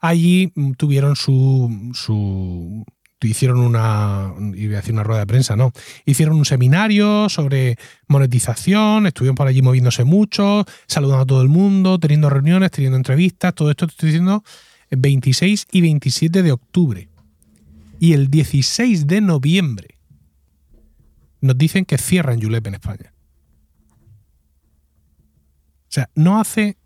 Allí mm, tuvieron su, su hicieron una, iba a una rueda de prensa, no, hicieron un seminario sobre monetización, estuvieron por allí moviéndose mucho, saludando a todo el mundo, teniendo reuniones, teniendo entrevistas, todo esto te estoy diciendo el 26 y 27 de octubre. Y el 16 de noviembre nos dicen que cierran Julep en España. O sea, no hace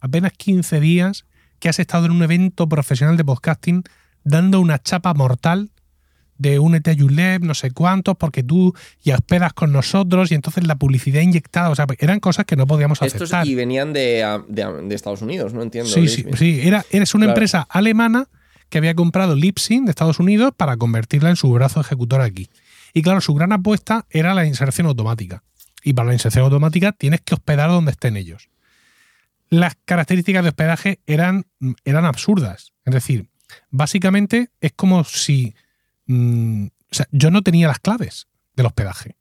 apenas 15 días que has estado en un evento profesional de podcasting dando una chapa mortal de únete a Julep, no sé cuántos, porque tú ya hospedas con nosotros y entonces la publicidad inyectada, o sea, eran cosas que no podíamos Estos aceptar. y venían de, de, Estados Unidos, no entiendo. Sí, sí, sí, era, eres una Claro. empresa alemana que había comprado Lipsyn de Estados Unidos para convertirla en su brazo ejecutor aquí. Y claro, su gran apuesta era la inserción automática. Y para la inserción automática tienes que hospedar donde estén ellos. Las características de hospedaje eran, eran absurdas. Es decir, básicamente es como si mm, o sea, yo no tenía las claves del hospedaje.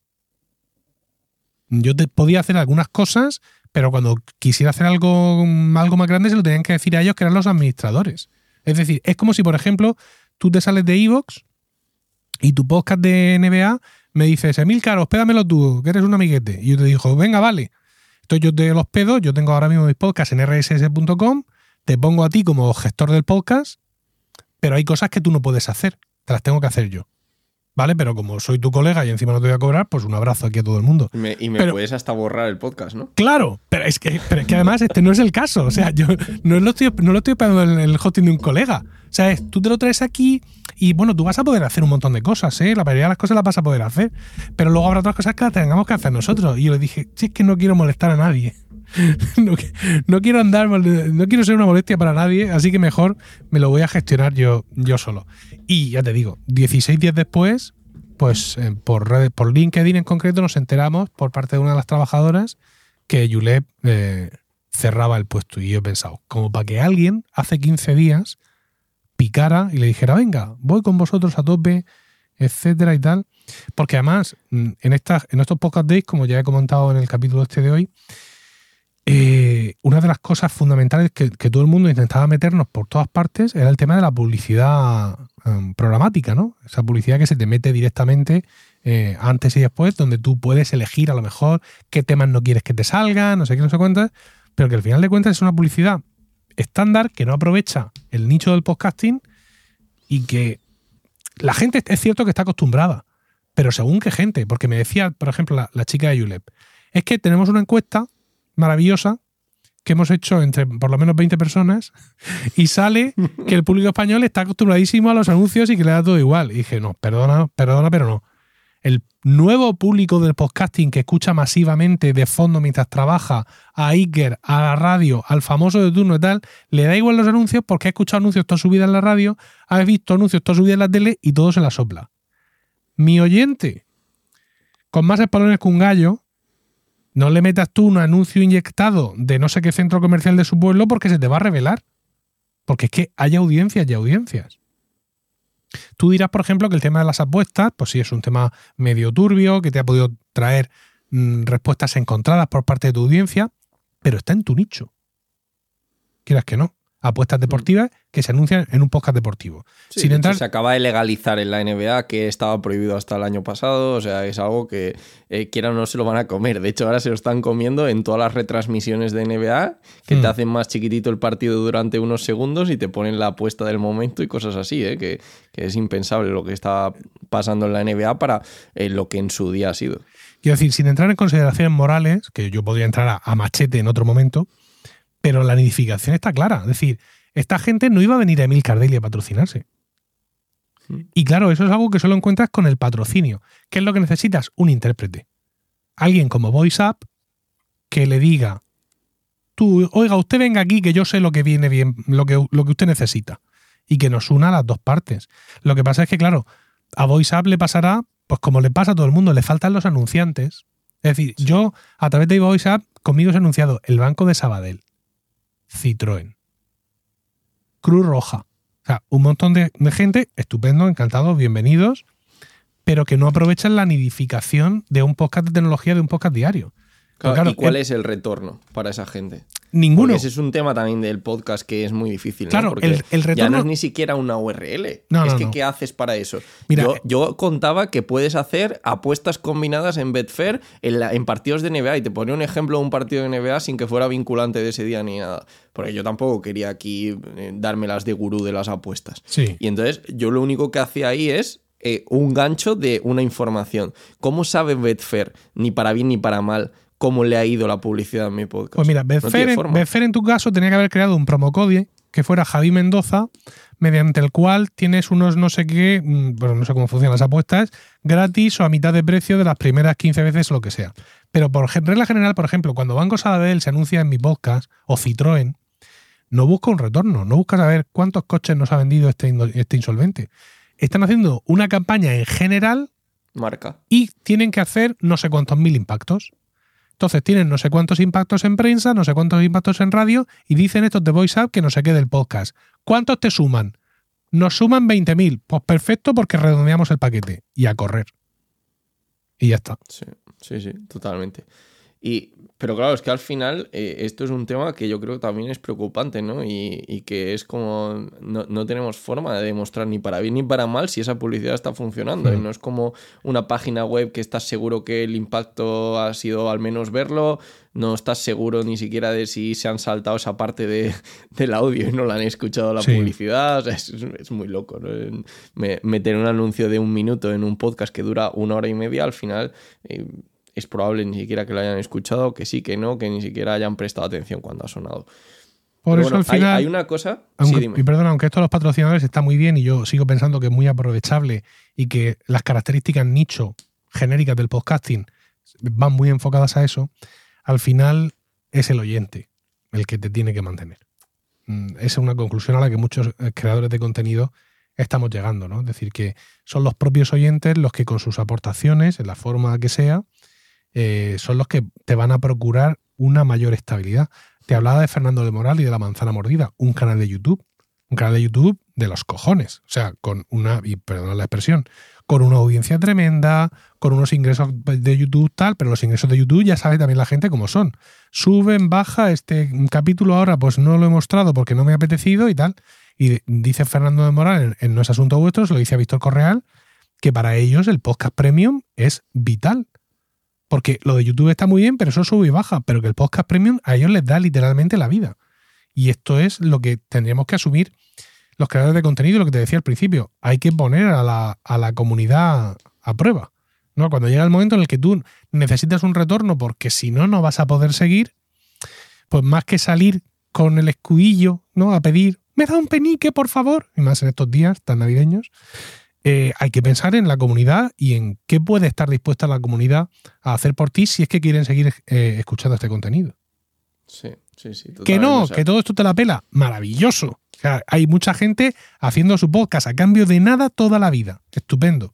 Yo te, podía hacer algunas cosas, pero cuando quisiera hacer algo, algo más grande se lo tenían que decir a ellos que eran los administradores. Es decir, es como si, por ejemplo, tú te sales de Evox y tu podcast de NBA me dices, Emilcar, hospédamelo tú, que eres un amiguete. Y yo te digo, venga, vale. Entonces yo te los hospedo, yo tengo ahora mismo mis podcasts en rss.com, te pongo a ti como gestor del podcast, pero hay cosas que tú no puedes hacer, te las tengo que hacer yo. ¿Vale? Pero como soy tu colega y encima no te voy a cobrar, pues un abrazo aquí a todo el mundo. Y me, y me Pero- puedes hasta borrar el podcast, ¿no? Claro, pero es que, pero es que además este no es el caso. O sea, yo no lo estoy, no lo estoy pagando en el hosting de un colega. O sea, es, tú te lo traes aquí y bueno, tú vas a poder hacer un montón de cosas, ¿eh? La mayoría de las cosas las vas a poder hacer. Pero luego habrá otras cosas que las tengamos que hacer nosotros. Y yo le dije, si es que no quiero molestar a nadie. No, qui- no quiero andar, no quiero ser una molestia para nadie, así que mejor me lo voy a gestionar yo, yo solo. Y ya te digo, 16 días después, pues eh, por, redes, por LinkedIn en concreto nos enteramos por parte de una de las trabajadoras que Yulet eh, cerraba el puesto. Y yo he pensado, como para que alguien hace 15 días picara y le dijera, venga, voy con vosotros a tope, etcétera y tal. Porque además, mm, en, estas, en estos podcast days, como ya he comentado en el capítulo este de hoy, eh, una de las cosas fundamentales que, todo el mundo intentaba meternos por todas partes era el tema de la publicidad em, programática, ¿no? Esa publicidad que se te mete directamente eh, antes y después, donde tú puedes elegir a lo mejor qué temas no quieres que te salgan, no sé qué, no sé cuántas, pero que al final de cuentas es una publicidad estándar que no aprovecha el nicho del podcasting y que la gente es cierto que está acostumbrada, pero según qué gente, porque me decía, por ejemplo, la, la chica de Julep, es que tenemos una encuesta maravillosa que hemos hecho entre por lo menos 20 personas y sale que el público español está acostumbradísimo a los anuncios y que le da todo igual. Y dije, no, perdona, perdona, pero no. El nuevo público del podcasting que escucha masivamente de fondo mientras trabaja a Iker, a la radio, al famoso de turno y tal, le da igual los anuncios porque ha escuchado anuncios toda su vida en la radio, ha visto anuncios toda su vida en la tele y todo se la sopla. Mi oyente, con más espalones que un gallo, no le metas tú un anuncio inyectado de no sé qué centro comercial de su pueblo porque se te va a revelar. Porque es que hay audiencias y audiencias. Tú dirás, por ejemplo, que el tema de las apuestas, pues sí, es un tema medio turbio, que te ha podido traer mm, respuestas encontradas por parte de tu audiencia, pero está en tu nicho. Quieras que no. Apuestas deportivas que se anuncian en un podcast deportivo. Sí, Sin entrar- Se acaba de legalizar en la NBA, que estaba prohibido hasta el año pasado. O sea, es algo que eh, quiera o no se lo van a comer. De hecho, ahora se lo están comiendo en todas las retransmisiones de NBA, que te hacen más chiquitito el partido durante unos segundos y te ponen la apuesta del momento y cosas así, ¿eh? que, que es impensable lo que está pasando en la NBA para eh, lo que en su día ha sido. Quiero decir, sin entrar en consideraciones morales, que yo podría entrar a, a machete en otro momento, pero la nidificación está clara. Es decir, esta gente no iba a venir a Emil Cardelli a patrocinarse. Mm. Y claro, eso es algo que solo encuentras con el patrocinio. ¿Qué es lo que necesitas? Un intérprete. Alguien como VoiceUp que le diga, tú, oiga, usted venga aquí que yo sé lo que viene bien, lo que, lo que usted necesita. Y que nos una a las dos partes. Lo que pasa es que, claro, a VoiceUp le pasará, pues como le pasa a todo el mundo, le faltan los anunciantes. Es decir, yo, a través de VoiceUp, conmigo se ha anunciado el Banco de Sabadell, Citroën, Cruz Roja. O sea, un montón de, de gente, estupendo, encantados, bienvenidos, pero que no aprovechan la nidificación de un podcast de tecnología, de un podcast diario. Claro, ¿Y cuál el- es el retorno para esa gente? Ninguno. Porque ese es un tema también del podcast que es muy difícil. ¿no? Claro, Porque el- el ya retorno- no es ni siquiera una URL. No, es no, que. ¿qué haces para eso? Mira, yo, eh- yo contaba que puedes hacer apuestas combinadas en Betfair en, la- en partidos de NBA y te ponía un ejemplo de un partido de NBA sin que fuera vinculante de ese día ni nada. Porque yo tampoco quería aquí eh, darme las de gurú de las apuestas. Sí. Y entonces yo lo único que hacía ahí es eh, un gancho de una información. ¿Cómo sabe Betfair, ni para bien ni para mal, cómo le ha ido la publicidad en mi podcast? Pues mira, Betfair, en, tu caso tenía que haber creado un promocode que fuera Javi Mendoza, mediante el cual tienes unos no sé qué, mm, bueno, no sé cómo funcionan las apuestas, gratis o a mitad de precio de las primeras 15 veces lo que sea. Pero por regla general, por ejemplo, cuando Banco Sabadell se anuncia en mi podcast o Citroën, no busca un retorno, no busca saber cuántos coches nos ha vendido este, este insolvente. Están haciendo una campaña en general Marca. y tienen que hacer no sé cuántos mil impactos. Entonces tienen no sé cuántos impactos en prensa, no sé cuántos impactos en radio y dicen estos de VoiceUp que no se quede el podcast. ¿Cuántos te suman? Nos suman 20.000. Pues perfecto porque redondeamos el paquete y a correr. Y ya está. Sí, sí, sí, totalmente. Y, pero claro, es que al final eh, esto es un tema que yo creo que también es preocupante, ¿no? Y, y que es como no, no, tenemos forma de demostrar ni para bien ni para mal si esa publicidad está funcionando. Hmm. Y no es como una página web que estás seguro que el impacto ha sido al menos verlo, no estás seguro ni siquiera de si se han saltado esa parte de, del audio y no la han escuchado la Sí. publicidad. O sea, es, es muy loco, ¿no? Me- meter un anuncio de un minuto en un podcast que dura una hora y media, al final eh, es probable ni siquiera que lo hayan escuchado, que sí, que no, que ni siquiera hayan prestado atención cuando ha sonado. Por Pero eso bueno, al hay- final. hay, una cosa... Aunque, sí, dime. y perdona, aunque esto de los patrocinadores está muy bien y yo sigo pensando que es muy aprovechable y que las características nicho genéricas del podcasting van muy enfocadas a eso, al final es el oyente el que te tiene que mantener. Mm, Esa es una conclusión a la que muchos eh, creadores de contenido estamos llegando, ¿no? Es decir, que son los propios oyentes los que con sus aportaciones, en la forma que sea, eh, son los que te van a procurar una mayor estabilidad. Te hablaba de Fernando de Moral y de La Manzana Mordida, un canal de YouTube. Un canal de YouTube de los cojones. O sea, con una, y perdón la expresión, con una audiencia tremenda, con unos ingresos de YouTube tal, pero los ingresos de YouTube ya sabe también la gente cómo son. Suben, baja, este capítulo ahora pues no lo he mostrado porque no me ha apetecido y tal. Y dice Fernando de Moral en, No es Asunto Vuestro, se lo dice a Víctor Correal, que para ellos el podcast premium es vital. Porque lo de YouTube está muy bien, pero eso sube y baja. Pero que el podcast premium a ellos les da literalmente la vida. Y esto es lo que tendríamos que asumir los creadores de contenido, lo que te decía al principio. Hay que poner a la, a la comunidad a prueba. ¿no? Cuando llega el momento en el que tú necesitas un retorno, porque si no, no vas a poder seguir, pues más que salir con el escudillo, ¿no? A pedir, me da un penique, por favor, y más en estos días tan navideños, eh, hay que pensar en la comunidad y en qué puede estar dispuesta la comunidad a hacer por ti si es que quieren seguir eh, escuchando este contenido. Sí, sí, sí. Que no, totalmente, o sea, que todo esto te la pela. Maravilloso. O sea, hay mucha gente haciendo su podcast a cambio de nada toda la vida. Estupendo.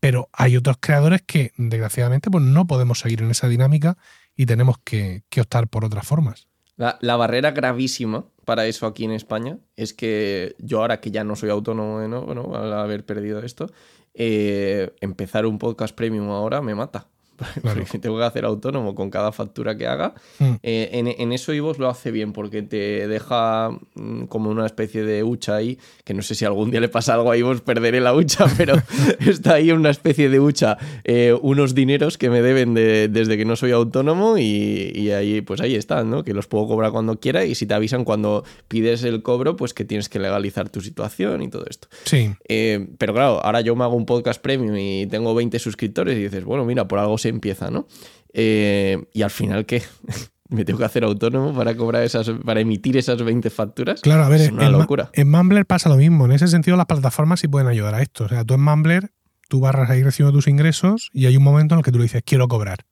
Pero hay otros creadores que, desgraciadamente, pues no podemos seguir en esa dinámica y tenemos que, que optar por otras formas. La, la barrera gravísima para eso aquí en España es que yo ahora que ya no soy autónomo, ¿no? Al haber perdido esto, eh, empezar un podcast premium ahora me mata. Claro. Porque tengo que hacer autónomo con cada factura que haga. Mm. Eh, en, en eso Ivos lo hace bien porque te deja mm, como una especie de hucha ahí, que no sé si algún día le pasa algo a Ivos, perderé la hucha, pero está ahí una especie de hucha, eh, unos dineros que me deben de- desde que no soy autónomo y, y ahí pues ahí están, ¿no? Que los puedo cobrar cuando quiera y si te avisan cuando pides el cobro, pues que tienes que legalizar tu situación y todo esto. Sí. Eh, pero claro, ahora yo me hago un podcast premium y tengo 20 suscriptores y dices, bueno, mira, por algo se empieza, ¿no? Eh, y al final, ¿qué? ¿Me tengo que hacer autónomo para cobrar esas, para emitir esas 20 facturas? Claro, a ver, es una en, locura. en Mumbler pasa lo mismo. En ese sentido, las plataformas sí pueden ayudar a esto. O sea, tú en Mumbler, tú barras ahí recibiendo tus ingresos y hay un momento en el que tú le dices, quiero cobrar.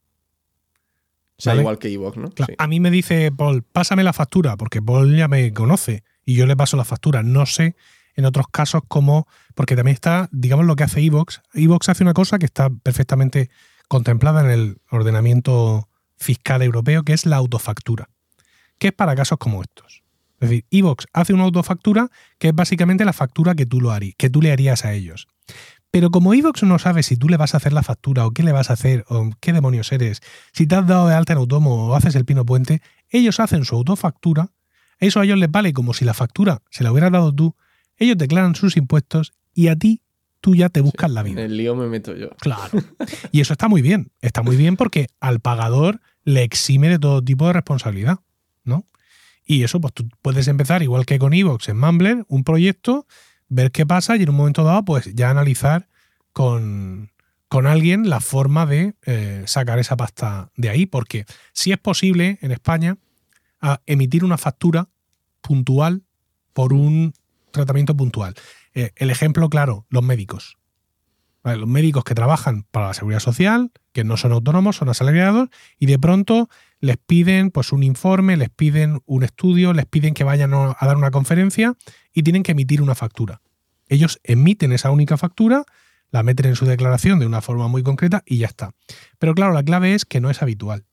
O sea, ¿vale? igual que Evox, ¿no? Claro, Sí. A mí me dice Paul, pásame la factura, porque Paul ya me conoce y yo le paso la factura. No sé en otros casos cómo, porque también está, digamos, lo que hace Evox. Evox hace una cosa que está perfectamente contemplada en el ordenamiento fiscal europeo, que es la autofactura, que es para casos como estos. Es decir, Evox hace una autofactura que es básicamente la factura que tú, lo harí- que tú le harías a ellos. Pero como Evox no sabe si tú le vas a hacer la factura o qué le vas a hacer o qué demonios eres, si te has dado de alta en autónomo o haces el pino puente, ellos hacen su autofactura, eso a ellos les vale como si la factura se la hubieras dado tú, ellos declaran sus impuestos y a ti tú ya te buscas la En vida. el lío me meto yo. Claro. Y eso está muy bien, está muy bien porque al pagador le exime de todo tipo de responsabilidad, ¿no? Y eso, pues tú puedes empezar, igual que con Evox en Mumbler, un proyecto, ver qué pasa y en un momento dado, pues ya analizar con, con alguien la forma de eh, sacar esa pasta de ahí. Porque si es posible en España a emitir una factura puntual por un tratamiento puntual. Eh, el ejemplo claro, los médicos. Los médicos que trabajan para la seguridad social, que no son autónomos, son asalariados, y de pronto les piden pues, un informe, les piden un estudio, les piden que vayan a dar una conferencia y tienen que emitir una factura. Ellos emiten esa única factura, la meten en su declaración de una forma muy concreta y ya está. Pero claro, la clave es que no es habitual.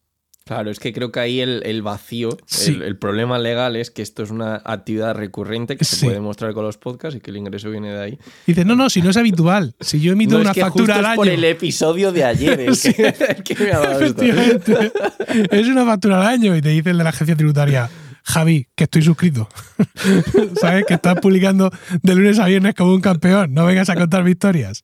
Claro, es que creo que ahí el, el vacío, Sí. el, el problema legal es que esto es una actividad recurrente que se Sí. puede mostrar con los podcasts y que el ingreso viene de ahí. Dice, no, no, si no es habitual. Si yo emito No, es una que factura justo al es por año. el episodio de ayer el Sí. que, el que me ha dado esto. Es una factura al año y te dice el de la agencia tributaria, Javi, que estoy suscrito. ¿Sabes? Que estás publicando de lunes a viernes como un campeón. No vengas a contar victorias.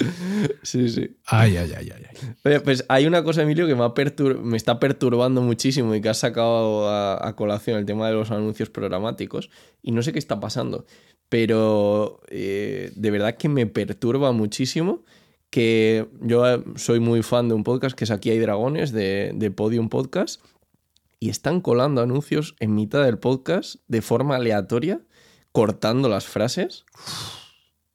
Sí, sí. Ay, ay, ay, ay. ay. Oye, pues hay una cosa, Emilio, que me, ha pertur- me está perturbando muchísimo y que has sacado a, a colación el tema de los anuncios programáticos y no sé qué está pasando, pero eh, de verdad que me perturba muchísimo que yo eh, soy muy fan de un podcast que es Aquí hay dragones, de, de Podium Podcast, y están colando anuncios en mitad del podcast de forma aleatoria, cortando las frases.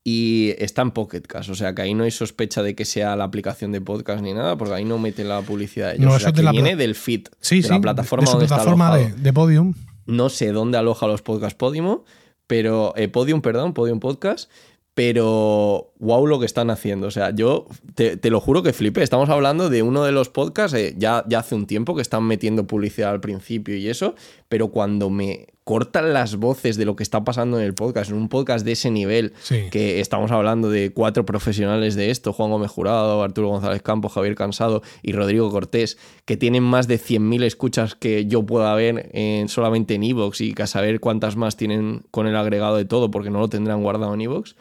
Y está en Pocket Cast, o sea que ahí no hay sospecha de que sea la aplicación de podcast ni nada, porque ahí no meten la publicidad de ellos. No, o eso sea, es de que la viene del feed, Sí, de sí. la plataforma de donde está de Podium. No sé dónde aloja los podcasts Podimo, pero eh, Podium, perdón, Podium Podcast, pero wow lo que están haciendo. O sea, yo te, te lo juro que flipé. Estamos hablando de uno de los podcasts, eh, ya, ya hace un tiempo que están metiendo publicidad al principio y eso, pero cuando me cortan las voces de lo que está pasando en el podcast, en un podcast de ese nivel, Sí. que estamos hablando de cuatro profesionales de esto, Juan Gómez Jurado, Arturo González Campos, Javier Cansado y Rodrigo Cortés, que tienen más de 100.000 escuchas que yo pueda ver en, solamente en Evox y que a saber cuántas más tienen con el agregado de todo, porque no lo tendrán guardado en Evox.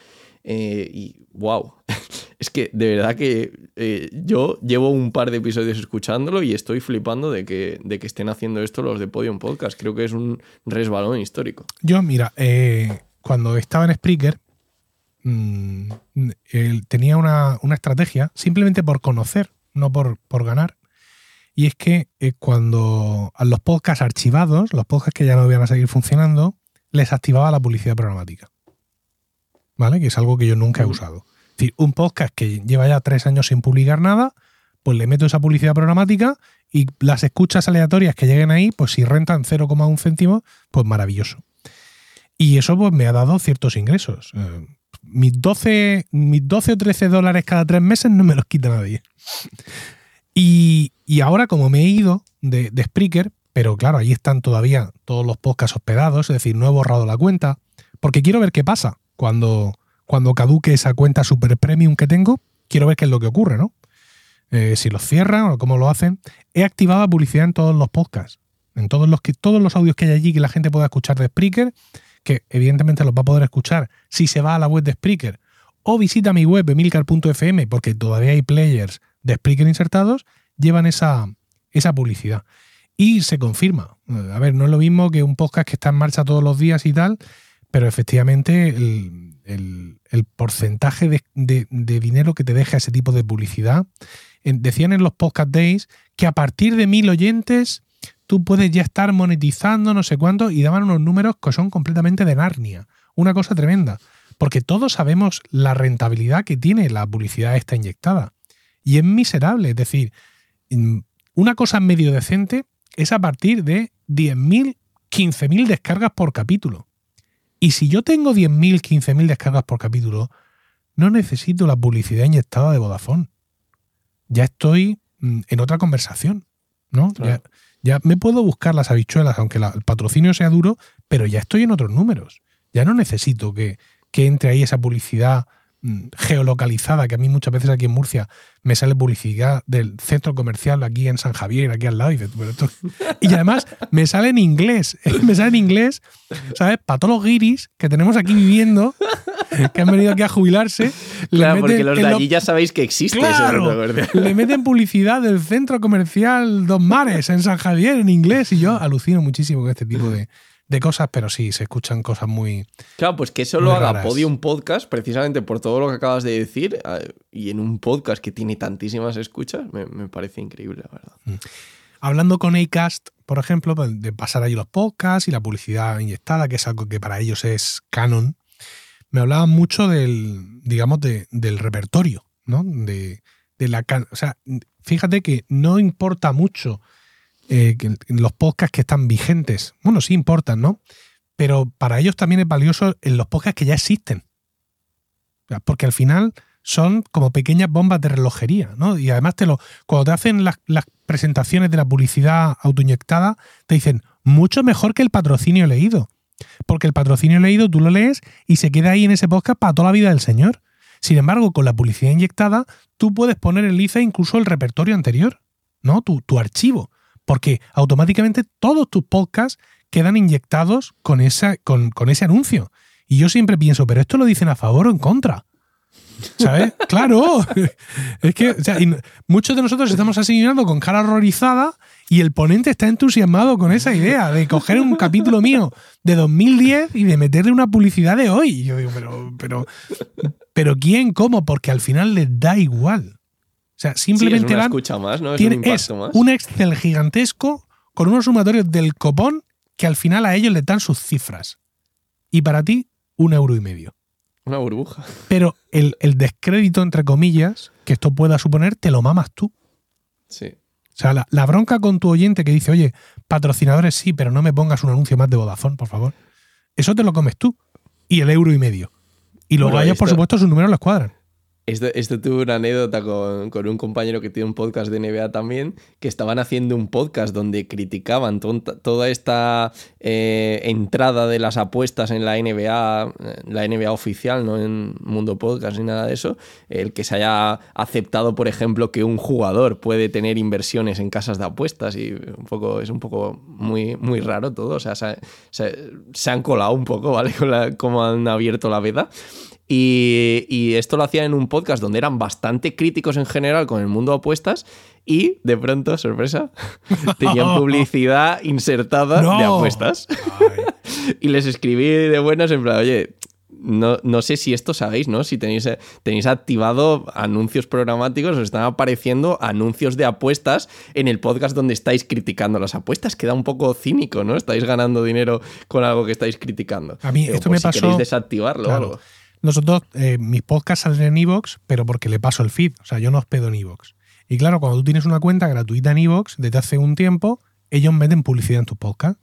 Eh, y wow, es que de verdad que eh, yo llevo un par de episodios escuchándolo y estoy flipando de que, de que estén haciendo esto los de Podium Podcast. Creo que es un resbalón histórico. Yo, mira, eh, cuando estaba en Spreaker, mm, él tenía una, una estrategia simplemente por conocer, no por, por ganar. Y es que cuando a los podcasts archivados, los podcasts que ya no iban a seguir funcionando, les activaba la publicidad programática. ¿Vale? Que es algo que yo nunca he usado. Es decir, un podcast que lleva ya tres años sin publicar nada, pues le meto esa publicidad programática y las escuchas aleatorias que lleguen ahí, pues si rentan 0,1 céntimo, pues maravilloso. Y eso pues me ha dado ciertos ingresos. Eh, mis, 12, mis 12 o 13 dólares cada tres meses no me los quita nadie. Y, y ahora como me he ido de, de Spreaker, pero claro, ahí están todavía todos los podcasts hospedados, es decir, no he borrado la cuenta, porque quiero ver qué pasa cuando, cuando caduque esa cuenta super premium que tengo, quiero ver qué es lo que ocurre, ¿no? Eh, si los cierran o cómo lo hacen. He activado la publicidad en todos los podcasts, en todos los, que, todos los audios que hay allí que la gente pueda escuchar de Spreaker, que evidentemente los va a poder escuchar si se va a la web de Spreaker o visita mi web emilcar.fm porque todavía hay players de Spreaker insertados, llevan esa, esa publicidad. Y se confirma. A ver, no es lo mismo que un podcast que está en marcha todos los días y tal, pero efectivamente el, el- porcentaje de, de- de dinero que te deja ese tipo de publicidad. en- decían en los podcast days que a partir de mil oyentes tú puedes ya estar monetizando no sé cuánto y daban unos números que son completamente de Narnia. Una cosa tremenda. Porque todos sabemos la rentabilidad que tiene la publicidad esta inyectada. Y es miserable. Es decir, mm, una cosa medio decente es a partir de 10.000, 15.000 descargas por capítulo. Y si yo tengo 10.000, 15.000 descargas por capítulo, no necesito la publicidad inyectada de Vodafone. Ya estoy mm, en otra conversación, ¿no? Claro. Ya, ya me puedo buscar las habichuelas, aunque la- el patrocinio sea duro, pero ya estoy en otros números. Ya no necesito que, que entre ahí esa publicidad mm, geolocalizada, que a mí muchas veces aquí en Murcia me sale publicidad del centro comercial aquí en San Javier, aquí al lado. Y, dices, "Pero esto-". y además me sale en inglés, me sale en inglés, ¿sabes? Para todos los guiris que tenemos aquí viviendo, que han venido aquí a jubilarse. Claro, porque los de lo- allí ya sabéis que existe Claro, le meten publicidad del centro comercial Dos Mares en San Javier en inglés y yo alucino muchísimo con este tipo de, de cosas, pero sí, se escuchan cosas muy... Claro, pues que eso lo haga. Podium Podcast, precisamente por todo lo que acabas de decir, eh, y en un podcast que tiene tantísimas escuchas, me, me parece increíble, la verdad. Hablando con Acast, por ejemplo, pues, de pasar ahí los podcasts y la publicidad inyectada, que es algo que para ellos es canon, me hablaban mucho del, digamos, de- del repertorio, ¿no? De, de la o sea, fíjate que no importa mucho eh, los podcasts que están vigentes. Bueno, sí importan, ¿no? Pero para ellos también es valioso en los podcasts que ya existen. Porque al final son como pequeñas bombas de relojería, ¿no? Y además te lo, cuando te hacen las, las presentaciones de la publicidad autoinyectada, te dicen mucho mejor que el patrocinio leído. Porque el patrocinio leído tú lo lees y se queda ahí en ese podcast para toda la vida del señor. Sin embargo, con la publicidad inyectada, tú puedes poner en liza incluso el repertorio anterior, ¿no? Tu, tu archivo. Porque automáticamente todos tus podcasts quedan inyectados con, esa, con, con ese anuncio. Y yo siempre pienso, ¿pero esto lo dicen a favor o en contra? ¿Sabes? claro. Es que o sea, y muchos de nosotros estamos asignando con cara horrorizada y el ponente está entusiasmado con esa idea de coger un capítulo mío de 2010 y de meterle una publicidad de hoy. Y yo digo, pero, pero, pero ¿quién? ¿Cómo? Porque al final les da igual. O sea, Sí, es simplemente una escucha más, ¿no? Es tiene- un impacto más. un Excel gigantesco con unos sumatorios del copón que al final a ellos les dan sus cifras. Y para ti, un euro y medio. Una burbuja. Pero el, el descrédito, entre comillas, que esto pueda suponer, te lo mamas tú. Sí. O sea, la, la bronca con tu oyente que dice, oye, patrocinadores sí, pero no me pongas un anuncio más de Vodafone, por favor. Eso te lo comes tú. Y el euro y medio. Y luego Bueno, a ellos, por esto- supuesto, sus números les cuadran. Esto, esto tuve una anécdota con, con un compañero que tiene un podcast de NBA también, que estaban haciendo un podcast donde criticaban toda esta eh, entrada de las apuestas en la NBA, eh, la NBA oficial, no en Mundo Podcast ni nada de eso, el que se haya aceptado, por ejemplo, que un jugador puede tener inversiones en casas de apuestas y un poco, es un poco muy, muy raro todo, o sea, se, se- se han colado un poco, ¿vale? Con la- cómo han abierto la veda. Y, y esto lo hacían en un podcast donde eran bastante críticos en general con el mundo de apuestas y de pronto, sorpresa, tenían publicidad insertada de No. apuestas. y les escribí de buenas en plan, oye, no, no sé si esto sabéis, ¿no? Si tenéis, tenéis activado anuncios programáticos, os están apareciendo anuncios de apuestas en el podcast donde estáis criticando las apuestas. Queda un poco cínico, ¿no? Estáis ganando dinero con algo que estáis criticando. A mí Digo, esto pues me si pasó- queréis desactivarlo o Claro. algo. Nosotros, eh, mis podcasts salen en Evox, pero porque le paso el feed. O sea, yo no hospedo en Evox. Y claro, cuando tú tienes una cuenta gratuita en Evox, desde hace un tiempo, ellos meten publicidad en tus podcasts.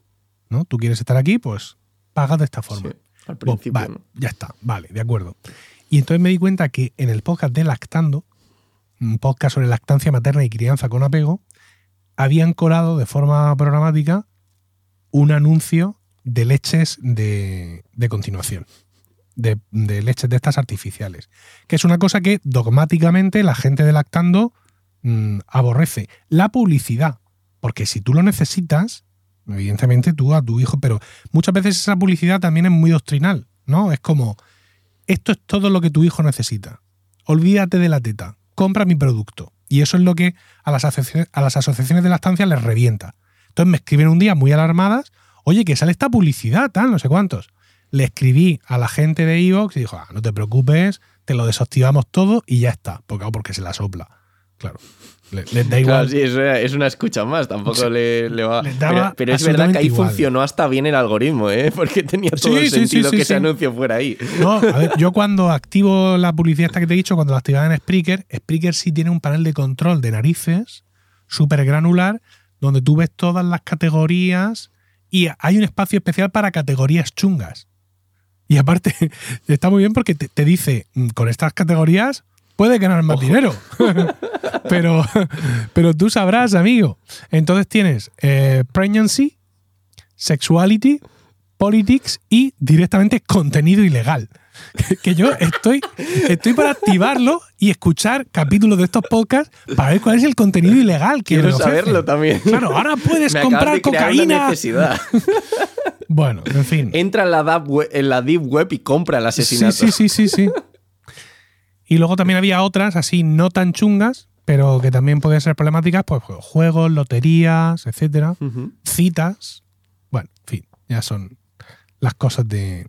¿no? Tú quieres estar aquí, pues pagas de esta forma. Sí, al Pues, principio, vale, ya está, vale, de acuerdo. Y entonces me di cuenta que en el podcast de Lactando, un podcast sobre lactancia materna y crianza con apego, habían colado de forma programática un anuncio de leches de, de continuación, de, leches de estas artificiales, que es una cosa que dogmáticamente la gente de Lactando mm, aborrece. La publicidad, porque si tú lo necesitas, evidentemente tú a tu hijo, pero muchas veces esa publicidad también es muy doctrinal, ¿no? Es como, esto es todo lo que tu hijo necesita. Olvídate de la teta, compra mi producto. Y eso es lo que a las, asociaciones, a las asociaciones de lactancia les revienta. Entonces me escriben un día muy alarmadas, oye, que sale esta publicidad, tal, no sé cuántos. Le escribí a la gente de Evox y dijo, ah, no te preocupes, te lo desactivamos todo y ya está. Porque, claro, porque se la sopla. Claro. le- Les da igual. Claro, sí, es una, es una escucha más, tampoco Sí. le, le va. Les Pero, pero es verdad que ahí igual. funcionó hasta bien el algoritmo, ¿eh? Porque tenía todo Sí, el sentido que ese anuncio fuera ahí. No, a ver, yo cuando activo la publicidad esta que te he dicho, cuando la activaba en Spreaker, Spreaker sí tiene un panel de control de narices súper granular, donde tú ves todas las categorías y hay un espacio especial para categorías chungas. Y aparte, está muy bien porque te, te dice, "Mm, con estas categorías puede ganar más dinero. pero, pero tú sabrás, amigo. Entonces tienes eh, pregnancy, sexuality, politics y directamente contenido ilegal. Que yo estoy, estoy para activarlo y escuchar capítulos de estos podcasts para ver cuál es el contenido ilegal que Quiero saberlo también. Claro, ahora puedes Me comprar de crear una cocaína. necesidad. Bueno, en fin. Entra en la, dark web, en la deep web y compra el asesinato. Sí, sí, sí, sí, sí. Y luego también había otras así no tan chungas, pero que también podían ser problemáticas, pues juegos, loterías, etcétera, citas. Bueno, en fin, ya son las cosas de,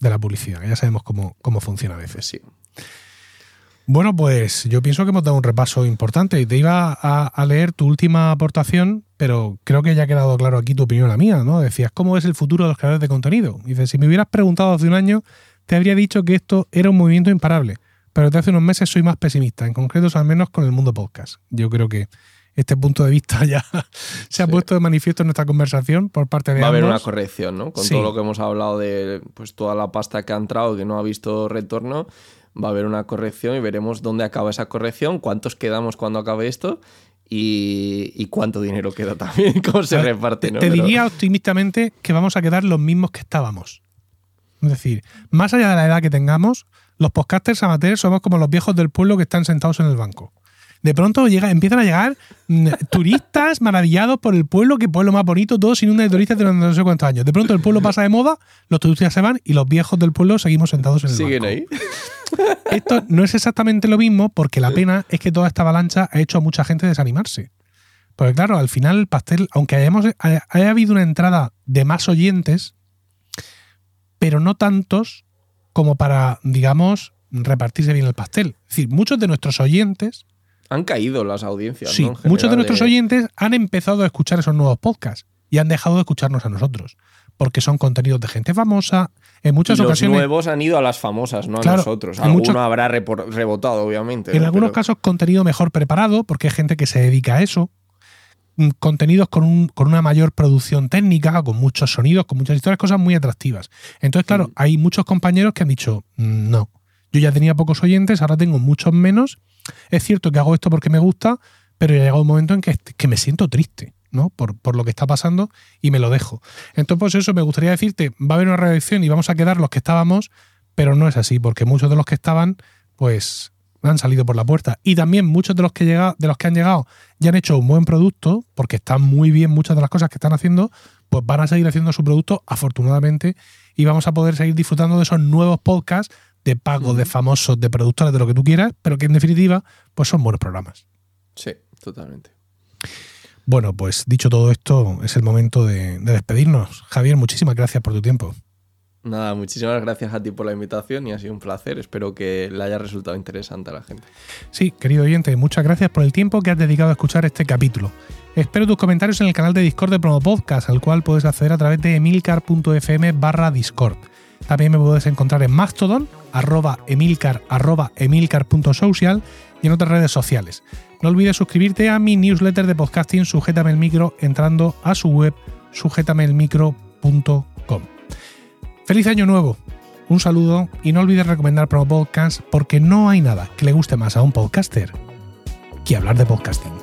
de la publicidad. Ya sabemos cómo, cómo funciona a veces. Sí. Bueno, pues yo pienso que hemos dado un repaso importante y te iba a, a leer tu última aportación, pero creo que ya ha quedado claro aquí tu opinión, la mía, ¿no? Decías, ¿cómo es el futuro de los creadores de contenido? Y dices, si me hubieras preguntado hace un año, te habría dicho que esto era un movimiento imparable, pero desde hace unos meses soy más pesimista, en concreto al menos con el mundo podcast. Yo creo que este punto de vista ya se ha Sí. puesto de manifiesto en nuestra conversación por parte de Va a haber una corrección, ¿no? Con Sí. todo lo que hemos hablado de pues toda la pasta que ha entrado que no ha visto retorno, va a haber una corrección y veremos dónde acaba esa corrección, cuántos quedamos cuando acabe esto y, y cuánto dinero queda también, cómo se ver, reparte. Te, ¿no? te Pero- diría optimistamente que vamos a quedar los mismos que estábamos. Es decir, más allá de la edad que tengamos, los podcasters amateurs somos como los viejos del pueblo que están sentados en el banco. De pronto llega, empiezan a llegar mm, turistas maravillados por el pueblo, que pueblo más bonito, todos sin una de turistas durante no sé cuántos años. De pronto el pueblo pasa de moda, los turistas se van y los viejos del pueblo seguimos sentados en el Siguen ahí. Esto no es exactamente lo mismo porque la pena es que toda esta avalancha ha hecho a mucha gente desanimarse. Porque claro, al final el pastel, aunque hayamos, haya, haya habido una entrada de más oyentes, pero no tantos como para, digamos, repartirse bien el pastel. Es decir, muchos de nuestros oyentes, Han caído las audiencias. sí, muchos de nuestros oyentes han empezado a escuchar esos nuevos podcasts y han dejado de escucharnos a nosotros. Porque son contenidos de gente famosa. En muchas y los ocasiones. nuevos han ido a las famosas, no a nosotros. Alguno muchos- habrá rebotado, obviamente. En ¿no? algunos Pero- casos, contenido mejor preparado, porque hay gente que se dedica a eso. Mm, Contenidos con, un- con una mayor producción técnica, con muchos sonidos, con muchas historias, cosas muy atractivas. Entonces, claro, Mm. hay muchos compañeros que han dicho, "Mm, no, yo ya tenía pocos oyentes, ahora tengo muchos menos. Es cierto que hago esto porque me gusta, pero ya ha llegado un momento en que, que me siento triste, ¿no? Por, por lo que está pasando y me lo dejo. Entonces, pues eso, me gustaría decirte, va a haber una reacción y vamos a quedar los que estábamos, pero no es así, porque muchos de los que estaban, pues han salido por la puerta. Y también muchos de los que llega, de los que han llegado ya han hecho un buen producto, porque están muy bien muchas de las cosas que están haciendo, pues van a seguir haciendo su producto, afortunadamente, y vamos a poder seguir disfrutando de esos nuevos podcasts de pago, de famosos, de productores, de lo que tú quieras, pero que en definitiva, pues son buenos programas. Sí, totalmente. Bueno, pues dicho todo esto, es el momento de, de despedirnos. Javier, muchísimas gracias por tu tiempo. Nada, muchísimas gracias a ti por la invitación y ha sido un placer. Espero que le haya resultado interesante a la gente. Sí, querido oyente, muchas gracias por el tiempo que has dedicado a escuchar este capítulo. Espero tus comentarios en el canal de Discord de Promo Podcast, al cual puedes acceder a través de emilcar.fm barra Discord. También me puedes encontrar en Mastodon, arroba emilcar, arroba emilcar.social y en otras redes sociales. No olvides suscribirte a mi newsletter de podcasting Sujétame el Micro entrando a su web sujetameelmicro.com. ¡Feliz año nuevo! Un saludo y no olvides recomendar Promo Podcast porque no hay nada que le guste más a un podcaster que hablar de podcasting.